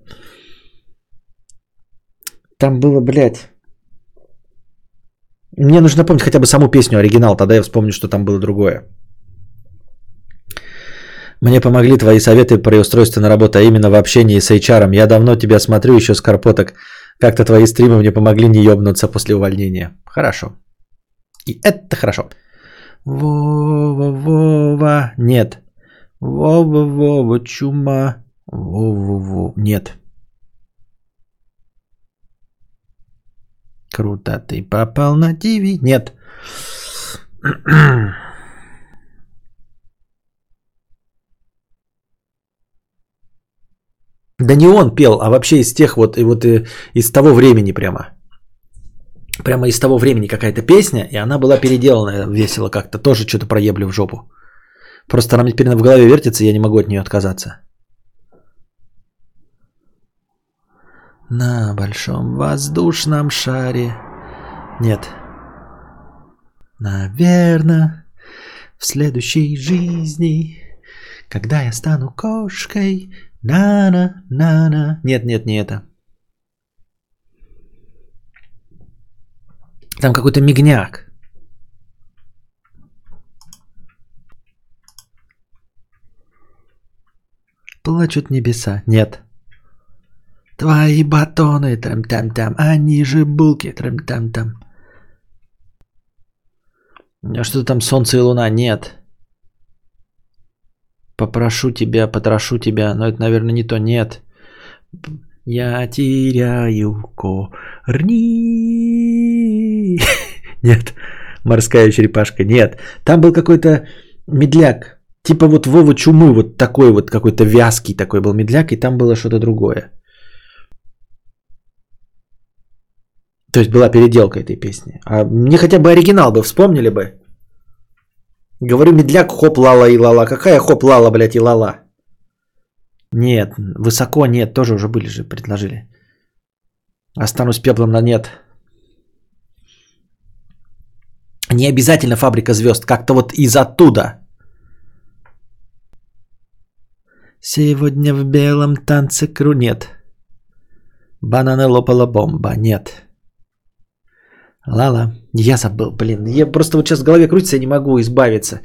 Там было, блядь. Мне нужно напомнить хотя бы саму песню, оригинал. Тогда я вспомню, что там было другое. Мне помогли твои советы при устройстве на работу, а именно в общении с HR. Я давно тебя смотрю еще с карпоток. Как-то твои стримы мне помогли не ебнуться после увольнения. Хорошо. И это хорошо. Вова, Вова. Нет. Вова, Вова, чума. Вова, Вова. Нет. Круто, ты попал на ТВ. Нет. (clears throat) Да не он пел, а вообще из тех вот, и вот и, из того времени прямо. Прямо из того времени какая-то песня, и она была переделана весело как-то. Тоже что-то проеблю в жопу. Просто она мне теперь в голове вертится, я не могу от нее отказаться. На большом воздушном шаре. Нет. Наверное, в следующей жизни, когда я стану кошкой, на-на, на-на. Нет, нет, не это. Там какой-то мигняк. Плачут небеса. Нет. Твои батоны, трам-там-там, они же булки, трам-там-там. А что там солнце и луна? Нет. Попрошу тебя, потрошу тебя, но это, наверное, не то. Нет. Я теряю корни. (laughs) Нет. Морская черепашка. Нет. Там был какой-то медляк. Типа вот Вова Чумы, вот такой вот какой-то вязкий такой был медляк, и там было что-то другое. То есть была переделка этой песни. А мне хотя бы оригинал бы вспомнили бы. Говорю, медляк, хоп, лала и лала. Какая хоп, лала, блядь, и лала? Нет, высоко нет, тоже уже были же, предложили. Останусь пеплом на нет. Не обязательно фабрика звезд, как-то вот из оттуда. Сегодня в белом танце кру нет. Бананы лопала бомба, нет. Лала, я забыл, блин. Я просто вот сейчас в голове крутится, я не могу избавиться.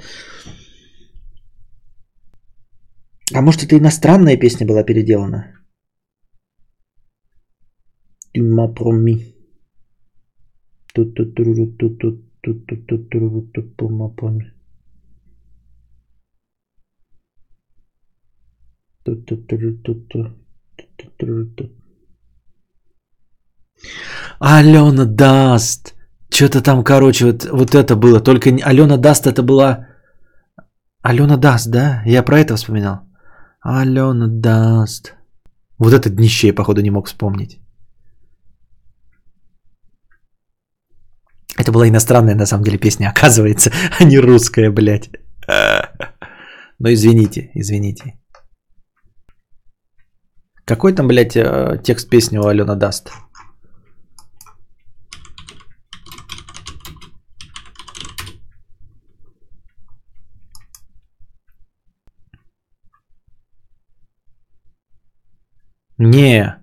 А может это иностранная песня была переделана? Tu m'as promis. Тут тут тут тут тут тут тут тут тут тут pour ma promis. Тут тут тут тут тут тут тут Алена Даст. Что-то там, короче, вот, вот это было. Только Алена Даст это была... Алена Даст, да? Я про это вспоминал. Алена Даст. Вот это днище я, походу, не мог вспомнить. Это была иностранная, на самом деле, песня, (laughs) оказывается, а не русская, блядь. (laughs) Но извините, извините. Какой там, блядь, э, текст песни у Алена Даст? Не.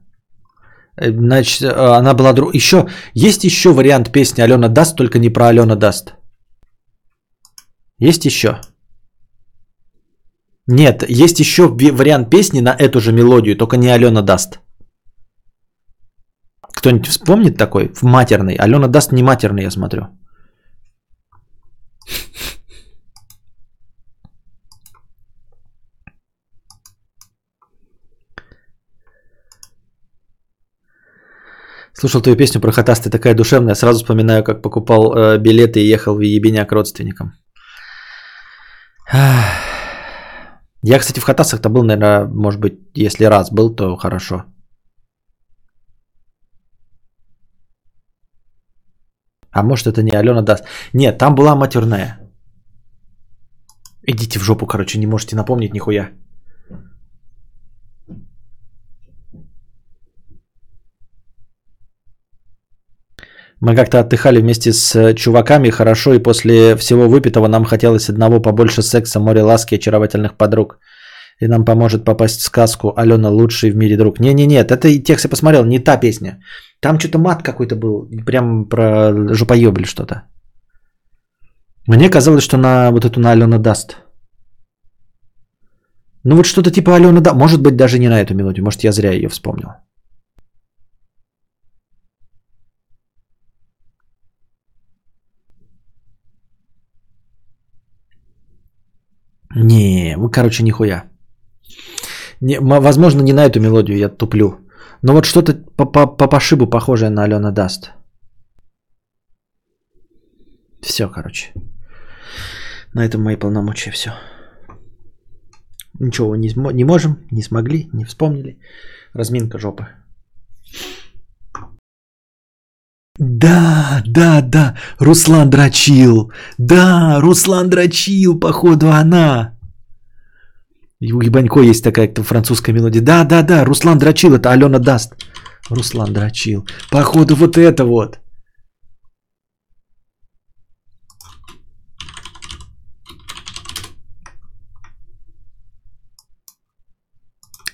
Э, значит, э, она была друг... Еще есть еще вариант песни Алена Даст, только не про Алена Даст. Есть еще? Нет, есть еще вариант песни на эту же мелодию, только не Алена Даст. Кто-нибудь вспомнит такой? В матерный. Алена Даст не матерный, я смотрю. Слушал твою песню про Хатас, ты такая душевная. Сразу вспоминаю, как покупал э, билеты и ехал в ебеня к родственникам. Я, кстати, в Хатасах-то был, наверное, может быть, если раз был, то хорошо. А может, это не Алена даст. Нет, там была матерная. Идите в жопу, короче, не можете напомнить нихуя. Мы как-то отдыхали вместе с э, чуваками хорошо, и после всего выпитого нам хотелось одного побольше секса, море ласки, очаровательных подруг. И нам поможет попасть в сказку Алена лучший в мире друг. Не-не-не, это текст я посмотрел, не та песня. Там что-то мат какой-то был, прям про жопоебли что-то. Мне казалось, что на вот эту на Алена даст. Ну вот что-то типа Алена да, может быть даже не на эту мелодию, может я зря ее вспомнил. Не, короче, нихуя. Не, возможно, не на эту мелодию я туплю. Но вот что-то по, по, по пошибу похожее на Алена Даст. Все, короче. На этом мои полномочия все. Ничего не, не можем, не смогли, не вспомнили. Разминка жопы. Да, да, да, Руслан дрочил. Да, Руслан дрочил, походу она. У Ебанько есть такая французская мелодия. Да, да, да, Руслан дрочил, это Алена даст. Руслан дрочил. Походу вот это вот.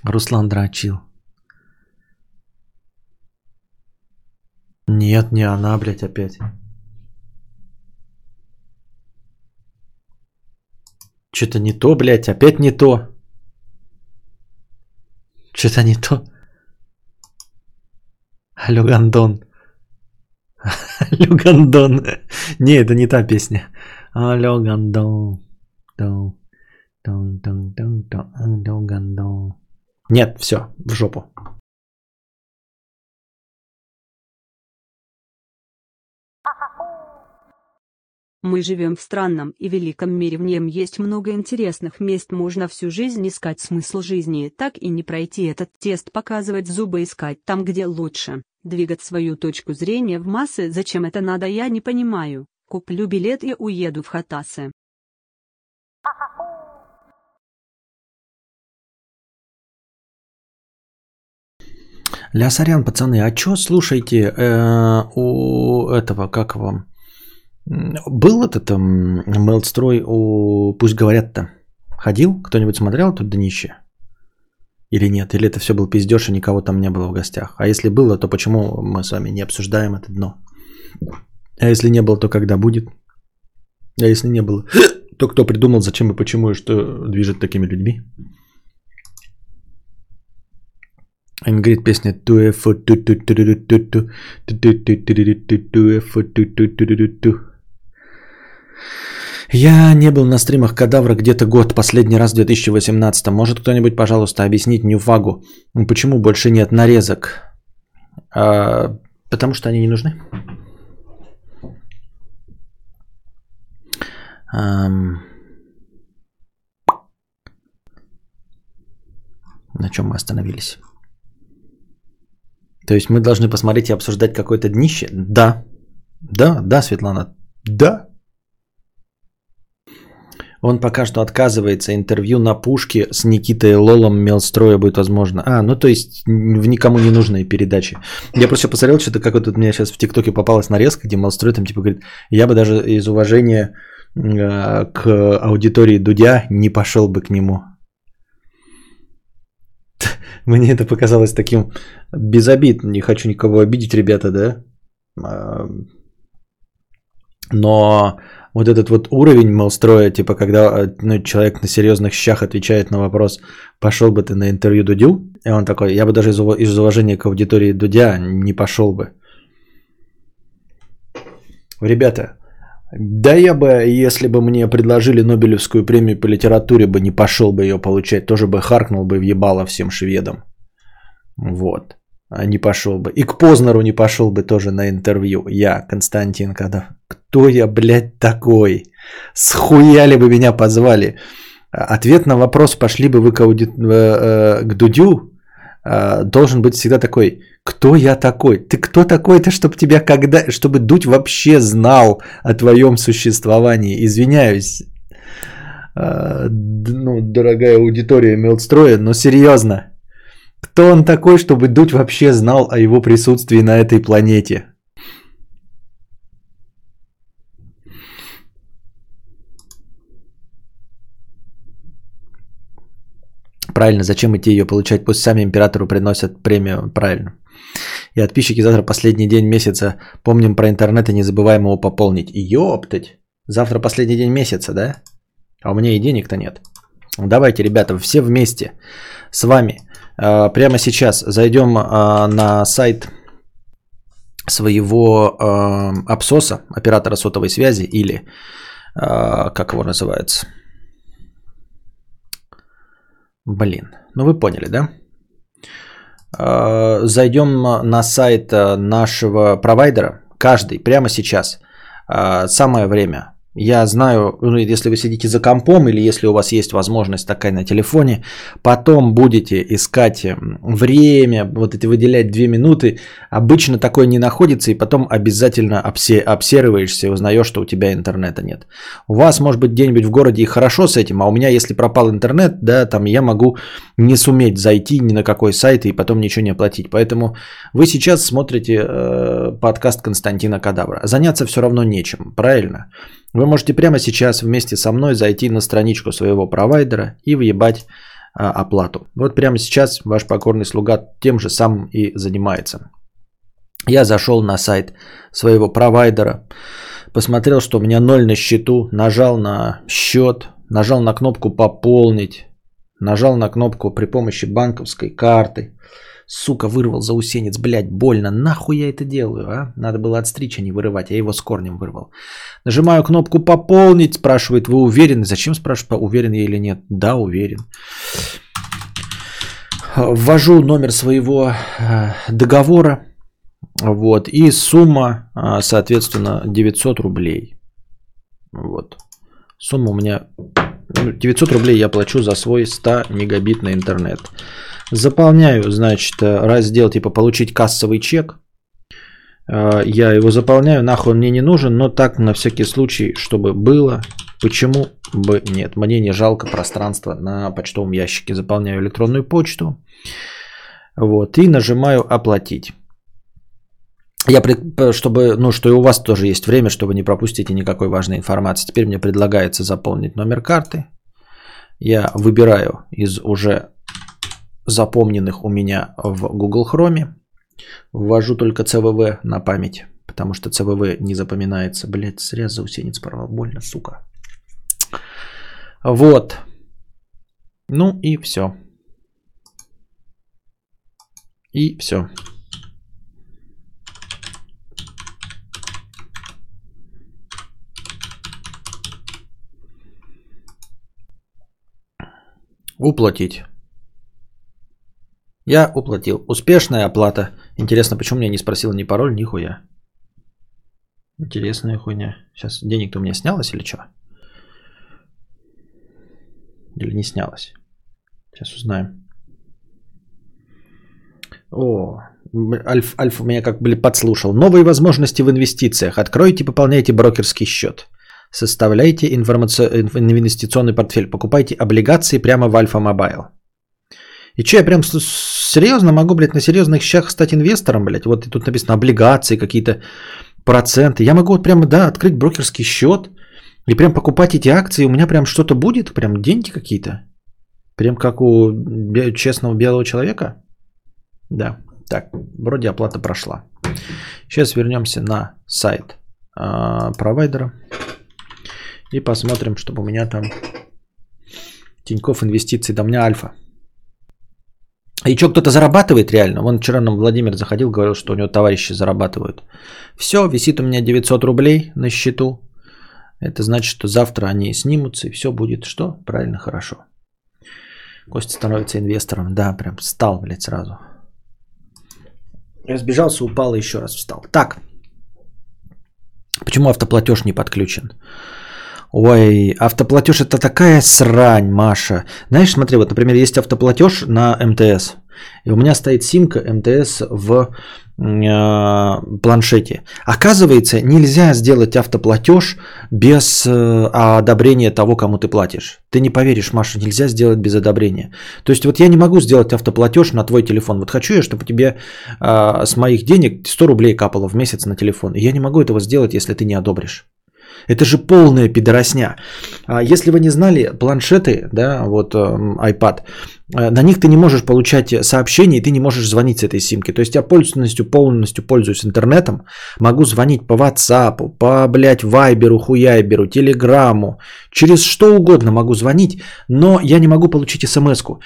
Руслан дрочил. Нет, не она, блядь, опять. Что-то не то, блядь, опять не то. Что-то не то. (laughs) Алло, Гандон. Не, это не та песня. Алло, Гандон. Нет, все, в жопу. Мы живем в странном и великом мире, в нем есть много интересных мест, можно всю жизнь искать смысл жизни, так и не пройти этот тест, показывать зубы искать там, где лучше, двигать свою точку зрения в массы, зачем это надо, я не понимаю. Куплю билет и уеду в Хатасы. Ля сорян, пацаны, а чё, слушайте, э, у этого, как вам, был этот um, мелстрой у «Пусть говорят-то»? Ходил? Кто-нибудь смотрел тут днище? Или нет? Или это все был пиздеж и никого там не было в гостях? А если было, то почему мы с вами не обсуждаем это дно? А если не было, то когда будет? А если не было, то кто придумал, зачем и почему и что движет такими людьми? Говорит песня туэфу ту ту ту ту ту ту ту ту ту ту ту ту ту я не был на стримах Кадавра где-то год, последний раз в 2018. Может кто-нибудь, пожалуйста, объяснить Ньюфагу, почему больше нет нарезок? А, потому что они не нужны. Um, на чем мы остановились? То есть мы должны посмотреть и обсуждать какое-то днище? Да. Да, да, Светлана. Да. Он пока что отказывается. Интервью на пушке с Никитой Лолом Мелстроя будет возможно. А, ну то есть в никому не нужные передачи. Я просто посмотрел, что-то как вот у меня сейчас в ТикТоке попалась нарезка, где Мелстрой там типа говорит, я бы даже из уважения э, к аудитории Дудя не пошел бы к нему. (laughs) Мне это показалось таким безобидным. Не хочу никого обидеть, ребята, да? Но вот этот вот уровень мелстроя, типа когда э, ну, человек на серьезных щах отвечает на вопрос, пошел бы ты на интервью Дудю? И он такой, я бы даже из, из уважения к аудитории Дудя не пошел бы. Ребята, да я бы, если бы мне предложили Нобелевскую премию по литературе, бы не пошел бы ее получать, тоже бы харкнул бы в ебало всем шведам. Вот. А не пошел бы. И к Познеру не пошел бы тоже на интервью. Я, Константин Кадав. Кто я, блядь, такой? Схуяли бы меня позвали? Ответ на вопрос, пошли бы вы к, ауди... Э, э, к Дудю, э, должен быть всегда такой. Кто я такой? Ты кто такой-то, чтобы тебя когда... Чтобы Дудь вообще знал о твоем существовании? Извиняюсь. А, ну, дорогая аудитория Мелстроя, но серьезно. Кто он такой, чтобы Дудь вообще знал о его присутствии на этой планете? Правильно, зачем идти ее получать? Пусть сами императору приносят премию. Правильно. И подписчики завтра последний день месяца. Помним про интернет и не забываем его пополнить. Ёптать. Завтра последний день месяца, да? А у меня и денег-то нет. Давайте, ребята, все вместе с вами прямо сейчас зайдем э, на сайт своего э, абсоса, оператора сотовой связи или как его называется. Блин, ну вы поняли, да? Зайдем на сайт нашего провайдера, каждый, прямо сейчас. Самое время я знаю, ну, если вы сидите за компом или если у вас есть возможность такая на телефоне, потом будете искать время, вот эти выделять две минуты. Обычно такое не находится, и потом обязательно обсе- обсерваешься и узнаешь, что у тебя интернета нет. У вас, может быть, где-нибудь в городе и хорошо с этим, а у меня, если пропал интернет, да, там я могу не суметь зайти ни на какой сайт и потом ничего не оплатить. Поэтому вы сейчас смотрите э, подкаст Константина Кадавра. Заняться все равно нечем, правильно? Вы можете прямо сейчас вместе со мной зайти на страничку своего провайдера и въебать а, оплату. Вот прямо сейчас ваш покорный слуга тем же самым и занимается. Я зашел на сайт своего провайдера, посмотрел, что у меня ноль на счету, нажал на счет, нажал на кнопку «Пополнить», нажал на кнопку при помощи банковской карты – Сука, вырвал заусенец, блядь, больно. Нахуй я это делаю, а? Надо было отстричь, а не вырывать. Я его с корнем вырвал. Нажимаю кнопку «Пополнить», спрашивает, вы уверены? Зачем спрашивать, уверен я или нет? Да, уверен. Ввожу номер своего э, договора. Вот. И сумма, э, соответственно, 900 рублей. Вот. Сумма у меня 900 ну, рублей я плачу за свой 100 мегабитный интернет. Заполняю, значит, э, раздел типа получить кассовый чек. Э, я его заполняю, нахуй он мне не нужен, но так на всякий случай, чтобы было. Почему бы нет? Мне не жалко пространства на почтовом ящике. Заполняю электронную почту. Вот, и нажимаю оплатить. Я, чтобы, ну, что и у вас тоже есть время, чтобы не пропустить никакой важной информации. Теперь мне предлагается заполнить номер карты. Я выбираю из уже запомненных у меня в Google Chrome. Ввожу только CVV на память, потому что CVV не запоминается. Блять, зря заусенец порвал. Больно, сука. Вот. Ну и все. И все. Уплатить. Я уплатил. Успешная оплата. Интересно, почему меня не спросил ни пароль, ни хуя. Интересная хуйня. Сейчас денег-то у меня снялось или что? Или не снялось? Сейчас узнаем. О, Альф, Альф меня как бы подслушал. Новые возможности в инвестициях. Откройте, пополняйте брокерский счет. Составляйте информаци... инвестиционный портфель. Покупайте облигации прямо в Альфа Мобайл. И что, я прям серьезно могу, блядь, на серьезных щах стать инвестором, блядь? Вот тут написано облигации, какие-то проценты. Я могу вот прямо, да, открыть брокерский счет и прям покупать эти акции. У меня прям что-то будет, прям деньги какие-то. Прям как у честного белого человека. Да, так, вроде оплата прошла. Сейчас вернемся на сайт э, провайдера и посмотрим, чтобы у меня там Тиньков инвестиции, да у меня альфа. И что, кто-то зарабатывает реально? Вон вчера нам Владимир заходил, говорил, что у него товарищи зарабатывают. Все, висит у меня 900 рублей на счету. Это значит, что завтра они снимутся, и все будет что? Правильно, хорошо. Костя становится инвестором. Да, прям встал, блядь, сразу. Разбежался, упал и еще раз встал. Так. Почему автоплатеж не подключен? Ой, автоплатеж это такая срань, Маша. Знаешь, смотри, вот, например, есть автоплатеж на МТС. И у меня стоит симка МТС в э, планшете. Оказывается, нельзя сделать автоплатеж без э, одобрения того, кому ты платишь. Ты не поверишь, Маша, нельзя сделать без одобрения. То есть вот я не могу сделать автоплатеж на твой телефон. Вот хочу я, чтобы тебе э, с моих денег 100 рублей капало в месяц на телефон. И я не могу этого сделать, если ты не одобришь. Это же полная пидоросня. А Если вы не знали, планшеты, да, вот эм, iPad, э, на них ты не можешь получать сообщения, и ты не можешь звонить с этой симки. То есть я полностью, полностью пользуюсь интернетом, могу звонить по WhatsApp, по, блядь, Вайберу, Хуяйберу, Телеграму, через что угодно могу звонить, но я не могу получить смс-ку.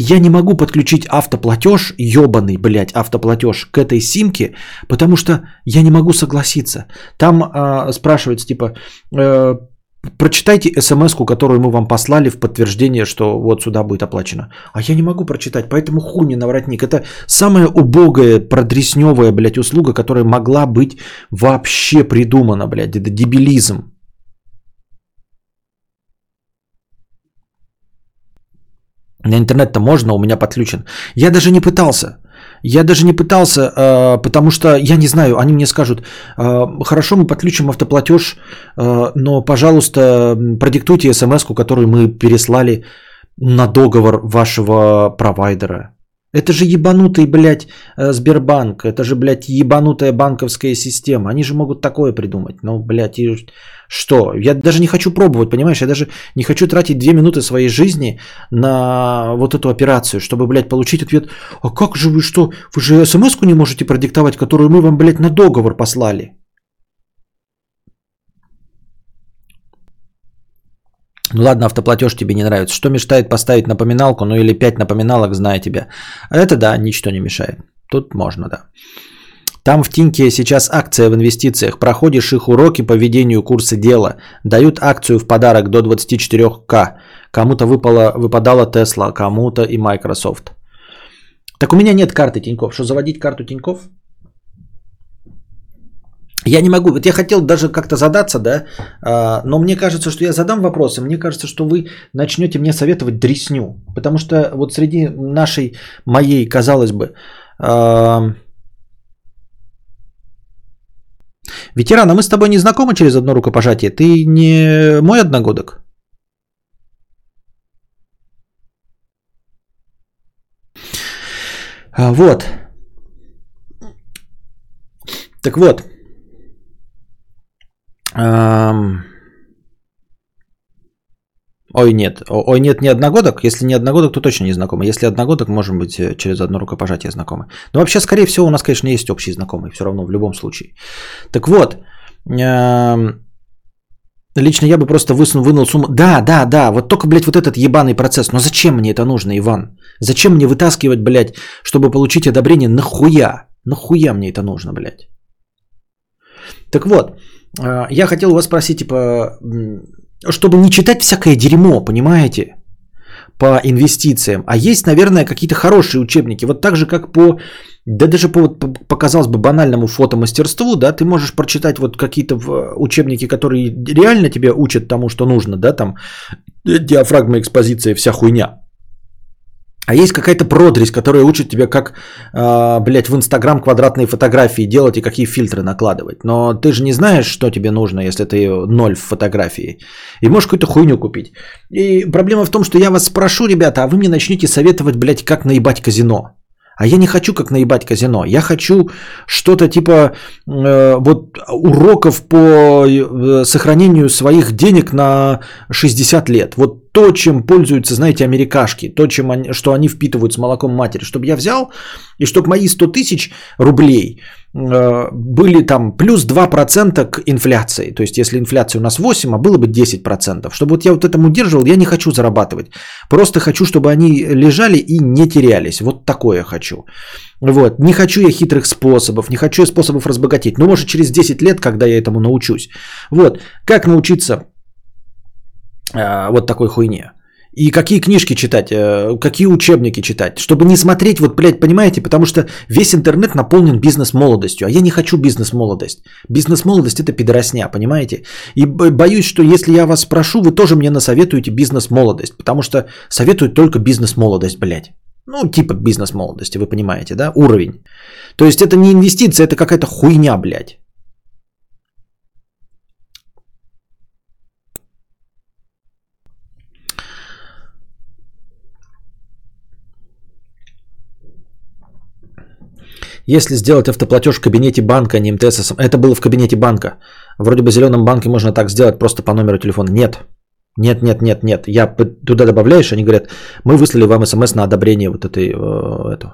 Я не могу подключить автоплатеж, ебаный, блядь, автоплатеж к этой симке, потому что я не могу согласиться. Там э, спрашивается, типа, э, прочитайте смс которую мы вам послали в подтверждение, что вот сюда будет оплачено. А я не могу прочитать, поэтому хуй мне на воротник. Это самая убогая, продресневая, блядь, услуга, которая могла быть вообще придумана, блядь. Это дебилизм. На интернет-то можно, у меня подключен. Я даже не пытался. Я даже не пытался, э, потому что я не знаю, они мне скажут, э, хорошо, мы подключим автоплатеж, э, но, пожалуйста, продиктуйте смс, которую мы переслали на договор вашего провайдера. Это же ебанутый, блядь, Сбербанк. Это же, блядь, ебанутая банковская система. Они же могут такое придумать. Ну, блядь, и что? Я даже не хочу пробовать, понимаешь? Я даже не хочу тратить две минуты своей жизни на вот эту операцию, чтобы, блядь, получить ответ. А как же вы что? Вы же смс не можете продиктовать, которую мы вам, блядь, на договор послали. Ну ладно, автоплатеж тебе не нравится. Что мешает поставить напоминалку, ну или 5 напоминалок, зная тебя? Это да, ничто не мешает. Тут можно, да. Там в Тиньке сейчас акция в инвестициях. Проходишь их уроки по ведению курса дела. Дают акцию в подарок до 24к. Кому-то выпало, выпадала Tesla, кому-то и Microsoft. Так у меня нет карты Тиньков. Что, заводить карту Тиньков? Я не могу, вот я хотел даже как-то задаться, да, а, но мне кажется, что я задам вопросы, мне кажется, что вы начнете мне советовать дресню, потому что вот среди нашей, моей, казалось бы, а, ветерана, мы с тобой не знакомы через одно рукопожатие, ты не мой одногодок? А, вот. Так вот, Ой, нет. Ой, нет, не одногодок. Если не одногодок, то точно не знакомы. Если одногодок, можем быть э, через одно рукопожатие знакомы. Но вообще, скорее всего, у нас, конечно, есть общий знакомый. Все равно, в любом случае. Так вот. Лично я бы просто высунул, вынул сумму. Да, да, да, вот только, блядь, вот этот ебаный процесс. Но зачем мне это нужно, Иван? Зачем мне вытаскивать, блядь, чтобы получить одобрение? Нахуя? Нахуя мне это нужно, блядь? Так вот, я хотел вас спросить, типа, чтобы не читать всякое дерьмо, понимаете, по инвестициям. А есть, наверное, какие-то хорошие учебники. Вот так же, как по, да даже по, по показалось бы, банальному фотомастерству, да, ты можешь прочитать вот какие-то учебники, которые реально тебя учат тому, что нужно, да, там диафрагма, экспозиция, вся хуйня. А есть какая-то продресь, которая учит тебя, как, э, блядь, в Инстаграм квадратные фотографии делать и какие фильтры накладывать. Но ты же не знаешь, что тебе нужно, если ты ноль в фотографии. И можешь какую-то хуйню купить. И проблема в том, что я вас спрошу, ребята, а вы мне начнете советовать, блядь, как наебать казино. А я не хочу как наебать казино. Я хочу что-то типа э, вот уроков по э, сохранению своих денег на 60 лет. Вот то, чем пользуются, знаете, америкашки, то, чем они, что они впитывают с молоком матери, чтобы я взял, и чтобы мои 100 тысяч рублей э, были там плюс 2% к инфляции. То есть, если инфляция у нас 8, а было бы 10%. Чтобы вот я вот этому удерживал, я не хочу зарабатывать. Просто хочу, чтобы они лежали и не терялись. Вот такое хочу. Вот. Не хочу я хитрых способов, не хочу я способов разбогатеть. Ну, может, через 10 лет, когда я этому научусь. Вот. Как научиться вот такой хуйне. И какие книжки читать, э, какие учебники читать, чтобы не смотреть, вот, блядь, понимаете, потому что весь интернет наполнен бизнес-молодостью, а я не хочу бизнес-молодость. Бизнес-молодость – это пидоросня, понимаете? И боюсь, что если я вас спрошу, вы тоже мне насоветуете бизнес-молодость, потому что советуют только бизнес-молодость, блядь. Ну, типа бизнес молодости, вы понимаете, да? Уровень. То есть это не инвестиция, это какая-то хуйня, блядь. Если сделать автоплатеж в кабинете банка, а не МТС, это было в кабинете банка. Вроде бы в зеленом банке можно так сделать просто по номеру телефона. Нет. Нет, нет, нет, нет. Я туда добавляешь, они говорят, мы выслали вам смс на одобрение вот этой, э, эту.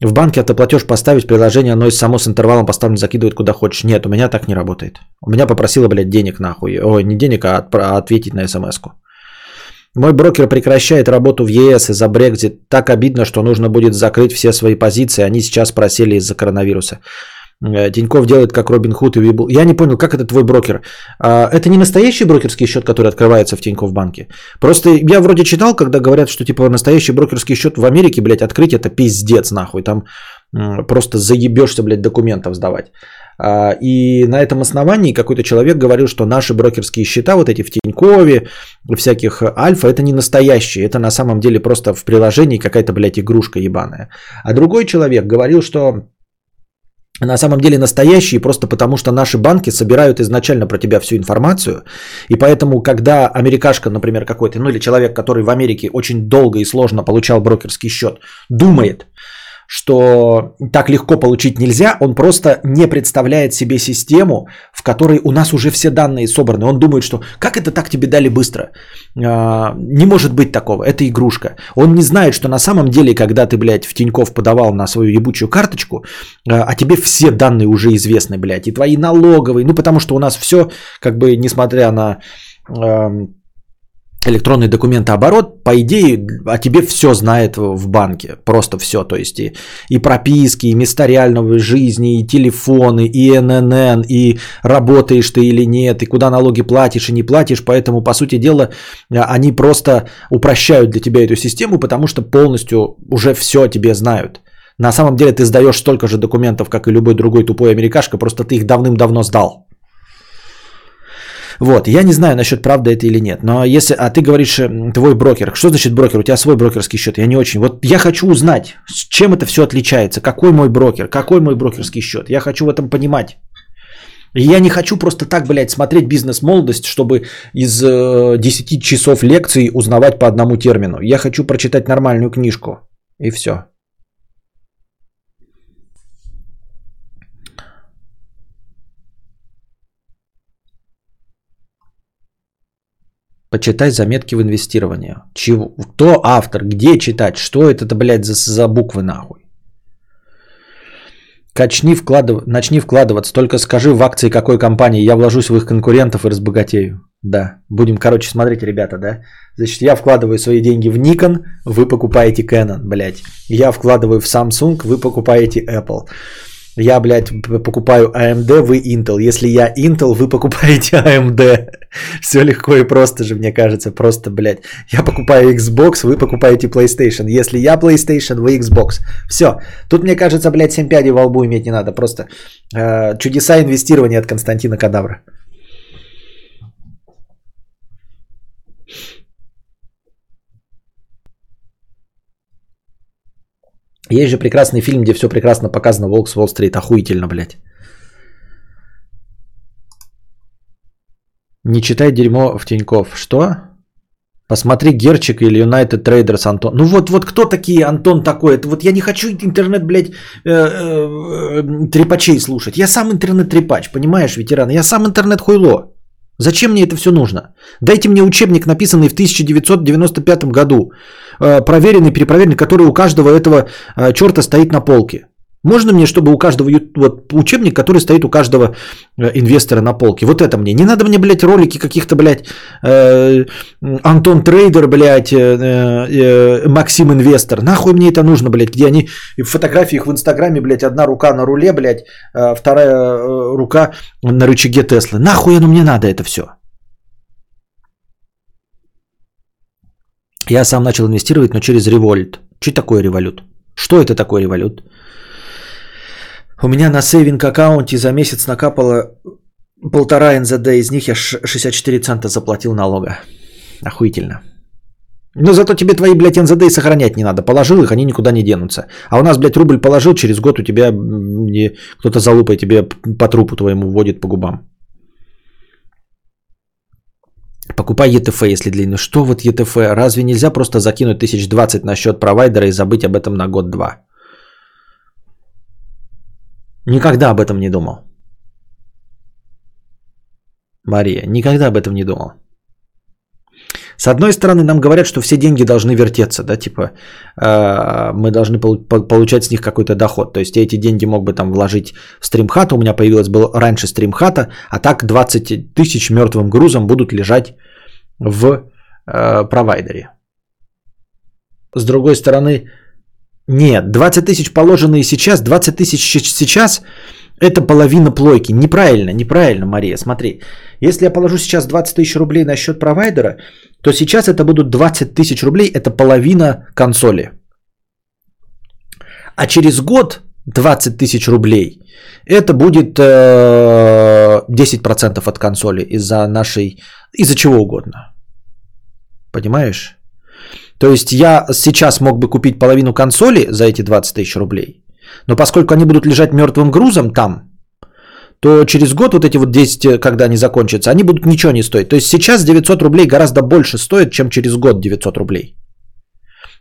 В банке автоплатеж поставить, приложение, оно и само с интервалом поставлено, закидывает куда хочешь. Нет, у меня так не работает. У меня попросила, блядь, денег нахуй. Ой, не денег, а, а ответить на смс-ку. Мой брокер прекращает работу в ЕС из-за Брекзит. Так обидно, что нужно будет закрыть все свои позиции. Они сейчас просели из-за коронавируса. Э, Тиньков делает как Робин Худ и Вибл. Я не понял, как это твой брокер? А, это не настоящий брокерский счет, который открывается в Тиньков банке? Просто я вроде читал, когда говорят, что типа настоящий брокерский счет в Америке, блядь, открыть это пиздец нахуй. Там просто заебешься, блядь, документов сдавать. А, и на этом основании какой-то человек говорил, что наши брокерские счета, вот эти в Тинькове, всяких альфа, это не настоящие. Это на самом деле просто в приложении какая-то, блядь, игрушка ебаная. А другой человек говорил, что на самом деле настоящие, просто потому что наши банки собирают изначально про тебя всю информацию, и поэтому, когда америкашка, например, какой-то, ну или человек, который в Америке очень долго и сложно получал брокерский счет, думает, что так легко получить нельзя, он просто не представляет себе систему, в которой у нас уже все данные собраны. Он думает, что как это так тебе дали быстро? А, не может быть такого, это игрушка. Он не знает, что на самом деле, когда ты, блядь, в Тиньков подавал на свою ебучую карточку, а, а тебе все данные уже известны, блядь, и твои налоговые, ну потому что у нас все, как бы, несмотря на электронный документооборот, по идее, о тебе все знает в банке. Просто все. То есть и, и прописки, и места реального жизни, и телефоны, и ННН, и работаешь ты или нет, и куда налоги платишь и не платишь. Поэтому, по сути дела, они просто упрощают для тебя эту систему, потому что полностью уже все о тебе знают. На самом деле ты сдаешь столько же документов, как и любой другой тупой америкашка, просто ты их давным-давно сдал. Вот, я не знаю насчет правды это или нет, но если, а ты говоришь, э, твой брокер, что значит брокер? У тебя свой брокерский счет, я не очень. Вот я хочу узнать, с чем это все отличается, какой мой брокер, какой мой брокерский счет. Я хочу в этом понимать. Я не хочу просто так, блядь, смотреть бизнес-молодость, чтобы из э, 10 часов лекций узнавать по одному термину. Я хочу прочитать нормальную книжку. И все. Почитай заметки в инвестировании. Чего? Кто автор? Где читать? Что это, блядь, за, за буквы нахуй? Качни вкладыв... Начни вкладываться. Только скажи в акции какой компании. Я вложусь в их конкурентов и разбогатею. Да. Будем, короче, смотрите, ребята, да? Значит, я вкладываю свои деньги в Nikon, вы покупаете Canon, блядь. Я вкладываю в Samsung, вы покупаете Apple. Я, блядь, покупаю AMD, вы Intel. Если я Intel, вы покупаете (laughs) AMD. Все легко и просто же, мне кажется. Просто, блядь. Я покупаю Xbox, вы покупаете PlayStation. Если я PlayStation, вы Xbox. Все. Тут, мне кажется, блядь, 7 пядей во лбу иметь не надо. Просто э, чудеса инвестирования от Константина Кадавра. Есть же прекрасный фильм, где все прекрасно показано. Волк с Уолл-стрит. Охуительно, блядь. Не читай дерьмо в Тиньков. Что? Посмотри Герчик или United Traders Антон. Ну вот, вот кто такие Антон такой? Это вот я не хочу интернет, блядь, э, э, трепачей слушать. Я сам интернет-трепач, понимаешь, ветеран? Я сам интернет-хуйло. Зачем мне это все нужно? Дайте мне учебник, написанный в 1995 году, э, проверенный, перепроверенный, который у каждого этого э, черта стоит на полке. Можно мне, чтобы у каждого вот, учебник, который стоит у каждого э, инвестора на полке? Вот это мне. Не надо мне, блядь, ролики каких-то, блядь, э, Антон Трейдер, блядь, э, э, Максим Инвестор. Нахуй мне это нужно, блядь, где они в фотографиях в Инстаграме, блядь, одна рука на руле, блядь, э, вторая э, рука на рычаге Теслы. Нахуй оно мне надо это все? Я сам начал инвестировать, но через револьт. Что такое револют? Что это такое револют? У меня на сейвинг аккаунте за месяц накапало полтора НЗД, из них я 64 цента заплатил налога. Охуительно. Но зато тебе твои, блядь, НЗД и сохранять не надо. Положил их, они никуда не денутся. А у нас, блядь, рубль положил, через год у тебя кто-то залупой тебе по трупу твоему вводит по губам. Покупай ЕТФ, если длинный. Что вот ЕТФ? Разве нельзя просто закинуть 1020 на счет провайдера и забыть об этом на год-два? Никогда об этом не думал. Мария, никогда об этом не думал. С одной стороны, нам говорят, что все деньги должны вертеться, да, типа э, мы должны получать с них какой-то доход. То есть я эти деньги мог бы там вложить в стримхат, у меня появилось был раньше стримхата, а так 20 тысяч мертвым грузом будут лежать в э, провайдере. С другой стороны, нет, 20 тысяч положенные сейчас, 20 тысяч сейчас это половина плойки. Неправильно, неправильно, Мария. Смотри, если я положу сейчас 20 тысяч рублей на счет провайдера, то сейчас это будут 20 тысяч рублей, это половина консоли. А через год 20 тысяч рублей, это будет э, 10% от консоли из-за нашей, из-за чего угодно. Понимаешь? То есть я сейчас мог бы купить половину консоли за эти 20 тысяч рублей, но поскольку они будут лежать мертвым грузом там, то через год вот эти вот 10, когда они закончатся, они будут ничего не стоить. То есть сейчас 900 рублей гораздо больше стоит, чем через год 900 рублей.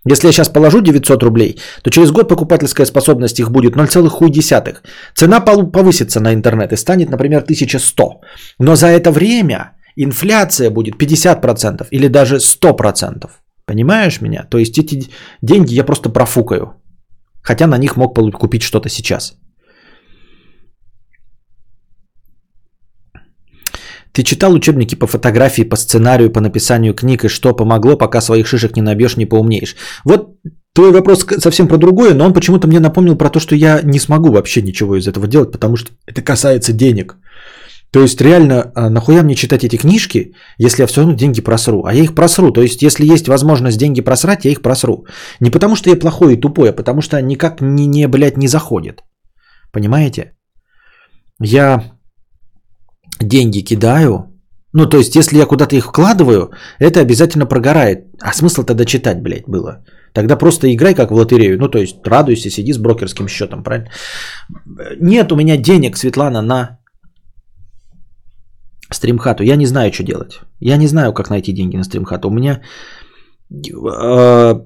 Если я сейчас положу 900 рублей, то через год покупательская способность их будет 0,1. Цена повысится на интернет и станет, например, 1100. Но за это время инфляция будет 50% или даже 100%. Понимаешь меня? То есть эти деньги я просто профукаю. Хотя на них мог купить что-то сейчас. Ты читал учебники по фотографии, по сценарию, по написанию книг и что помогло, пока своих шишек не набьешь, не поумнеешь? Вот твой вопрос совсем про другое, но он почему-то мне напомнил про то, что я не смогу вообще ничего из этого делать, потому что это касается денег. То есть реально, а, нахуя мне читать эти книжки, если я все равно деньги просру? А я их просру. То есть, если есть возможность деньги просрать, я их просру. Не потому что я плохой и тупой, а потому что никак не, не блядь, не заходит. Понимаете? Я деньги кидаю, ну, то есть, если я куда-то их вкладываю, это обязательно прогорает. А смысл тогда читать, блядь, было? Тогда просто играй как в лотерею. Ну, то есть, радуйся, сиди с брокерским счетом, правильно? Нет у меня денег, Светлана, на стримхату. Я не знаю, что делать. Я не знаю, как найти деньги на стримхату. У меня... Э,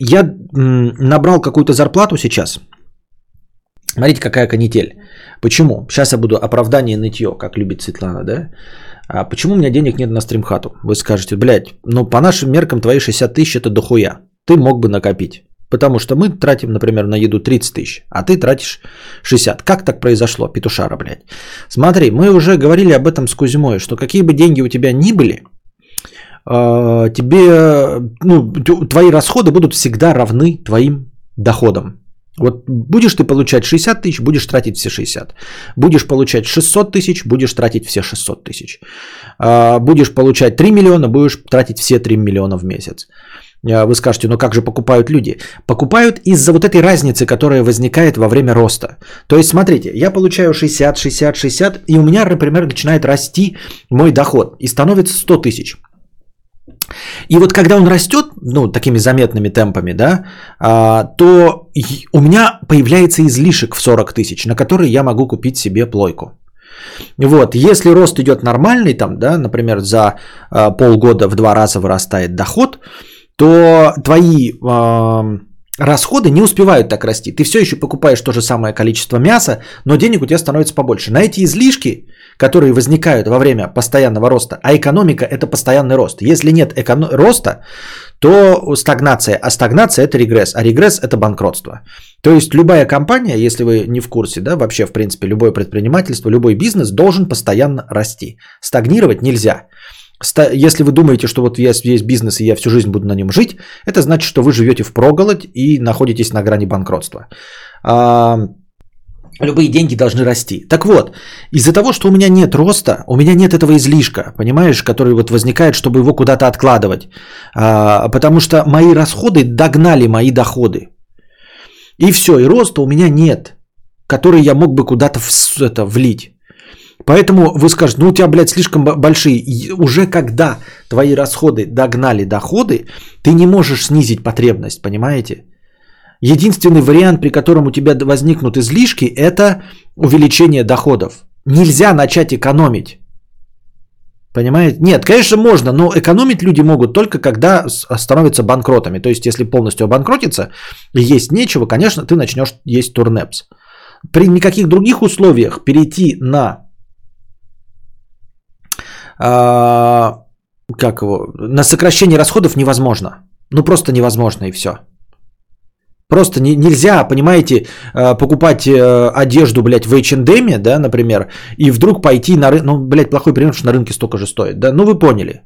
я набрал какую-то зарплату сейчас. Смотрите, какая канитель. Почему? Сейчас я буду оправдание нытье, как любит Светлана, да? А почему у меня денег нет на стримхату? Вы скажете, блядь, ну по нашим меркам твои 60 тысяч это дохуя. Ты мог бы накопить. Потому что мы тратим, например, на еду 30 тысяч, а ты тратишь 60. Как так произошло, петушара, блядь? Смотри, мы уже говорили об этом с Кузьмой, что какие бы деньги у тебя ни были, а, тебе, ну, твои расходы будут всегда равны твоим доходам. Вот будешь ты получать 60 тысяч, будешь тратить все 60. Будешь получать 600 тысяч, будешь тратить все 600 тысяч. А, будешь получать 3 миллиона, будешь тратить все 3 миллиона в месяц. А, вы скажете, ну как же покупают люди? Покупают из-за вот этой разницы, которая возникает во время роста. То есть, смотрите, я получаю 60, 60, 60, и у меня, например, начинает расти мой доход и становится 100 тысяч. И вот когда он растет, ну, такими заметными темпами, да, а, то у меня появляется излишек в 40 тысяч, на который я могу купить себе плойку. Вот, если рост идет нормальный, там, да, например, за а, полгода в два раза вырастает доход, то твои э, расходы не успевают так расти. Ты все еще покупаешь то же самое количество мяса, но денег у тебя становится побольше. На эти излишки, которые возникают во время постоянного роста, а экономика это постоянный рост. Если нет эконом- роста, то стагнация, а стагнация это регресс, а регресс это банкротство. То есть любая компания, если вы не в курсе, да, вообще в принципе любое предпринимательство, любой бизнес должен постоянно расти. Стагнировать нельзя. Если вы думаете, что вот есть, есть бизнес и я всю жизнь буду на нем жить, это значит, что вы живете в проголодь и находитесь на грани банкротства. А, любые деньги должны расти. Так вот, из-за того, что у меня нет роста, у меня нет этого излишка, понимаешь, который вот возникает, чтобы его куда-то откладывать. А, потому что мои расходы догнали мои доходы. И все, и роста у меня нет, который я мог бы куда-то в, это, влить. Поэтому вы скажете, ну у тебя, блядь, слишком большие. И уже когда твои расходы догнали доходы, ты не можешь снизить потребность, понимаете? Единственный вариант, при котором у тебя возникнут излишки, это увеличение доходов. Нельзя начать экономить. Понимаете? Нет, конечно, можно, но экономить люди могут только когда становятся банкротами. То есть, если полностью обанкротиться и есть нечего, конечно, ты начнешь есть турнепс. При никаких других условиях перейти на а, как его, на сокращение расходов невозможно. Ну просто невозможно и все. Просто не- нельзя, понимаете, э, покупать э, одежду, блядь, в H&M, да, например, и вдруг пойти на рынок, ну, блядь, плохой пример, что на рынке столько же стоит, да, ну вы поняли.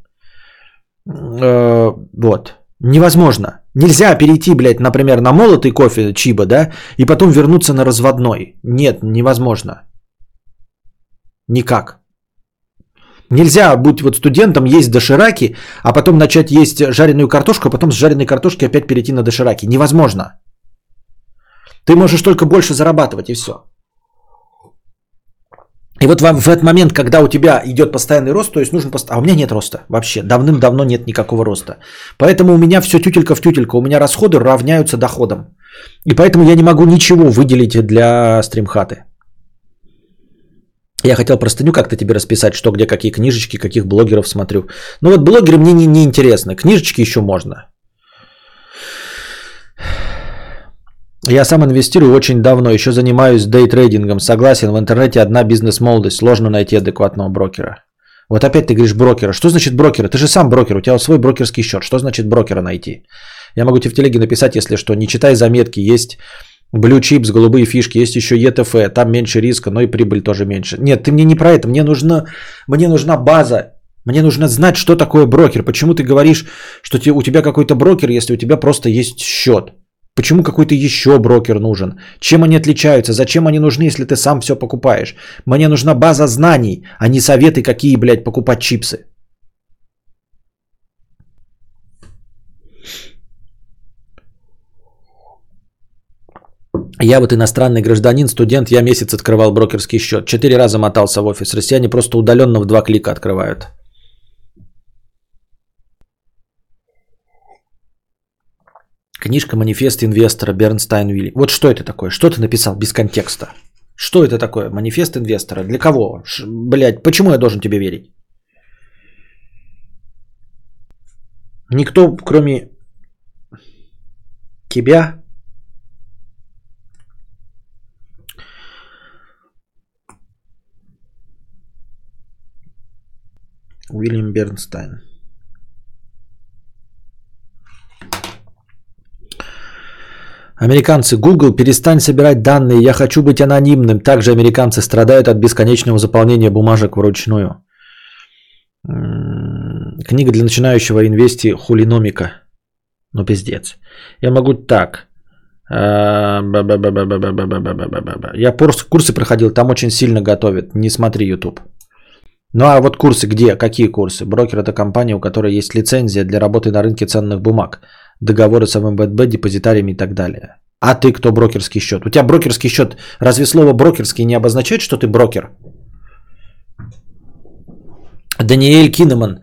Э, Вот. Невозможно. Нельзя перейти, блядь, например, на молотый кофе Чиба, да, и потом вернуться на разводной. Нет, невозможно. Никак. Нельзя быть вот студентом, есть дошираки, а потом начать есть жареную картошку, а потом с жареной картошки опять перейти на дошираки. Невозможно. Ты можешь только больше зарабатывать и все. И вот в этот момент, когда у тебя идет постоянный рост, то есть нужен пост... А у меня нет роста вообще. Давным-давно нет никакого роста. Поэтому у меня все тютелька в тютелька. У меня расходы равняются доходам. И поэтому я не могу ничего выделить для стримхаты. Я хотел простыню как-то тебе расписать, что где какие книжечки, каких блогеров смотрю. Ну вот блогеры мне не, не интересны. Книжечки еще можно. Я сам инвестирую очень давно, еще занимаюсь дейтрейдингом. Согласен, в интернете одна бизнес-молодость, сложно найти адекватного брокера. Вот опять ты говоришь брокера. Что значит брокера? Ты же сам брокер, у тебя свой брокерский счет. Что значит брокера найти? Я могу тебе в телеге написать, если что, не читай заметки, есть Blue Chips, голубые фишки, есть еще ETF, там меньше риска, но и прибыль тоже меньше. Нет, ты мне не про это, мне нужна, мне нужна база, мне нужно знать, что такое брокер. Почему ты говоришь, что у тебя какой-то брокер, если у тебя просто есть счет? Почему какой-то еще брокер нужен? Чем они отличаются? Зачем они нужны, если ты сам все покупаешь? Мне нужна база знаний, а не советы, какие, блядь, покупать чипсы. Я вот иностранный гражданин, студент, я месяц открывал брокерский счет. Четыре раза мотался в офис. Россияне просто удаленно в два клика открывают. Книжка «Манифест инвестора» Бернстайн Вилли. Вот что это такое? Что ты написал без контекста? Что это такое? Манифест инвестора? Для кого? Ш, блядь, почему я должен тебе верить? Никто, кроме тебя, Уильям Бернстайн. Американцы, Google, перестань собирать данные, я хочу быть анонимным. Также американцы страдают от бесконечного заполнения бумажек вручную. М-м, книга для начинающего инвести хулиномика. Ну пиздец. Я могу так. А, я курсы проходил, там очень сильно готовят. Не смотри YouTube. Ну а вот курсы где? Какие курсы? Брокер это компания, у которой есть лицензия для работы на рынке ценных бумаг, договоры с МВБ, депозитариями и так далее. А ты кто брокерский счет? У тебя брокерский счет, разве слово брокерский не обозначает, что ты брокер? Даниэль Кинеман,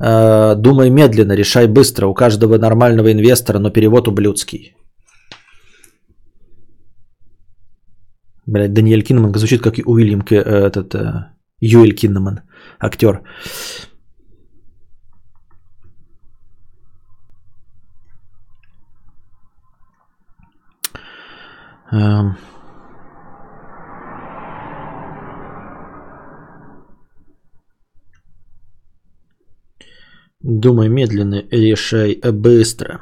э, думай медленно, решай быстро. У каждого нормального инвестора, но перевод ублюдский. Блять, Даниэль Кинеман звучит как Уильям К- э, этот, э, Юэль Киннеман, актер. Эм. Думай медленно, решай быстро.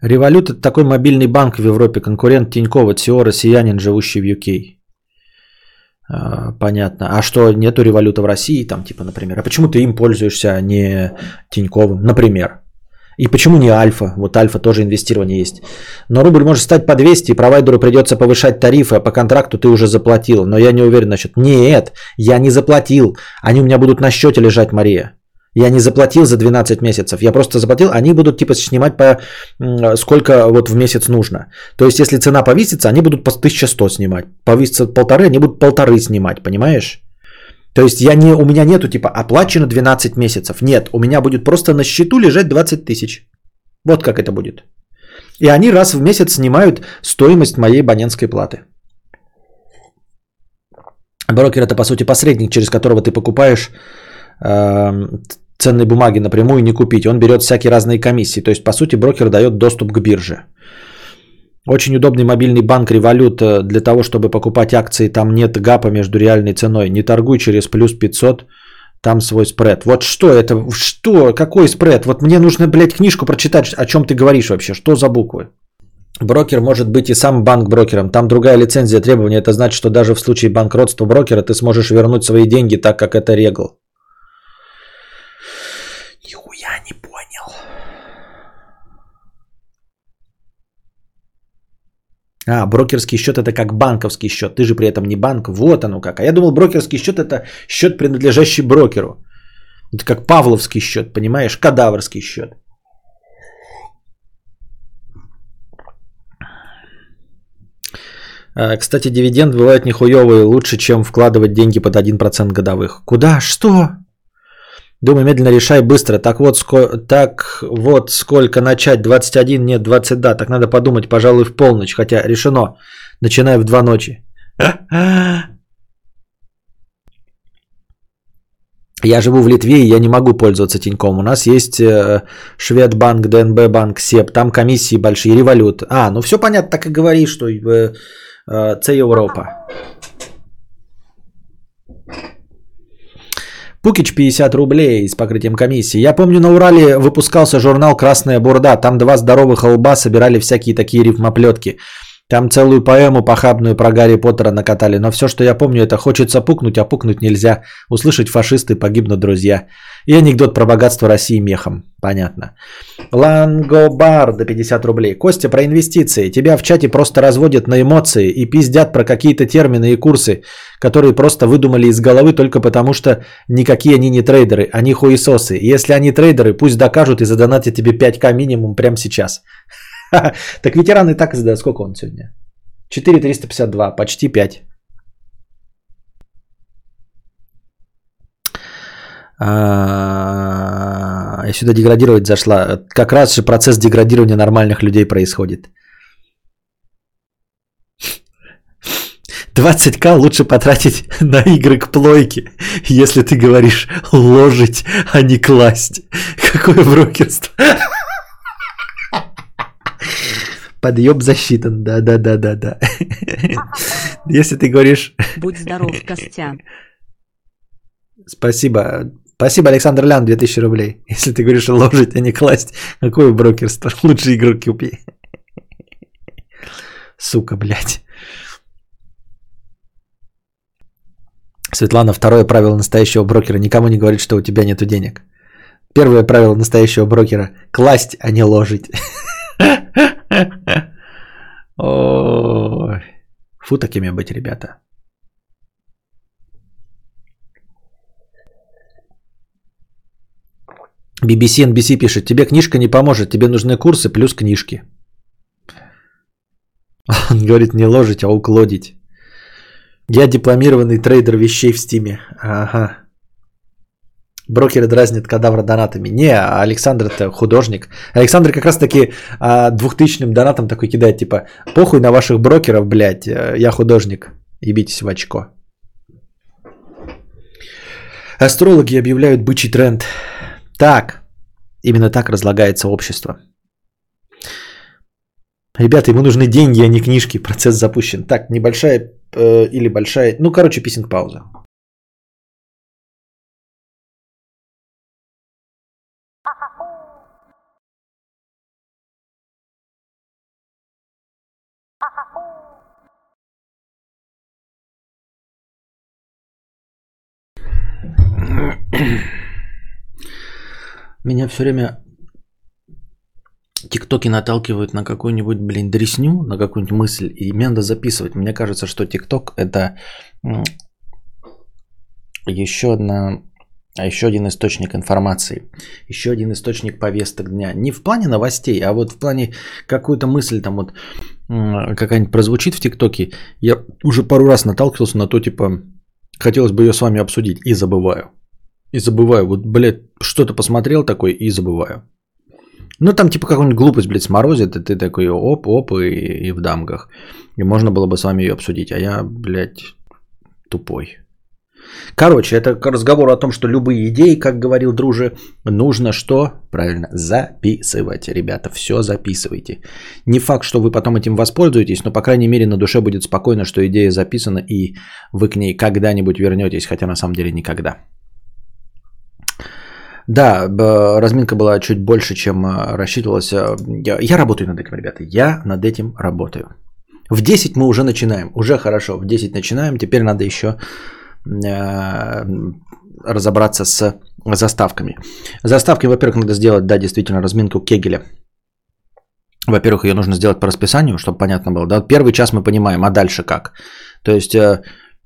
Револют это такой мобильный банк в Европе, конкурент Тинькова, ТСО, россиянин, живущий в UK. А, понятно. А что, нету революта в России, там, типа, например? А почему ты им пользуешься, а не Тиньковым, например? И почему не Альфа? Вот Альфа тоже инвестирование есть. Но рубль может стать по 200, и провайдеру придется повышать тарифы, а по контракту ты уже заплатил. Но я не уверен насчет... Нет, я не заплатил. Они у меня будут на счете лежать, Мария. Я не заплатил за 12 месяцев, я просто заплатил, они будут типа снимать по сколько вот в месяц нужно. То есть, если цена повисится, они будут по 1100 снимать. Повисится полторы, они будут полторы снимать, понимаешь? То есть я не, у меня нету типа оплачено 12 месяцев. Нет, у меня будет просто на счету лежать 20 тысяч. Вот как это будет. И они раз в месяц снимают стоимость моей абонентской платы. Брокер это по сути посредник, через которого ты покупаешь э, ценные бумаги напрямую не купить. Он берет всякие разные комиссии. То есть по сути брокер дает доступ к бирже. Очень удобный мобильный банк Revolut э, для того, чтобы покупать акции. Там нет гапа между реальной ценой. Не торгуй через плюс 500, там свой спред. Вот что это? Что? Какой спред? Вот мне нужно, блядь, книжку прочитать, о чем ты говоришь вообще. Что за буквы? Брокер может быть и сам банк брокером. Там другая лицензия требования. Это значит, что даже в случае банкротства брокера ты сможешь вернуть свои деньги так, как это регл. Нихуя не А, брокерский счет это как банковский счет. Ты же при этом не банк. Вот оно как. А я думал, брокерский счет это счет, принадлежащий брокеру. Это как павловский счет, понимаешь? Кадаврский счет. А, кстати, дивиденд бывает нихуевые лучше, чем вкладывать деньги под 1% годовых. Куда? Что? Думай медленно, решай быстро. Так вот, ско... так вот сколько начать? 21, нет, 20, да. Так надо подумать, пожалуй, в полночь. Хотя решено. Начинаю в 2 ночи. Я живу в Литве, и я не могу пользоваться Тиньком. У нас есть э, Шведбанк, ДНБ банк, СЕП, там комиссии большие, револют. А, ну все понятно, так и говори, что э, э, це Европа. Пукич 50 рублей с покрытием комиссии. Я помню, на Урале выпускался журнал «Красная бурда». Там два здоровых лба собирали всякие такие рифмоплетки. Там целую поэму похабную про Гарри Поттера накатали. Но все, что я помню, это хочется пукнуть, а пукнуть нельзя. Услышать фашисты, погибнут друзья. И анекдот про богатство России мехом. Понятно. Лангобар до 50 рублей. Костя, про инвестиции. Тебя в чате просто разводят на эмоции и пиздят про какие-то термины и курсы, которые просто выдумали из головы только потому, что никакие они не трейдеры, они хуесосы. И если они трейдеры, пусть докажут и задонатят тебе 5к минимум прямо сейчас. (laughs) Так ветераны так задают. Сколько он сегодня? 4352, почти 5. А, я сюда деградировать зашла. Как раз же процесс деградирования нормальных людей происходит. 20к лучше потратить (laughs) на игры к плойке, если ты говоришь ложить, а не класть. Какое брокерство. Подъеб засчитан, да-да-да-да-да. (laughs) Если ты говоришь... Будь здоров, Костя. Спасибо. Спасибо, Александр Лян, 2000 рублей. Если ты говоришь ложить, а не класть, какое брокерство? (laughs) Лучше игру купи. Сука, блядь. Светлана, второе правило настоящего брокера. Никому не говорить, что у тебя нет денег. Первое правило настоящего брокера. Класть, а не ложить. (laughs) (laughs) Ой. Фу такими быть, ребята. BBC NBC пишет, тебе книжка не поможет, тебе нужны курсы плюс книжки. Он говорит, не ложить, а уклодить. Я дипломированный трейдер вещей в Steam-е. Ага. Брокеры дразнят кадавра донатами. Не, Александр это художник. Александр как раз таки а, двухтысячным донатом такой кидает, типа, похуй на ваших брокеров, блядь, э, я художник. Ебитесь в очко. Астрологи объявляют бычий тренд. Так, именно так разлагается общество. Ребята, ему нужны деньги, а не книжки. Процесс запущен. Так, небольшая э, или большая... Ну, короче, писинг Меня все время тиктоки наталкивают на какую-нибудь, блин, дресню, на какую-нибудь мысль, и мне надо записывать. Мне кажется, что тикток это еще одна а еще один источник информации, еще один источник повесток дня. Не в плане новостей, а вот в плане какую-то мысль там вот какая-нибудь прозвучит в ТикТоке. Я уже пару раз наталкивался на то, типа, хотелось бы ее с вами обсудить и забываю. И забываю. Вот, блядь, что-то посмотрел такой и забываю. Ну, там типа какую-нибудь глупость, блядь, сморозит, и ты такой оп-оп и, и в дамгах. И можно было бы с вами ее обсудить. А я, блядь, тупой. Короче, это разговор о том, что любые идеи, как говорил друже, нужно что? Правильно, записывать. Ребята, все записывайте. Не факт, что вы потом этим воспользуетесь, но, по крайней мере, на душе будет спокойно, что идея записана, и вы к ней когда-нибудь вернетесь, хотя на самом деле никогда. Да, разминка была чуть больше, чем э, рассчитывалось. Э, я, я работаю над этим, ребята. Я над этим работаю. В 10 мы уже начинаем. Уже хорошо. В 10 начинаем. Теперь надо еще Э, разобраться с заставками. Заставки, во-первых, надо сделать, да, действительно, разминку Кегеля. Во-первых, ее нужно сделать по расписанию, чтобы понятно было. Да? Первый час мы понимаем, а дальше как? То есть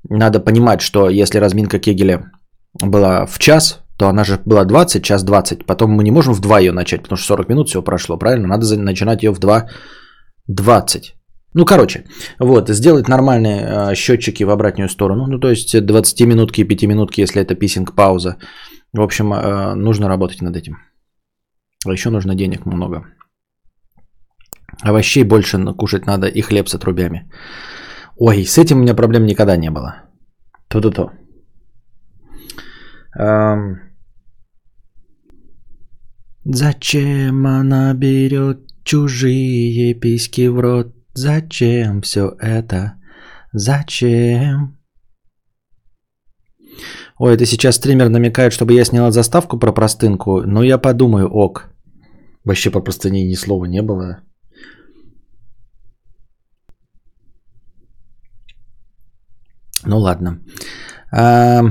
надо понимать, что если разминка Кегеля была в час, то она же была 20, час 20. Потом мы не можем в 2 ее начать, потому что 40 минут всего прошло, правильно? Надо начинать ее в 2.20. Ну, короче, вот, сделать нормальные э, счетчики в обратную сторону. Ну, то есть 20 минутки и 5 минутки, если это писинг-пауза. В общем, э, нужно работать над этим. А еще нужно денег много. Овощей больше кушать надо и хлеб с отрубями. Ой, с этим у меня проблем никогда не было. То-то-то. Зачем она берет чужие письки в рот? Зачем все это? Зачем? Ой, это сейчас стример намекает, чтобы я сняла заставку про простынку. Ну, я подумаю, ок. Вообще по простыне ни слова не было. Ну ладно. А,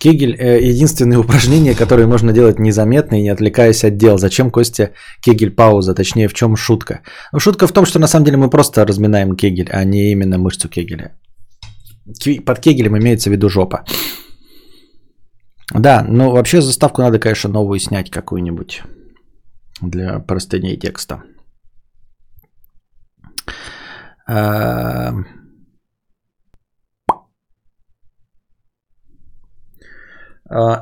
Кегель э, – единственное упражнение, которое можно делать незаметно и не отвлекаясь от дел. Зачем, Костя, Кегель пауза? Точнее, в чем шутка? Ну, шутка в том, что на самом деле мы просто разминаем Кегель, а не именно мышцу Кегеля. Под Кегелем имеется в виду жопа. Да, ну вообще заставку надо, конечно, новую снять какую-нибудь для простыней текста. А,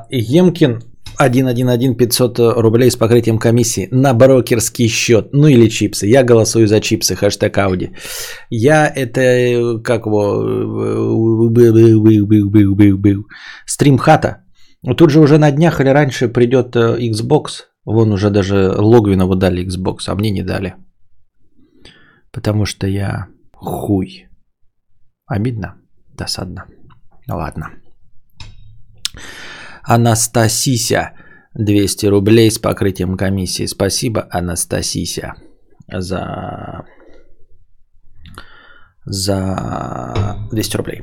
Емкин 111 500 рублей с покрытием комиссии на брокерский счет. Ну или чипсы. Я голосую за чипсы. Хэштег Ауди. Я это как его стримхата. Тут же уже на днях или раньше придет э, Xbox. Вон уже даже Логвинову дали Xbox, а мне не дали. Потому что я хуй. Обидно? Досадно. Ладно. Анастасися 200 рублей с покрытием комиссии. Спасибо, Анастасися, за, за 200 рублей.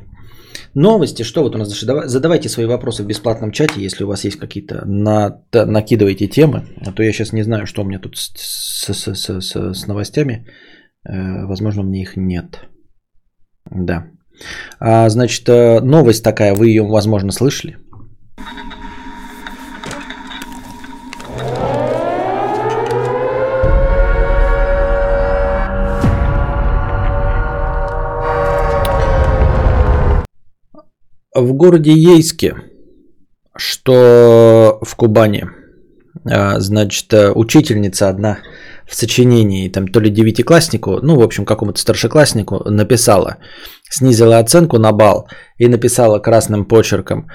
Новости, что вот у нас? Задавайте свои вопросы в бесплатном чате, если у вас есть какие-то, на, накидывайте темы, а то я сейчас не знаю, что у меня тут с, с, с, с, с новостями. Э, возможно, у меня их нет. Да. А, значит, э, новость такая, вы ее, возможно, слышали. В городе Ейске, что в Кубани, а, значит, э, учительница одна в сочинении, там то ли девятикласснику, ну, в общем, какому-то старшекласснику написала, снизила оценку на бал и написала красным почерком,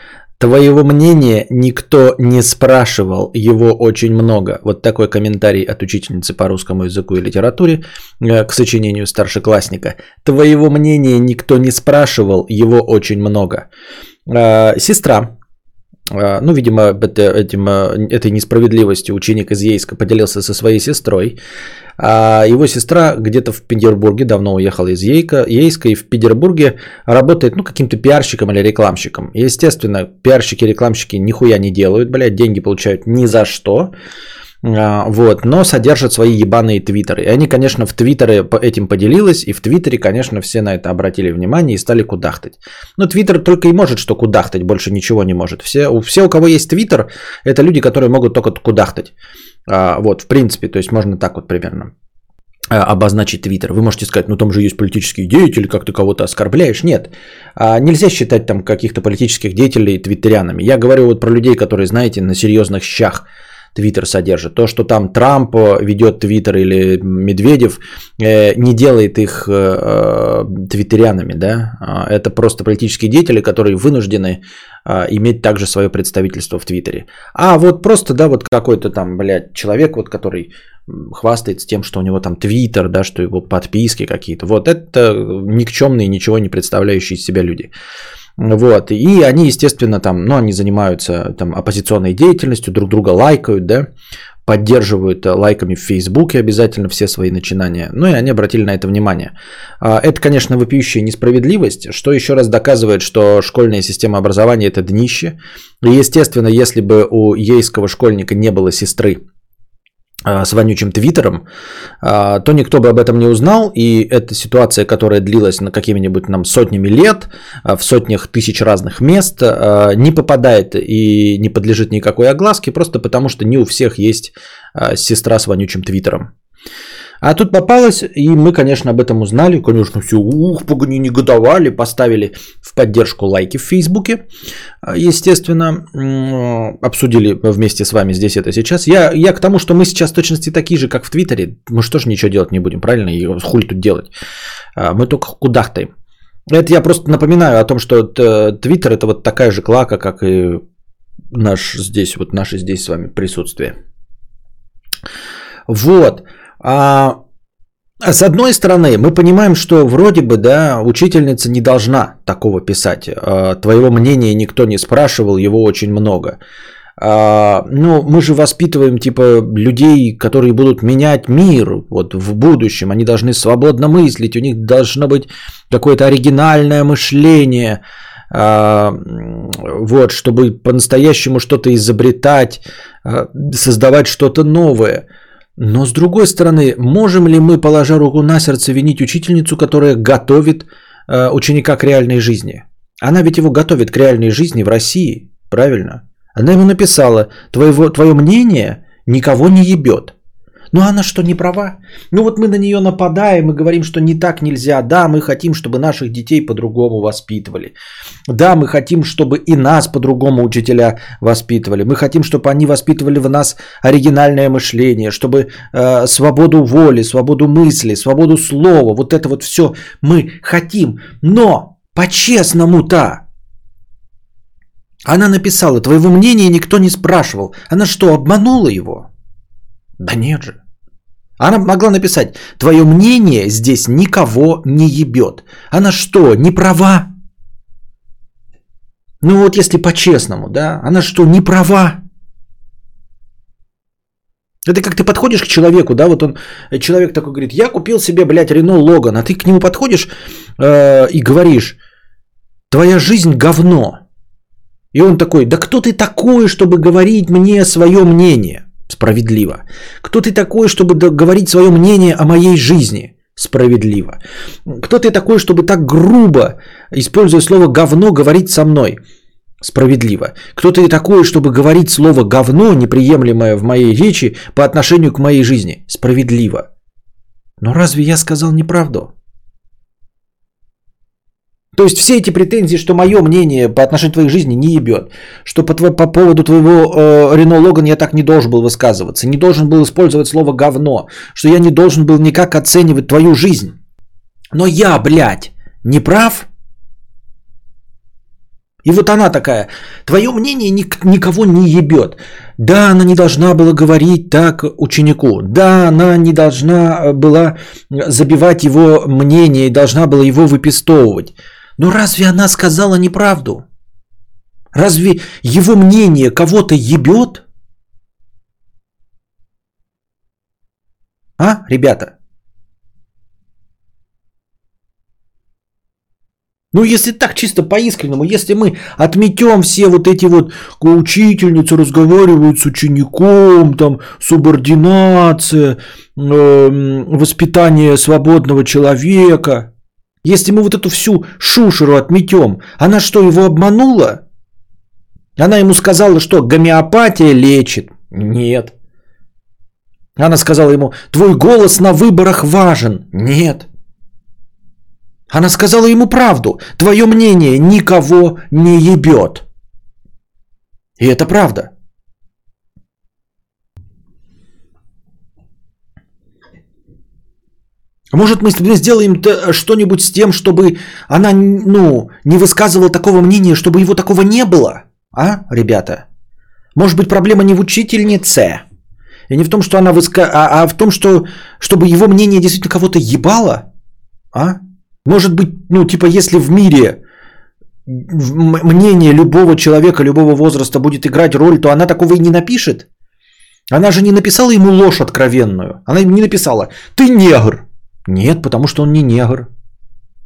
Твоего мнения никто не спрашивал, его очень много. Вот такой комментарий от учительницы по русскому языку и литературе э, к сочинению старшеклассника. Твоего мнения никто не спрашивал, его очень много. Э, сестра, э, ну, видимо, это, этим, этой несправедливостью ученик из Ейска поделился со своей сестрой. А его сестра где-то в Петербурге, давно уехала из Ейка, Ейска и в Петербурге работает, ну, каким-то пиарщиком или рекламщиком. Естественно, пиарщики рекламщики нихуя не делают, блядь, деньги получают ни за что. А, вот, но содержат свои ебаные твиттеры. И они, конечно, в твиттере по этим поделилась, и в твиттере, конечно, все на это обратили внимание и стали кудахтать. Но твиттер только и может что кудахтать, больше ничего не может. Все, все у кого есть твиттер, это люди, которые могут только кудахтать. А, вот, в принципе, то есть можно так вот примерно а, обозначить Твиттер. Вы можете сказать, ну там же есть политические деятели, как ты кого-то оскорбляешь. Нет, нельзя считать там каких-то политических деятелей твиттерянами. Я говорю вот про людей, которые, знаете, на серьезных щах Твиттер содержит. То, что там Трамп э, ведет Твиттер или Медведев, э, не делает их э, твиттерянами, да. А, это просто политические деятели, которые вынуждены иметь также свое представительство в Твиттере. А вот просто, да, вот какой-то там, блядь, человек, вот который хвастается тем, что у него там Твиттер, да, что его подписки какие-то. Вот это никчемные, ничего не представляющие из себя люди. Вот, и они, естественно, там, ну, они занимаются там оппозиционной деятельностью, друг друга лайкают, да, поддерживают э, лайками в Фейсбуке обязательно все свои начинания. Ну и они обратили на это внимание. А, это, конечно, вопиющая несправедливость, что еще раз доказывает, что школьная система образования это днище. И, естественно, если бы у ейского школьника не было сестры, с вонючим твиттером, а, то никто бы об этом не узнал, и эта ситуация, которая длилась на какими-нибудь нам сотнями лет, а, в сотнях тысяч разных мест, не попадает и не подлежит никакой огласке, просто потому что не у всех есть сестра с вонючим твиттером. А тут попалось, и мы, конечно, об этом узнали. Конечно, все, ух, погони, негодовали, поставили в поддержку лайки в Фейсбуке. Естественно, обсудили вместе с вами здесь это сейчас. Я, я к тому, что мы сейчас точности такие же, как в Твиттере. Мы что ж ничего делать не будем, правильно? И хуй тут делать. А, мы только кудахтаем. Это я просто напоминаю о том, что Твиттер это вот такая же клака, как и наш здесь, вот наше здесь с вами присутствие. Вот. А, с одной стороны, мы понимаем, что вроде бы, да, учительница не должна такого писать. А, твоего мнения никто не спрашивал, его очень много. А, ну, мы же воспитываем, типа, людей, которые будут менять мир вот, в будущем. Они должны свободно мыслить, у них должно быть какое-то оригинальное мышление, а, вот, чтобы по-настоящему что-то изобретать, а, создавать что-то новое – но с другой стороны, можем ли мы, положа руку на сердце, винить учительницу, которая готовит э, ученика к реальной жизни? Она ведь его готовит к реальной жизни в России, правильно? Она ему написала, твоего, твое мнение никого не ебет. Ну она что, не права? Ну вот мы на нее нападаем и говорим, что не так нельзя. Да, мы хотим, чтобы наших детей по-другому воспитывали. Да, мы хотим, чтобы и нас по-другому учителя воспитывали. Мы хотим, чтобы они воспитывали в нас оригинальное мышление, чтобы э, свободу воли, свободу мысли, свободу слова, вот это вот все мы хотим. Но по-честному-то, она написала, твоего мнения никто не спрашивал. Она что, обманула его? Да нет же. Она могла написать, твое мнение здесь никого не ебет. Она что, не права? Ну вот если по-честному, да, она что, не права? Это как ты подходишь к человеку, да, вот он, человек такой говорит, я купил себе, блядь, Рено Логан, а ты к нему подходишь э, и говоришь, твоя жизнь говно. И он такой, да кто ты такой, чтобы говорить мне свое мнение? Справедливо. Кто ты такой, чтобы говорить свое мнение о моей жизни? Справедливо. Кто ты такой, чтобы так грубо, используя слово говно, говорить со мной? Справедливо. Кто ты такой, чтобы говорить слово говно, неприемлемое в моей речи по отношению к моей жизни? Справедливо. Но разве я сказал неправду? То есть все эти претензии, что мое мнение по отношению к твоей жизни не ебет, что по, твой, по поводу твоего э, Логан я так не должен был высказываться, не должен был использовать слово говно, что я не должен был никак оценивать твою жизнь. Но я, блядь, не прав? И вот она такая, твое мнение ник- никого не ебет. Да, она не должна была говорить так ученику. Да, она не должна была забивать его мнение и должна была его выпистовывать. Но разве она сказала неправду? Разве его мнение кого-то ебет? А, ребята? Ну, если так чисто по-искреннему, если мы отметем все вот эти вот учительницы разговаривают с учеником, там, субординация, э, воспитание свободного человека, если мы вот эту всю шушеру отметем, она что, его обманула? Она ему сказала, что гомеопатия лечит? Нет. Она сказала ему, твой голос на выборах важен? Нет. Она сказала ему правду. Твое мнение никого не ебет. И это правда. Может, мы сделаем что-нибудь с тем, чтобы она ну, не высказывала такого мнения, чтобы его такого не было? А, ребята? Может быть, проблема не в учительнице, и не в том, что она выска... а, а в том, что чтобы его мнение действительно кого-то ебало? А? Может быть, ну, типа, если в мире мнение любого человека, любого возраста будет играть роль, то она такого и не напишет. Она же не написала ему ложь откровенную. Она не написала «ты негр». Нет, потому что он не негр.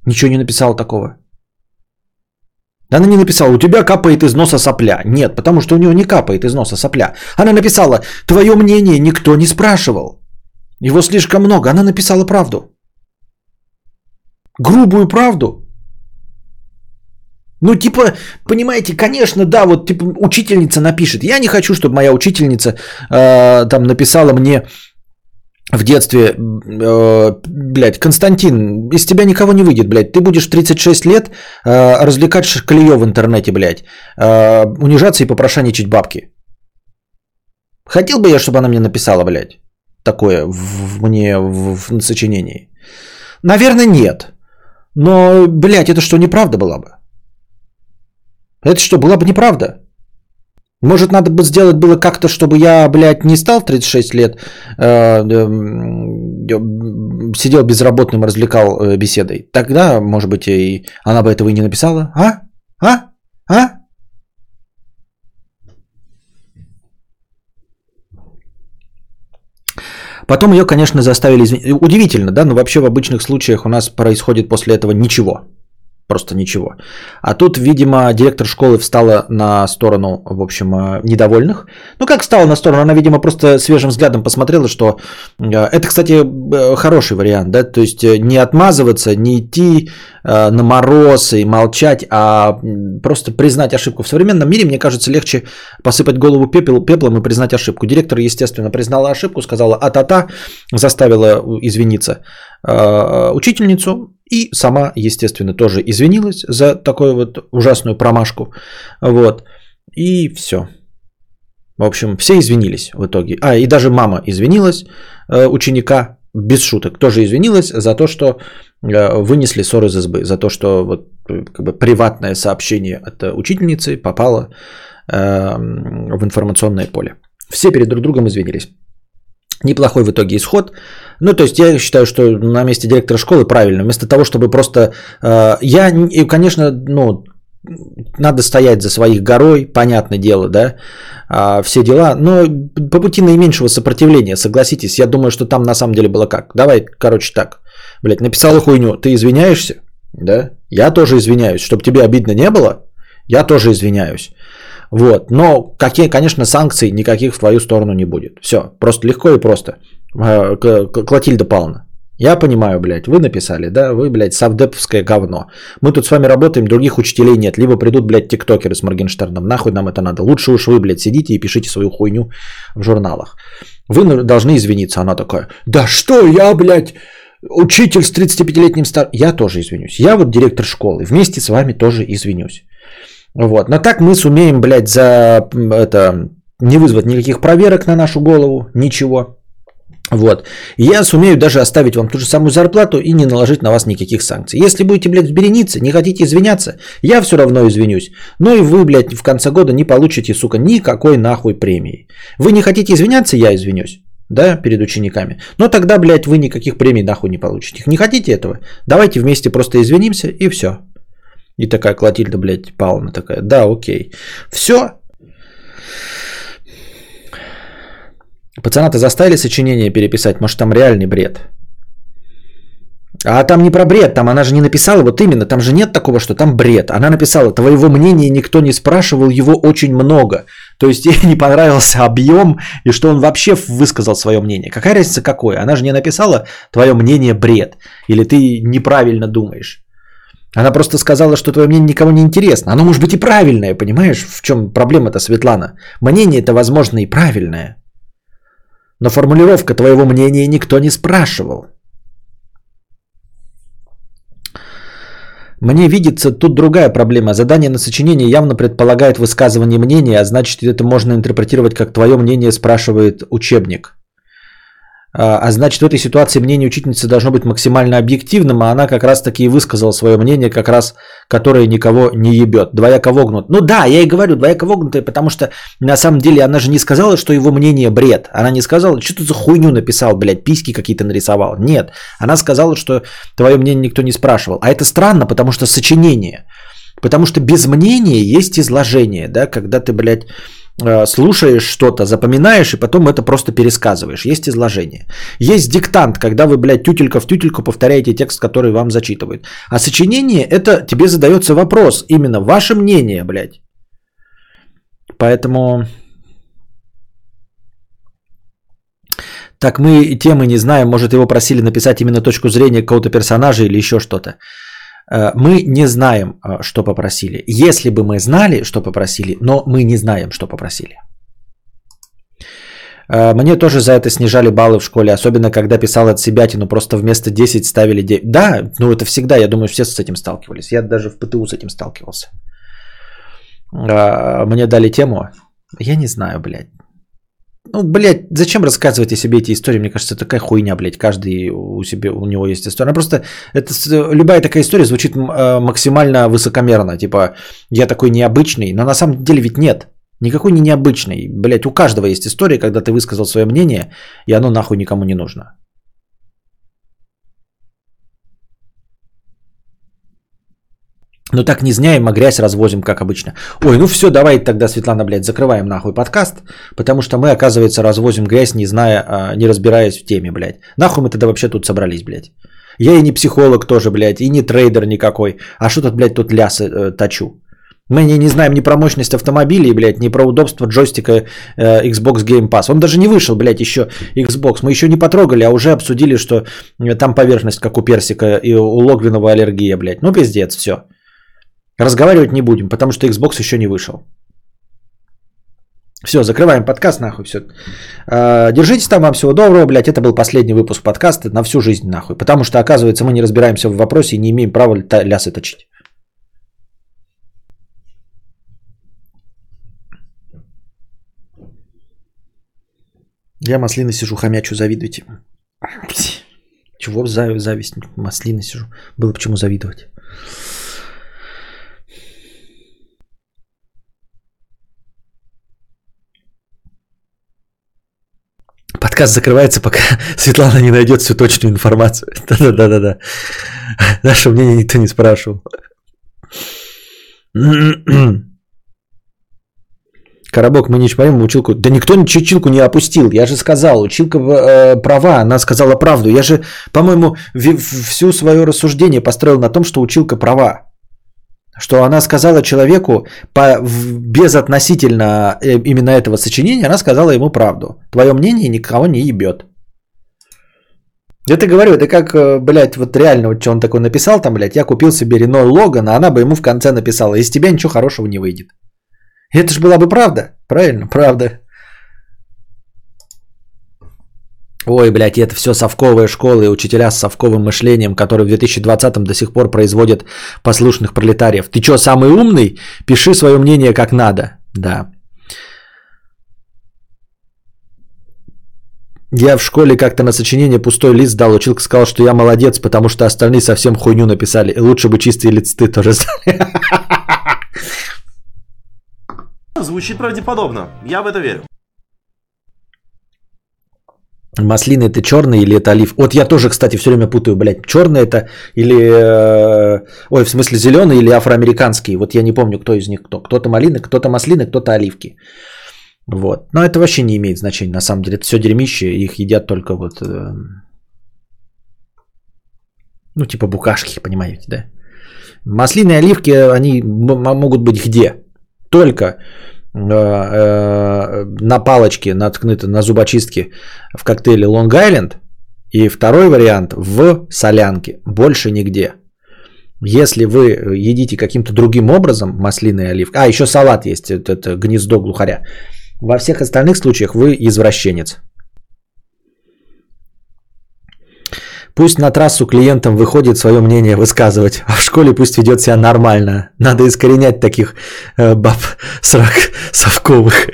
Ничего не написала такого. Она не написала «у тебя капает из носа сопля». Нет, потому что у нее не капает из носа сопля. Она написала «твое мнение никто не спрашивал». Его слишком много. Она написала правду грубую правду. Ну, типа, понимаете, конечно, да, вот, типа, учительница напишет. Я не хочу, чтобы моя учительница э, там написала мне в детстве, э, блядь, Константин, из тебя никого не выйдет, блядь. Ты будешь 36 лет э, развлекать шкалеё в интернете, блядь. Э, унижаться и попрошайничать бабки. Хотел бы я, чтобы она мне написала, блядь, такое в, в мне в, в сочинении? Наверное, нет. Но, блядь, это что, неправда была бы? Это что, была бы неправда? Может, надо бы сделать было как-то, чтобы я, блядь, не стал в 36 лет, э, э, сидел безработным, развлекал э, беседой. Тогда, может быть, и она бы этого и не написала. А? А? А? Потом ее, конечно, заставили извиниться. Удивительно, да, но вообще в обычных случаях у нас происходит после этого ничего. Просто ничего. А тут, видимо, директор школы встала на сторону, в общем, э, недовольных. Ну, как встала на сторону? Она, видимо, просто свежим взглядом посмотрела, что э, это, кстати, э, хороший вариант, да, то есть не отмазываться, не идти на мороз и молчать, а просто признать ошибку. В современном мире, мне кажется, легче посыпать голову пепел, пеплом и признать ошибку. Директор, естественно, признала ошибку, сказала а-та-та, заставила извиниться учительницу, и сама, естественно, тоже извинилась за такую вот ужасную промашку. Вот. И все. В общем, все извинились в итоге. А, и даже мама извинилась э, ученика, без шуток, тоже извинилась за то, что э, вынесли ссор из избы, за то, что вот э, как бы приватное сообщение от учительницы попало в информационное поле. Все перед друг другом извинились. Неплохой в итоге исход. Ну, то есть я считаю, что на месте директора школы правильно. Вместо того, чтобы просто... Э, я, конечно, ну, надо стоять за своих горой, понятное дело, да, а, все дела, но по пути наименьшего сопротивления, согласитесь, я думаю, что там на самом деле было как. Давай, короче, так, блядь, написала хуйню, ты извиняешься, да, я тоже извиняюсь, чтобы тебе обидно не было, я тоже извиняюсь. Вот. Но, какие, конечно, санкций никаких в твою сторону не будет. Все, просто легко и просто. А, Клотильда Павловна, я понимаю, блядь, вы написали, да, вы, блядь, савдеповское говно. Мы тут с вами работаем, других учителей нет. Либо придут, блядь, тиктокеры с Моргенштерном, нахуй нам это надо. Лучше уж вы, блядь, сидите и пишите свою хуйню в журналах. Вы должны извиниться. Она такая, да что я, блядь, учитель с 35-летним стар... Я тоже извинюсь. Я вот директор школы. Вместе с вами тоже извинюсь. Вот. Но так мы сумеем, блядь, за это не вызвать никаких проверок на нашу голову, ничего. Вот. Я сумею даже оставить вам ту же самую зарплату и не наложить на вас никаких санкций. Если будете, блядь, взберениться, не хотите извиняться, я все равно извинюсь. Но и вы, блядь, в конце года не получите, сука, никакой нахуй премии. Вы не хотите извиняться, я извинюсь. Да, перед учениками. Но тогда, блядь, вы никаких премий нахуй не получите. Не хотите этого? Давайте вместе просто извинимся и все. И такая Клотильда, блядь, Павловна такая, да, окей. Все. Пацана-то заставили сочинение переписать, может там реальный бред. А там не про бред, там она же не написала, вот именно, там же нет такого, что там бред. Она написала, твоего мнения никто не спрашивал, его очень много. То есть (laughs) ей не понравился объем и что он вообще высказал свое мнение. Какая разница какое? Она же не написала, твое мнение бред. Или ты неправильно думаешь. Она просто сказала, что твое мнение никому не интересно. Оно может быть и правильное, понимаешь? В чем проблема-то, Светлана? Мнение это, возможно, и правильное. Но формулировка твоего мнения никто не спрашивал. Мне видится тут другая проблема. Задание на сочинение явно предполагает высказывание мнения, а значит это можно интерпретировать как твое мнение спрашивает учебник. А, а значит, в этой ситуации мнение учительницы должно быть максимально объективным, а она как раз таки и высказала свое мнение, как раз которое никого не ебет. Двояко вогнут. Ну да, я и говорю, двояко вогнутое, потому что на самом деле она же не сказала, что его мнение бред. Она не сказала, что ты за хуйню написал, блядь, письки какие-то нарисовал. Нет, она сказала, что твое мнение никто не спрашивал. А это странно, потому что сочинение. Потому что без мнения есть изложение, да, когда ты, блядь, слушаешь что-то, запоминаешь и потом это просто пересказываешь. Есть изложение. Есть диктант, когда вы, блядь, тютелька в тютельку повторяете текст, который вам зачитывают. А сочинение это тебе задается вопрос. Именно ваше мнение, блядь. Поэтому... Так мы темы не знаем, может его просили написать именно точку зрения какого-то персонажа или еще что-то. Э, мы не знаем, э, что попросили. Если бы мы знали, что попросили, но мы не знаем, что попросили. Э, мне тоже за это снижали баллы в школе, особенно когда писал от себя, но просто вместо 10 ставили 9. Да, ну это всегда, я думаю, все с этим сталкивались. Я даже в ПТУ с этим сталкивался. Мне дали тему. Я не знаю, блядь. Ну, блядь, зачем рассказывать о себе эти истории? Мне кажется, такая хуйня, блядь. Каждый у себя, у него есть история. Она просто, это, любая такая история звучит э, максимально высокомерно. Типа, я такой необычный. Но на самом деле ведь нет. Никакой не необычный. Блядь, у каждого есть история, когда ты высказал свое мнение, и оно нахуй никому не нужно. Ну так не зняем, а грязь развозим, как обычно. Ой, ну все, давай тогда, Светлана, блядь, закрываем нахуй подкаст, потому что мы, оказывается, развозим грязь, не зная, а, не разбираясь в теме, блядь. Нахуй мы тогда вообще тут собрались, блядь. Я и не психолог тоже, блядь, и не трейдер никакой. А что тут, блядь, тут лясы э, точу? Мы не, не знаем ни про мощность автомобилей, блядь, ни про удобство джойстика э, Xbox Game Pass. Он даже не вышел, блядь, еще Xbox. Мы еще не потрогали, а уже обсудили, что э, там поверхность, как у персика, и у Логвинова аллергия, блядь. Ну, пиздец, все. Разговаривать не будем, потому что Xbox еще не вышел. Все, закрываем подкаст, нахуй, все. А, держитесь там, вам всего доброго, блядь. Это был последний выпуск подкаста на всю жизнь, нахуй. Потому что, оказывается, мы не разбираемся в вопросе и не имеем права лясы точить. Я маслины сижу, хомячу, завидуйте. Чего зависть? Маслины сижу. Было почему завидовать. Подкаст закрывается, пока (laughs) Светлана не найдет всю точную информацию. (laughs) Да-да-да-да. Наше мнение никто не спрашивал. (clears throat) Коробок, мы не чпаем училку. Да никто училку не опустил. Я же сказал, училка э, права, она сказала правду. Я же, по-моему, всю свое рассуждение построил на том, что училка права что она сказала человеку по, безотносительно э, именно этого сочинения, она сказала ему правду. Твое мнение никого не ебет. Это говорю, это как, э, блядь, вот реально, вот что он такой написал там, блядь, я купил себе Рено Логан, а она бы ему в конце написала, из тебя ничего хорошего не выйдет. Это же была бы правда, правильно? Правда. Ой, блядь, это все совковые школы и учителя с совковым мышлением, которые в 2020-м до сих пор производят послушных пролетариев. Ты что, самый умный? Пиши свое мнение как надо. Да. Я в школе как-то на сочинение пустой лист дал, училка сказал, что я молодец, потому что остальные совсем хуйню написали. Лучше бы чистые листы тоже стали. Звучит правдеподобно. Я в это верю. Маслины это черный или это олив? Вот я тоже, кстати, все время путаю, блядь, черный это или, э, ой, в смысле зеленый или афроамериканский. Вот я не помню, кто из них кто. Кто-то малины, кто-то маслины, кто-то оливки. Вот. Но это вообще не имеет значения, на самом деле. Это все дерьмище, их едят только вот... Э, Ну, типа букашки, понимаете, да? Маслины и оливки, они могут быть где? Только на палочке наткнуты на зубочистке в коктейле Long Island. И второй вариант в солянке. Больше нигде. Если вы едите каким-то другим образом маслины и оливки, а еще салат есть, это, это гнездо глухаря. Во всех остальных случаях вы извращенец. Пусть на трассу клиентам выходит свое мнение высказывать, а в школе пусть ведет себя нормально. Надо искоренять таких э, баб срак совковых.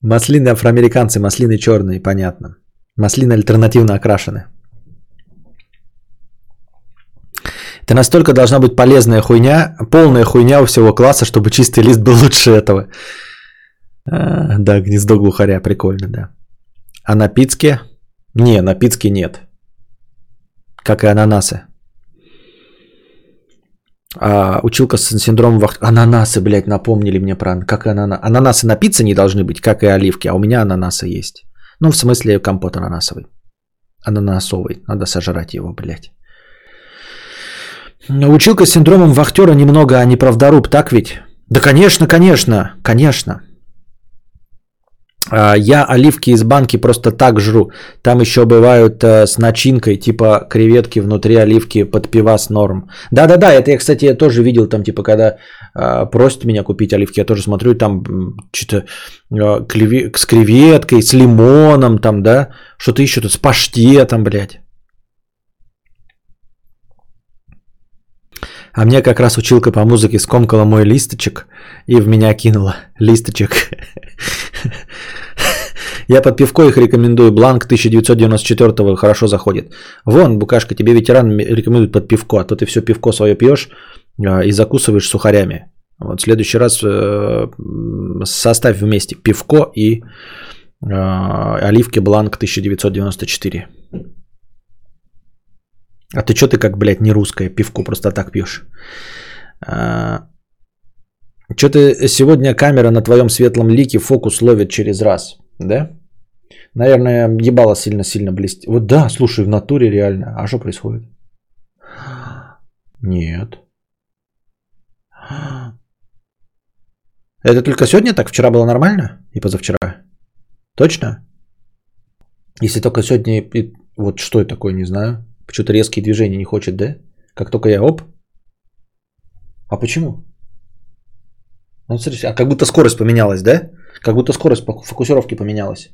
Маслины афроамериканцы, маслины черные, понятно. Маслины альтернативно окрашены. Это настолько должна быть полезная хуйня, полная хуйня у всего класса, чтобы чистый лист был лучше этого. А, да, гнездо глухаря, прикольно, да. А на Пицке? Не, на Пицке нет. Как и ананасы. А, училка с синдромом вах... Ананасы, блядь, напомнили мне про... Как и ананасы. Ананасы на пицце не должны быть, как и оливки, а у меня ананасы есть. Ну, в смысле, компот ананасовый. Ананасовый. Надо сожрать его, блядь. Училка с синдромом вахтера немного, а не правдоруб, так ведь? Да, конечно, конечно, конечно. А, я оливки из банки просто так жру. Там еще бывают э, с начинкой, типа креветки внутри оливки под пивас норм. Да-да-да, это я, кстати, я тоже видел там, типа, когда э, просят меня купить оливки, я тоже смотрю, там что-то клеве... с креветкой, с лимоном, там, да, что-то еще тут с паштетом, блядь. А мне как раз училка по музыке скомкала мой листочек и в меня кинула листочек. Я под пивко их рекомендую. Бланк 1994 хорошо заходит. Вон, Букашка, тебе ветеран рекомендует под пивко. А то ты все пивко свое пьешь а, и закусываешь сухарями. Вот в следующий раз э, составь вместе пивко и э, оливки Бланк 1994. А ты что ты как, блядь, не русское пивко просто так пьешь? А, что ты сегодня камера на твоем светлом лике фокус ловит через раз, да? Наверное, ебало сильно-сильно блестит. Вот да, слушай, в натуре реально. А что происходит? Нет. Это только сегодня так? Вчера было нормально? И позавчера? Точно? Если только сегодня... Вот что это такое, не знаю. Почему-то резкие движения не хочет, да? Как только я оп. А почему? Ну, смотрите, а как будто скорость поменялась, да? Как будто скорость фокусировки поменялась.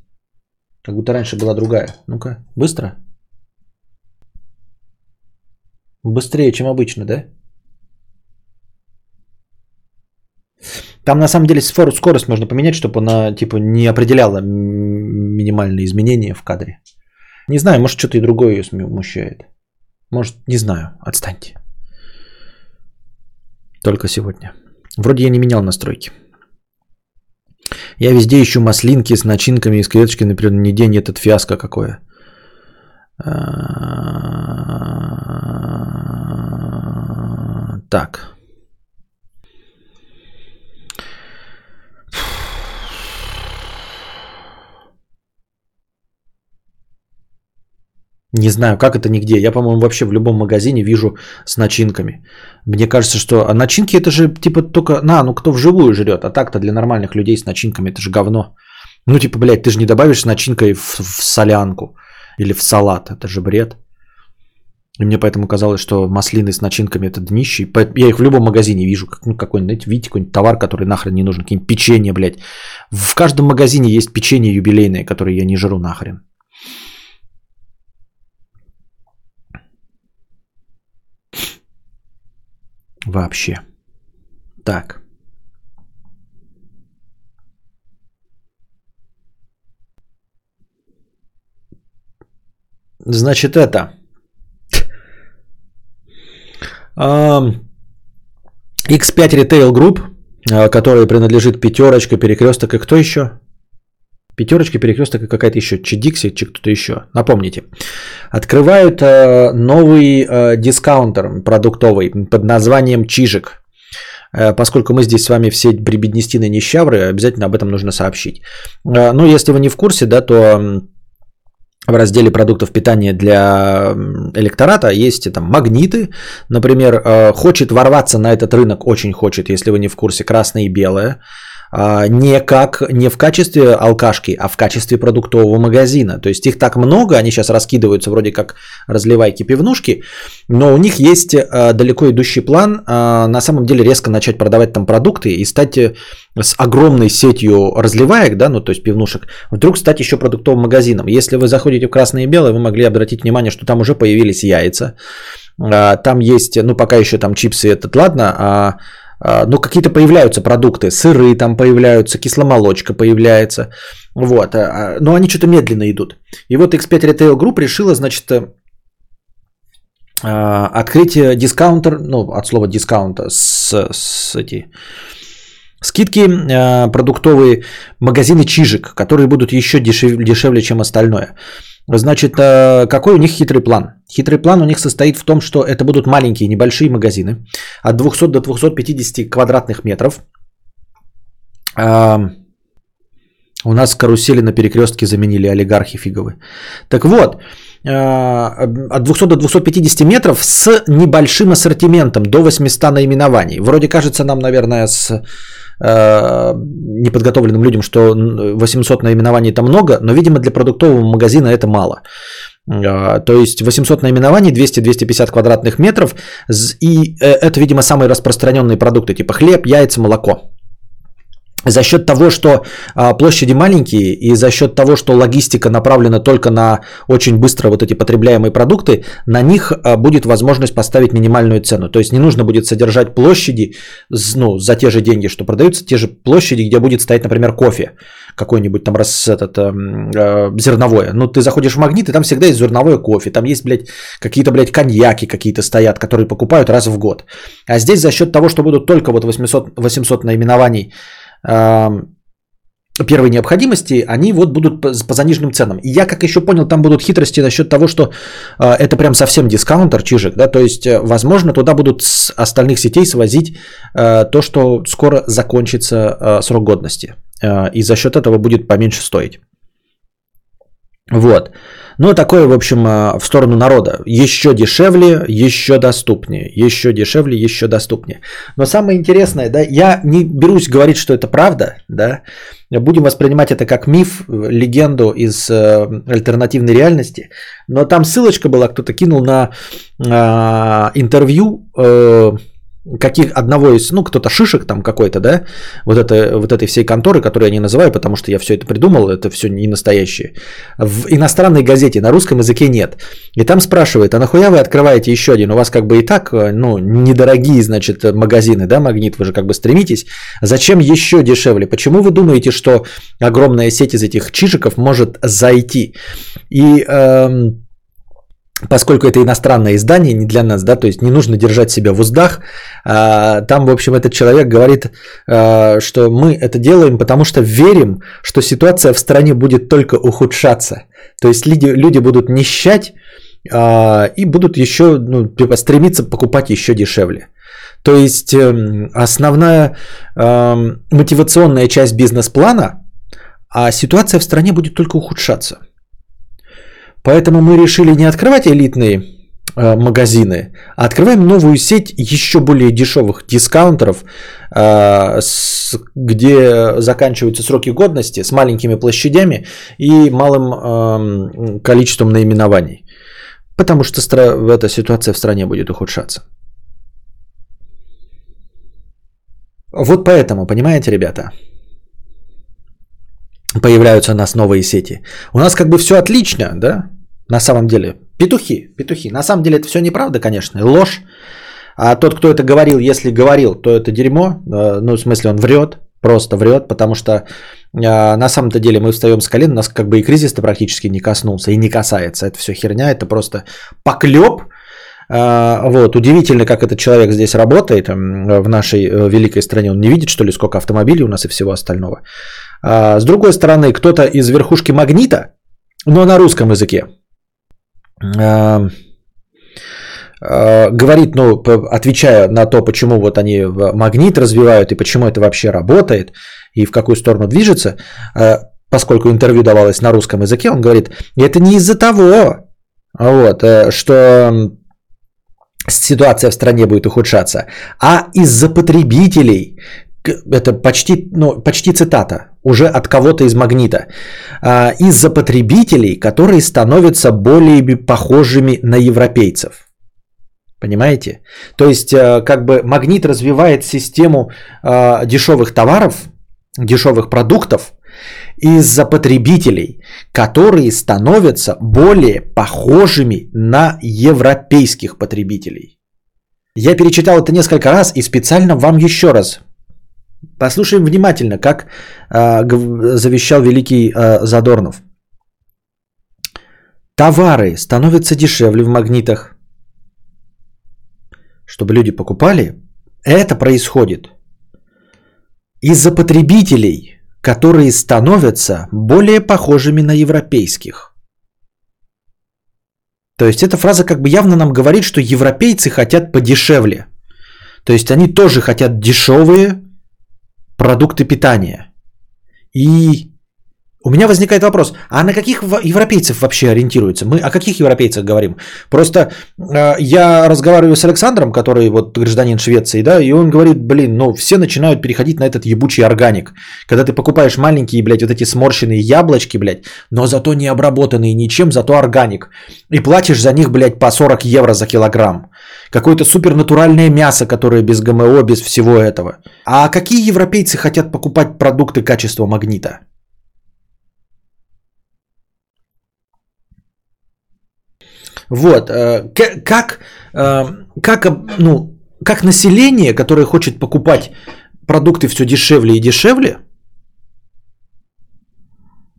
Как будто раньше была другая. Ну-ка, быстро. Быстрее, чем обычно, да? Там на самом деле скорость можно поменять, чтобы она типа не определяла минимальные изменения в кадре. Не знаю, может что-то и другое ее смущает. Может, не знаю, отстаньте. Только сегодня. Вроде я не менял настройки. Я везде ищу маслинки с начинками из креветочки, например, не день этот фиаско какое. Так. Не знаю, как это нигде. Я, по-моему, вообще в любом магазине вижу с начинками. Мне кажется, что а начинки это же типа только на, ну кто вживую жрет, а так-то для нормальных людей с начинками это же говно. Ну типа, блядь, ты же не добавишь с начинкой в, в солянку или в салат, это же бред. И мне поэтому казалось, что маслины с начинками это днище. Я их в любом магазине вижу. Как, ну, какой-нибудь, знаете, видите, какой-нибудь товар, который нахрен не нужен. Какие-нибудь печенье, блядь. В каждом магазине есть печенье юбилейное, которое я не жру нахрен. Вообще. Так. Значит, это. X5 Retail Group, а, который принадлежит пятерочка, перекресток и кто еще? Пятерочка, перекресток и какая-то еще, чи Дикси, чи кто-то еще. Напомните. Открывают э, новый э, дискаунтер продуктовый под названием Чижик. Э, поскольку мы здесь с вами все прибеднестины нищавры, обязательно об этом нужно сообщить. Э, ну, если вы не в курсе, да, то в разделе продуктов питания для электората есть там магниты, например, э, хочет ворваться на этот рынок, очень хочет, если вы не в курсе, красное и белое, не как не в качестве алкашки, а в качестве продуктового магазина. То есть их так много, они сейчас раскидываются вроде как разливайки пивнушки, но у них есть а, далеко идущий план а, на самом деле резко начать продавать там продукты и стать э, с огромной сетью разливаек, да, ну то есть пивнушек, вдруг стать еще продуктовым магазином. Если вы заходите в красное и белое, вы могли обратить внимание, что там уже появились яйца, там есть, ну пока еще там чипсы, этот ладно, а а, ну, какие-то появляются продукты, сыры там появляются, кисломолочка появляется, вот, а, а, но они что-то медленно идут. И вот X5 Retail Group решила, значит, э, открыть дискаунтер, ну, от слова дискаунта, с, с эти, скидки продуктовые, магазины Чижик, которые будут еще дешевле, дешевле чем остальное. Значит, э, какой у них хитрый план? Хитрый план у них состоит в том, что это будут маленькие, небольшие магазины от 200 до 250 квадратных метров. У нас карусели на перекрестке заменили олигархи фиговы. Так вот, э, от 200 до 250 метров с небольшим ассортиментом до 800 наименований. Вроде кажется нам, наверное, с Э, неподготовленным людям, что 800 наименований это много, но, видимо, для продуктового магазина это мало. Э, то есть 800 наименований, 200-250 квадратных метров, и э, это, видимо, самые распространенные продукты, типа хлеб, яйца, молоко за счет того, что а, площади маленькие и за счет того, что логистика направлена только на очень быстро вот эти потребляемые продукты, на них а, будет возможность поставить минимальную цену. То есть не нужно будет содержать площади ну, за те же деньги, что продаются, те же площади, где будет стоять, например, кофе какой-нибудь там раз этот э, э, зерновое. Ну, ты заходишь в магнит, и там всегда есть зерновое кофе, там есть, блядь, какие-то, блядь, коньяки какие-то стоят, которые покупают раз в год. А здесь за счет того, что будут только вот 800, 800 наименований первой необходимости, они вот будут по, заниженным ценам. И я, как еще понял, там будут хитрости насчет того, что э, это прям совсем дискаунтер, чижик, да, то есть, э, возможно, туда будут с остальных сетей свозить э, то, что скоро закончится э, срок годности, и за счет этого будет поменьше стоить. Вот. Ну, такое, в общем, э, в сторону народа. Еще дешевле, еще доступнее. Еще дешевле, еще доступнее. Но самое интересное, да, я не берусь говорить, что это правда, да. Будем воспринимать это как миф, легенду из э, альтернативной реальности. Но там ссылочка была, кто-то кинул на э, интервью каких одного из, ну, кто-то шишек там какой-то, да, вот, это, вот этой всей конторы, которую я не называю, потому что я все это придумал, это все не настоящее. В иностранной газете на русском языке нет. И там спрашивает, а нахуя вы открываете еще один? У вас как бы и так, э, ну, недорогие, значит, магазины, да, Магнит, вы же как бы стремитесь. Зачем еще дешевле? Почему вы думаете, что огромная сеть из этих чижиков может зайти? И... Эм, поскольку это иностранное издание, не для нас, да, то есть не нужно держать себя в уздах. А, там, в общем, этот человек говорит, а, что мы это делаем, потому что верим, что ситуация в стране будет только ухудшаться. То есть люди, люди будут нищать а, и будут еще ну, типа, стремиться покупать еще дешевле. То есть эм, основная эм, мотивационная часть бизнес-плана, а ситуация в стране будет только ухудшаться – Поэтому мы решили не открывать элитные э, магазины, а открываем новую сеть еще более дешевых дискаунтеров, э, где заканчиваются сроки годности с маленькими площадями и малым э, количеством наименований. Потому что эта ситуация в стране будет ухудшаться. Вот поэтому, понимаете, ребята, появляются у нас новые сети. У нас как бы все отлично, да, на самом деле. Петухи, петухи. На самом деле это все неправда, конечно, ложь. А тот, кто это говорил, если говорил, то это дерьмо. Э, ну, в смысле, он врет, просто врет, потому что э, на самом-то деле мы встаем с колен, нас как бы и кризис-то практически не коснулся и не касается. Это все херня, это просто поклеп. Э, вот, удивительно, как этот человек здесь работает в нашей великой стране. Он не видит, что ли, сколько автомобилей у нас и всего остального. С другой стороны, кто-то из верхушки магнита, но на русском языке, а, а, говорит, ну, отвечая на то, почему вот они магнит развивают и почему это вообще работает и в какую сторону движется, а, поскольку интервью давалось на русском языке, он говорит, это не из-за того, вот, э, что ситуация в стране будет ухудшаться, а из-за потребителей, это почти, ну, почти цитата, уже от кого-то из магнита, а, из-за потребителей, которые становятся более похожими на европейцев. Понимаете? То есть, э, как бы магнит развивает систему э, дешевых товаров, дешевых продуктов из-за потребителей, которые становятся более похожими на европейских потребителей. Я перечитал это несколько раз и специально вам еще раз. Послушаем внимательно, как э, завещал великий э, Задорнов. Товары становятся дешевле в магнитах, чтобы люди покупали, это происходит из-за потребителей, которые становятся более похожими на европейских. То есть эта фраза как бы явно нам говорит, что европейцы хотят подешевле. То есть они тоже хотят дешевые продукты питания. И у меня возникает вопрос, а на каких европейцев вообще ориентируются? Мы о каких европейцах говорим? Просто э, я разговариваю с Александром, который вот гражданин Швеции, да, и он говорит, блин, ну все начинают переходить на этот ебучий органик. Когда ты покупаешь маленькие, блядь, вот эти сморщенные яблочки, блядь, но зато не обработанные ничем, зато органик. И платишь за них, блядь, по 40 евро за килограмм. Какое-то супернатуральное мясо, которое без ГМО, без всего этого. А какие европейцы хотят покупать продукты качества магнита? Вот, э, как, э, как, ну, как население, которое хочет покупать продукты все дешевле и дешевле,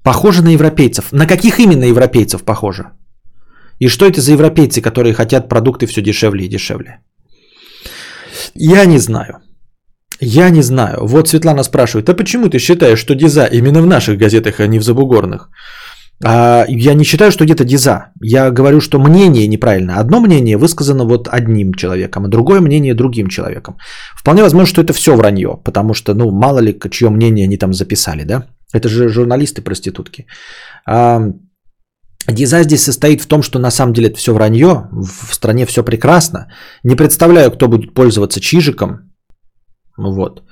похоже на европейцев. На каких именно европейцев похоже? И что это за европейцы, которые хотят продукты все дешевле и дешевле? Я не знаю. Я не знаю. Вот Светлана спрашивает, а почему ты считаешь, что диза именно в наших газетах, а не в забугорных? А, я не считаю, что где-то диза. Я говорю, что мнение неправильно. Одно мнение высказано вот одним человеком, а другое мнение другим человеком. Вполне возможно, что это все вранье, потому что, ну, мало ли, чье мнение они там записали, да? Это же журналисты-проститутки. А, диза здесь состоит в том, что на самом деле это все вранье, в стране все прекрасно. Не представляю, кто будет пользоваться чижиком. Вот.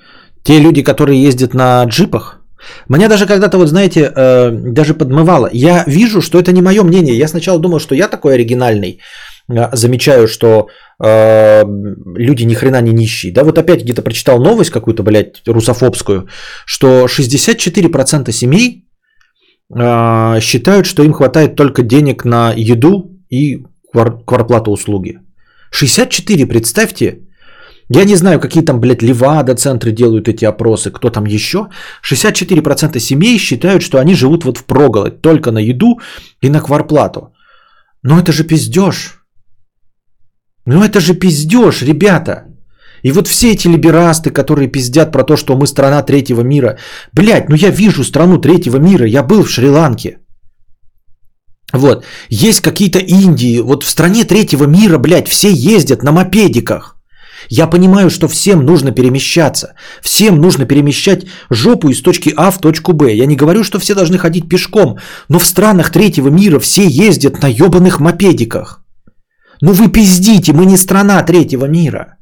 Те люди, которые ездят на джипах, меня даже когда-то, вот знаете, э, даже подмывало. Я вижу, что это не мое мнение. Я сначала думал, что я такой оригинальный. Э, замечаю, что э, люди ни хрена не нищие. Да, вот опять где-то прочитал новость какую-то, блядь, русофобскую, что 64% семей э, считают, что им хватает только денег на еду и кварплату услуги. 64, представьте, я не знаю, какие там, блядь, Левада-центры делают эти опросы, кто там еще. 64% семей считают, что они живут вот в проголодь, только на еду и на кварплату. Но это же пиздеж. Ну это же пиздеж, ребята. И вот все эти либерасты, которые пиздят про то, что мы страна третьего мира. Блядь, ну я вижу страну третьего мира. Я был в Шри-Ланке. Вот. Есть какие-то Индии. Вот в стране третьего мира, блядь, все ездят на мопедиках. Я понимаю, что всем нужно перемещаться. Всем нужно перемещать жопу из точки А в точку Б. Я не говорю, что все должны ходить пешком, но в странах третьего мира все ездят на ебаных мопедиках. Ну вы пиздите, мы не страна третьего мира.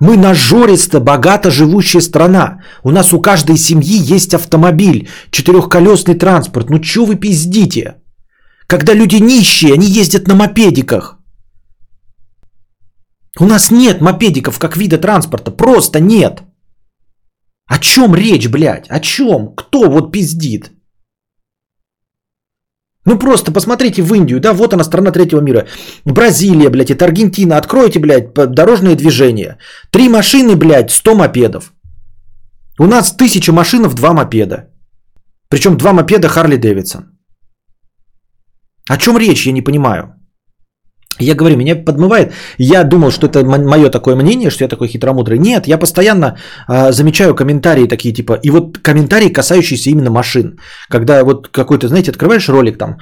Мы нажористо, богато живущая страна. У нас у каждой семьи есть автомобиль, четырехколесный транспорт. Ну что вы пиздите? Когда люди нищие, они ездят на мопедиках. У нас нет мопедиков как вида транспорта. Просто нет. О чем речь, блядь? О чем? Кто вот пиздит? Ну просто посмотрите в Индию, да, вот она страна третьего мира. Бразилия, блядь, это Аргентина. Откройте, блядь, дорожное движение. Три машины, блядь, сто мопедов. У нас тысяча машинов, два мопеда. Причем два мопеда Харли Дэвидсон. О чем речь, я не понимаю. Я говорю, меня подмывает. Я думал, что это мое такое мнение, что я такой хитромудрый. Нет, я постоянно э, замечаю комментарии такие типа. И вот комментарии, касающиеся именно машин. Когда вот какой-то, знаете, открываешь ролик там,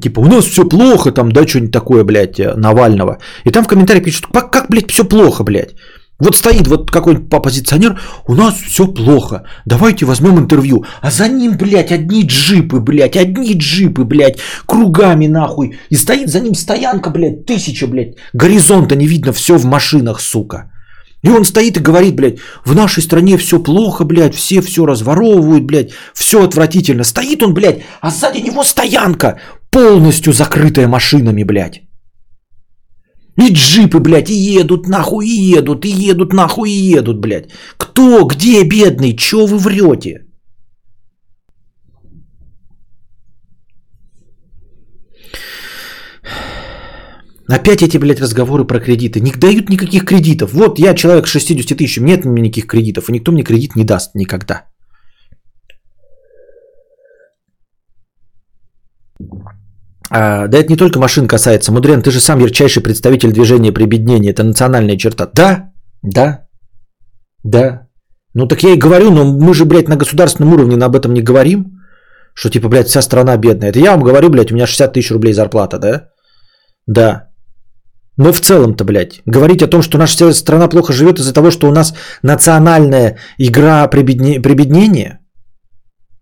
типа, у нас все плохо, там, да, что-нибудь такое, блядь, э, Навального. И там в комментарии пишут, как, как блядь, все плохо, блядь. Вот стоит вот какой-нибудь оппозиционер, у нас все плохо, давайте возьмем интервью. А за ним, блядь, одни джипы, блядь, одни джипы, блядь, кругами нахуй. И стоит за ним стоянка, блядь, тысяча, блядь, горизонта не видно, все в машинах, сука. И он стоит и говорит, блядь, в нашей стране все плохо, блядь, все все разворовывают, блядь, все отвратительно. Стоит он, блядь, а сзади него стоянка, полностью закрытая машинами, блядь. И джипы, блядь, и едут нахуй, и едут, и едут нахуй, и едут, блядь. Кто, где бедный, чё вы врете? Опять эти, блядь, разговоры про кредиты. Не дают никаких кредитов. Вот я человек с 60 тысяч, нет мне никаких кредитов, и никто мне кредит не даст никогда. Да это не только машин касается. Мудрен, ты же сам ярчайший представитель движения прибеднения. Это национальная черта. Да, да, да. Ну так я и говорю, но мы же, блядь, на государственном уровне об этом не говорим. Что типа, блядь, вся страна бедная. Это я вам говорю, блядь, у меня 60 тысяч рублей зарплата, да? Да. Но в целом-то, блядь, говорить о том, что наша страна плохо живет из-за того, что у нас национальная игра прибедне... прибеднения.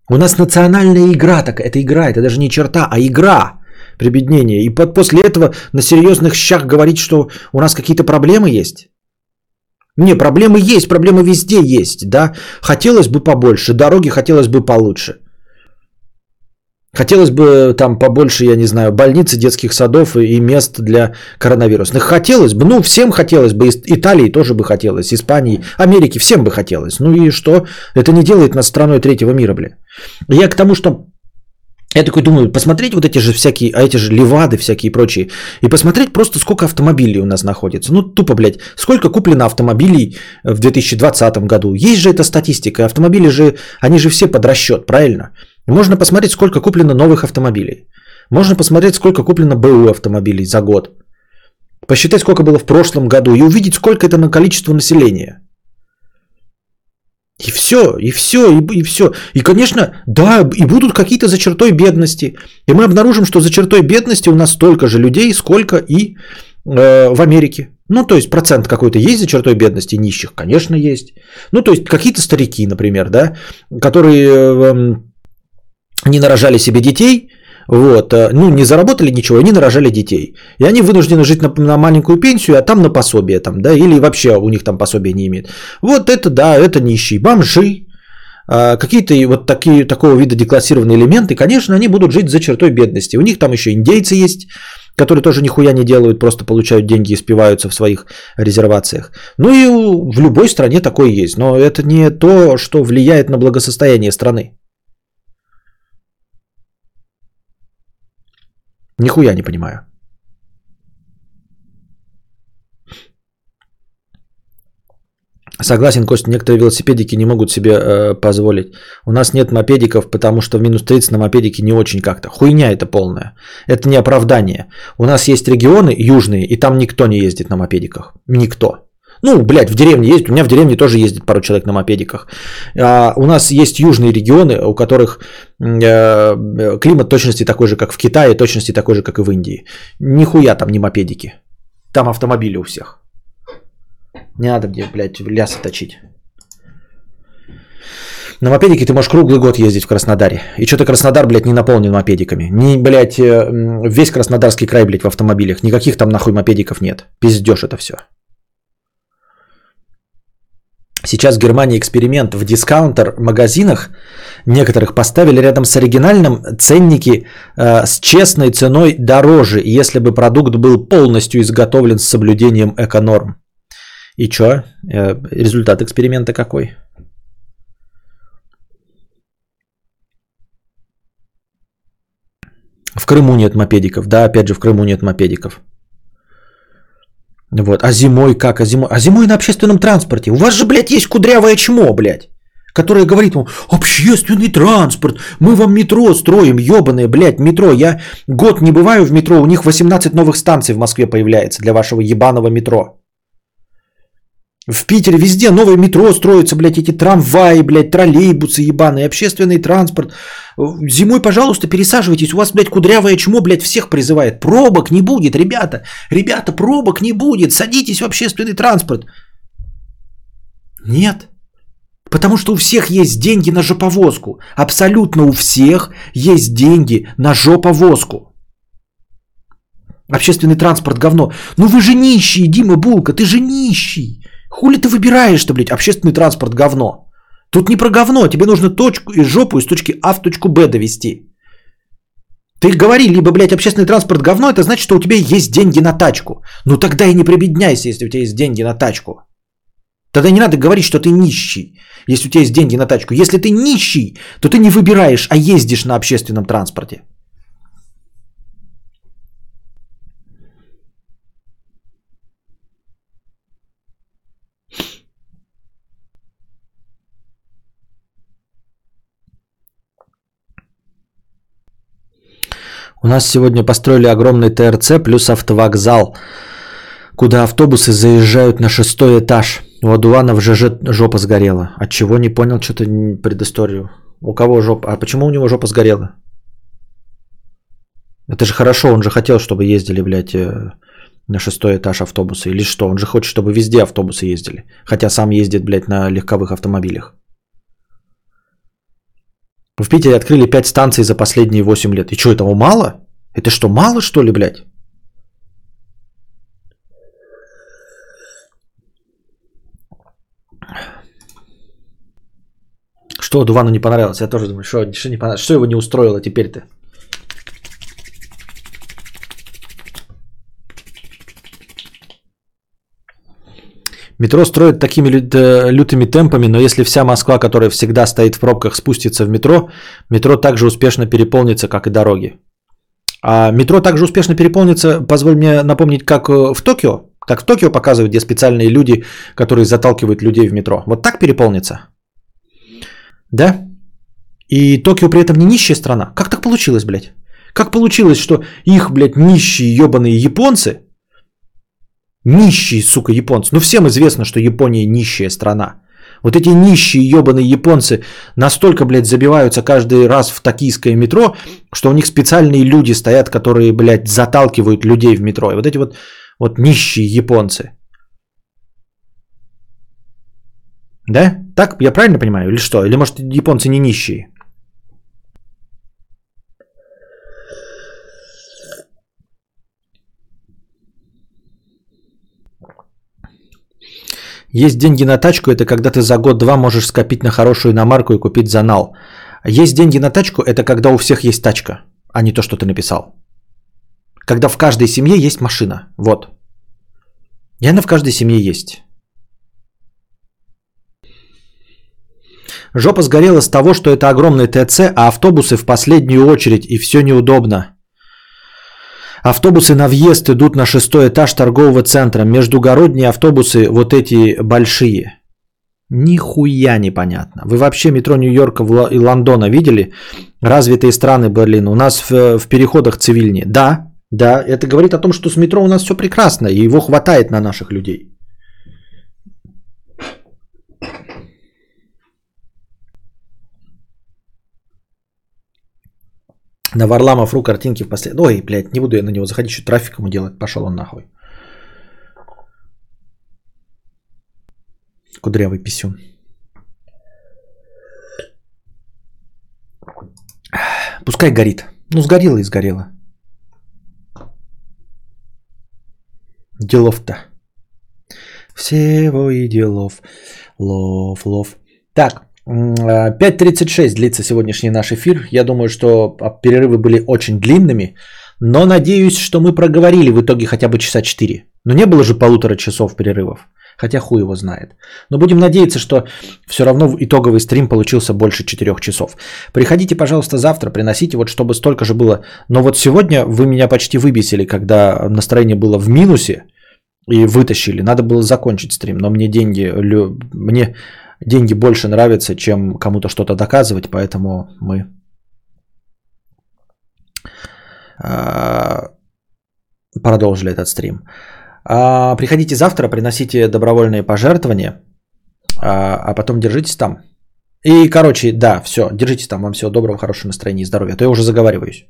У нас национальная игра такая. Это игра, это даже не черта, а игра прибеднения. И под, после этого на серьезных щах говорить, что у нас какие-то проблемы есть. Не, проблемы есть, проблемы везде есть, да. Хотелось бы побольше, дороги хотелось бы получше. Хотелось бы там побольше, я не знаю, больниц, детских садов и мест для коронавирусных. Хотелось бы, ну всем хотелось бы, Италии тоже бы хотелось, Испании, Америки, всем бы хотелось. Ну и что? Это не делает нас страной третьего мира, бля. Я к тому, что я такой думаю, посмотреть вот эти же всякие, а эти же левады всякие и прочие, и посмотреть просто сколько автомобилей у нас находится. Ну, тупо, блядь, сколько куплено автомобилей в 2020 году. Есть же эта статистика, автомобили же, они же все под расчет, правильно? Можно посмотреть, сколько куплено новых автомобилей. Можно посмотреть, сколько куплено БУ автомобилей за год. Посчитать, сколько было в прошлом году и увидеть, сколько это на количество населения. И все, и все, и, и все. И, конечно, да, и будут какие-то за чертой бедности. И мы обнаружим, что за чертой бедности у нас столько же людей, сколько и э, в Америке. Ну, то есть процент какой-то есть за чертой бедности нищих? Конечно, есть. Ну, то есть какие-то старики, например, да, которые э, не нарожали себе детей, вот, э, ну, не заработали ничего, они нарожали детей. И они вынуждены жить на, на маленькую пенсию, а там на пособие, там, да, или вообще у них там пособие не имеет. Вот это, да, это нищие, бомжи, а, какие-то вот такие, такого вида деклассированные элементы, конечно, они будут жить за чертой бедности. У них там еще индейцы есть, которые тоже нихуя не делают, просто получают деньги и спиваются в своих резервациях. Ну и в любой стране такое есть, но это не то, что влияет на благосостояние страны. Нихуя не понимаю. Согласен, Костя, некоторые велосипедики не могут себе э, позволить. У нас нет мопедиков, потому что в минус 30 на мопедике не очень как-то. Хуйня это полная. Это не оправдание. У нас есть регионы южные, и там никто не ездит на мопедиках. Никто. Ну, блядь, в деревне есть. У меня в деревне тоже ездит пару человек на мопедиках. А, у нас есть южные регионы, у которых э, климат точности такой же, как в Китае, точности такой же, как и в Индии. Нихуя там не мопедики. Там автомобили у всех. Не надо мне, блядь, лясы точить. На мопедике ты можешь круглый год ездить в Краснодаре. И что-то Краснодар, блядь, не наполнен мопедиками. Не, блядь, э, весь Краснодарский край, блядь, в автомобилях. Никаких там нахуй мопедиков нет. Пиздешь это все. Сейчас в Германии эксперимент в дискаунтер-магазинах некоторых поставили рядом с оригинальным ценники э, с честной ценой дороже, если бы продукт был полностью изготовлен с соблюдением эконорм. И что? Э, результат эксперимента какой? В Крыму нет мопедиков. Да, опять же, в Крыму нет мопедиков. Вот. А зимой как? А зимой? А зимой на общественном транспорте. У вас же, блядь, есть кудрявое чмо, блядь. Которое говорит вам, общественный транспорт, мы вам метро строим, ебаное, блядь, метро. Я год не бываю в метро, у них 18 новых станций в Москве появляется для вашего ебаного метро. В Питере везде новое метро строится, блядь, эти трамваи, блядь, троллейбусы ебаные, общественный транспорт. Зимой, пожалуйста, пересаживайтесь. У вас, блядь, кудрявое чмо, блядь, всех призывает. Пробок не будет, ребята. Ребята, пробок не будет. Садитесь в общественный транспорт. Нет. Потому что у всех есть деньги на жоповозку. Абсолютно у всех есть деньги на жоповозку. Общественный транспорт говно. Ну вы же нищий, Дима Булка, ты же нищий. Хули ты выбираешь-то, блядь, общественный транспорт говно? Тут не про говно, тебе нужно точку из жопу из точки А в точку Б довести. Ты говори, либо, блядь, общественный транспорт говно, это значит, что у тебя есть деньги на тачку. Ну тогда и не прибедняйся, если у тебя есть деньги на тачку. Тогда не надо говорить, что ты нищий, если у тебя есть деньги на тачку. Если ты нищий, то ты не выбираешь, а ездишь на общественном транспорте. У нас сегодня построили огромный ТРЦ плюс автовокзал, куда автобусы заезжают на шестой этаж. У Адуана в ЖЖ жопа сгорела. От чего не понял что-то предысторию. У кого жопа? А почему у него жопа сгорела? Это же хорошо, он же хотел, чтобы ездили, блядь, э, на шестой этаж автобуса. Или что? Он же хочет, чтобы везде автобусы ездили. Хотя сам ездит, блядь, на легковых автомобилях. В Питере открыли 5 станций за последние 8 лет. И что, этого мало? Это что, мало что ли, блядь? Что Дувану не понравилось? Я тоже думаю, что, что не понравилось? Что его не устроило теперь-то? Метро строят такими лю- лютыми темпами, но если вся Москва, которая всегда стоит в пробках, спустится в метро, метро также успешно переполнится, как и дороги. А метро также успешно переполнится, позволь мне напомнить, как э, в Токио, как в Токио показывают, где специальные люди, которые заталкивают людей в метро. Вот так переполнится. Да? И Токио при этом не нищая страна. Как так получилось, блядь? Как получилось, что их, блядь, нищие ебаные японцы – Нищие, сука, японцы. Ну, всем известно, что Япония нищая страна. Вот эти нищие ебаные японцы настолько, блядь, забиваются каждый раз в токийское метро, что у них специальные люди стоят, которые, блядь, заталкивают людей в метро. И вот эти вот, вот нищие японцы. Да? Так я правильно понимаю? Или что? Или может японцы не нищие? Есть деньги на тачку, это когда ты за год-два можешь скопить на хорошую иномарку и купить за нал. Есть деньги на тачку, это когда у всех есть тачка, а не то, что ты написал. Когда в каждой семье есть машина. Вот. И она в каждой семье есть. Жопа сгорела с того, что это огромный ТЦ, а автобусы в последнюю очередь, и все неудобно. Автобусы на въезд идут на шестой этаж торгового центра. Междугородние автобусы вот эти большие. Нихуя непонятно. Вы вообще метро Нью-Йорка и Лондона видели? Развитые страны, Берлин. У нас в, в переходах цивильнее. Да, да, это говорит о том, что с метро у нас все прекрасно, и его хватает на наших людей. На Варламов ру картинки в послед... Ой, блядь, не буду я на него заходить, что трафик ему делать. Пошел он нахуй. Кудрявый писюн. Пускай горит. Ну, сгорело и сгорело. Делов-то. Всего и делов. Лов, лов. Так, 5.36 длится сегодняшний наш эфир. Я думаю, что перерывы были очень длинными, но надеюсь, что мы проговорили в итоге хотя бы часа 4. Но не было же полутора часов перерывов. Хотя хуй его знает. Но будем надеяться, что все равно итоговый стрим получился больше 4 часов. Приходите, пожалуйста, завтра, приносите, вот чтобы столько же было. Но вот сегодня вы меня почти выбесили, когда настроение было в минусе и вытащили. Надо было закончить стрим, но мне деньги, мне деньги больше нравятся, чем кому-то что-то доказывать, поэтому мы а, продолжили этот стрим. А, приходите завтра, приносите добровольные пожертвования, а, а потом держитесь там. И, короче, да, все, держитесь там, вам всего доброго, хорошего настроения и здоровья. А то я уже заговариваюсь.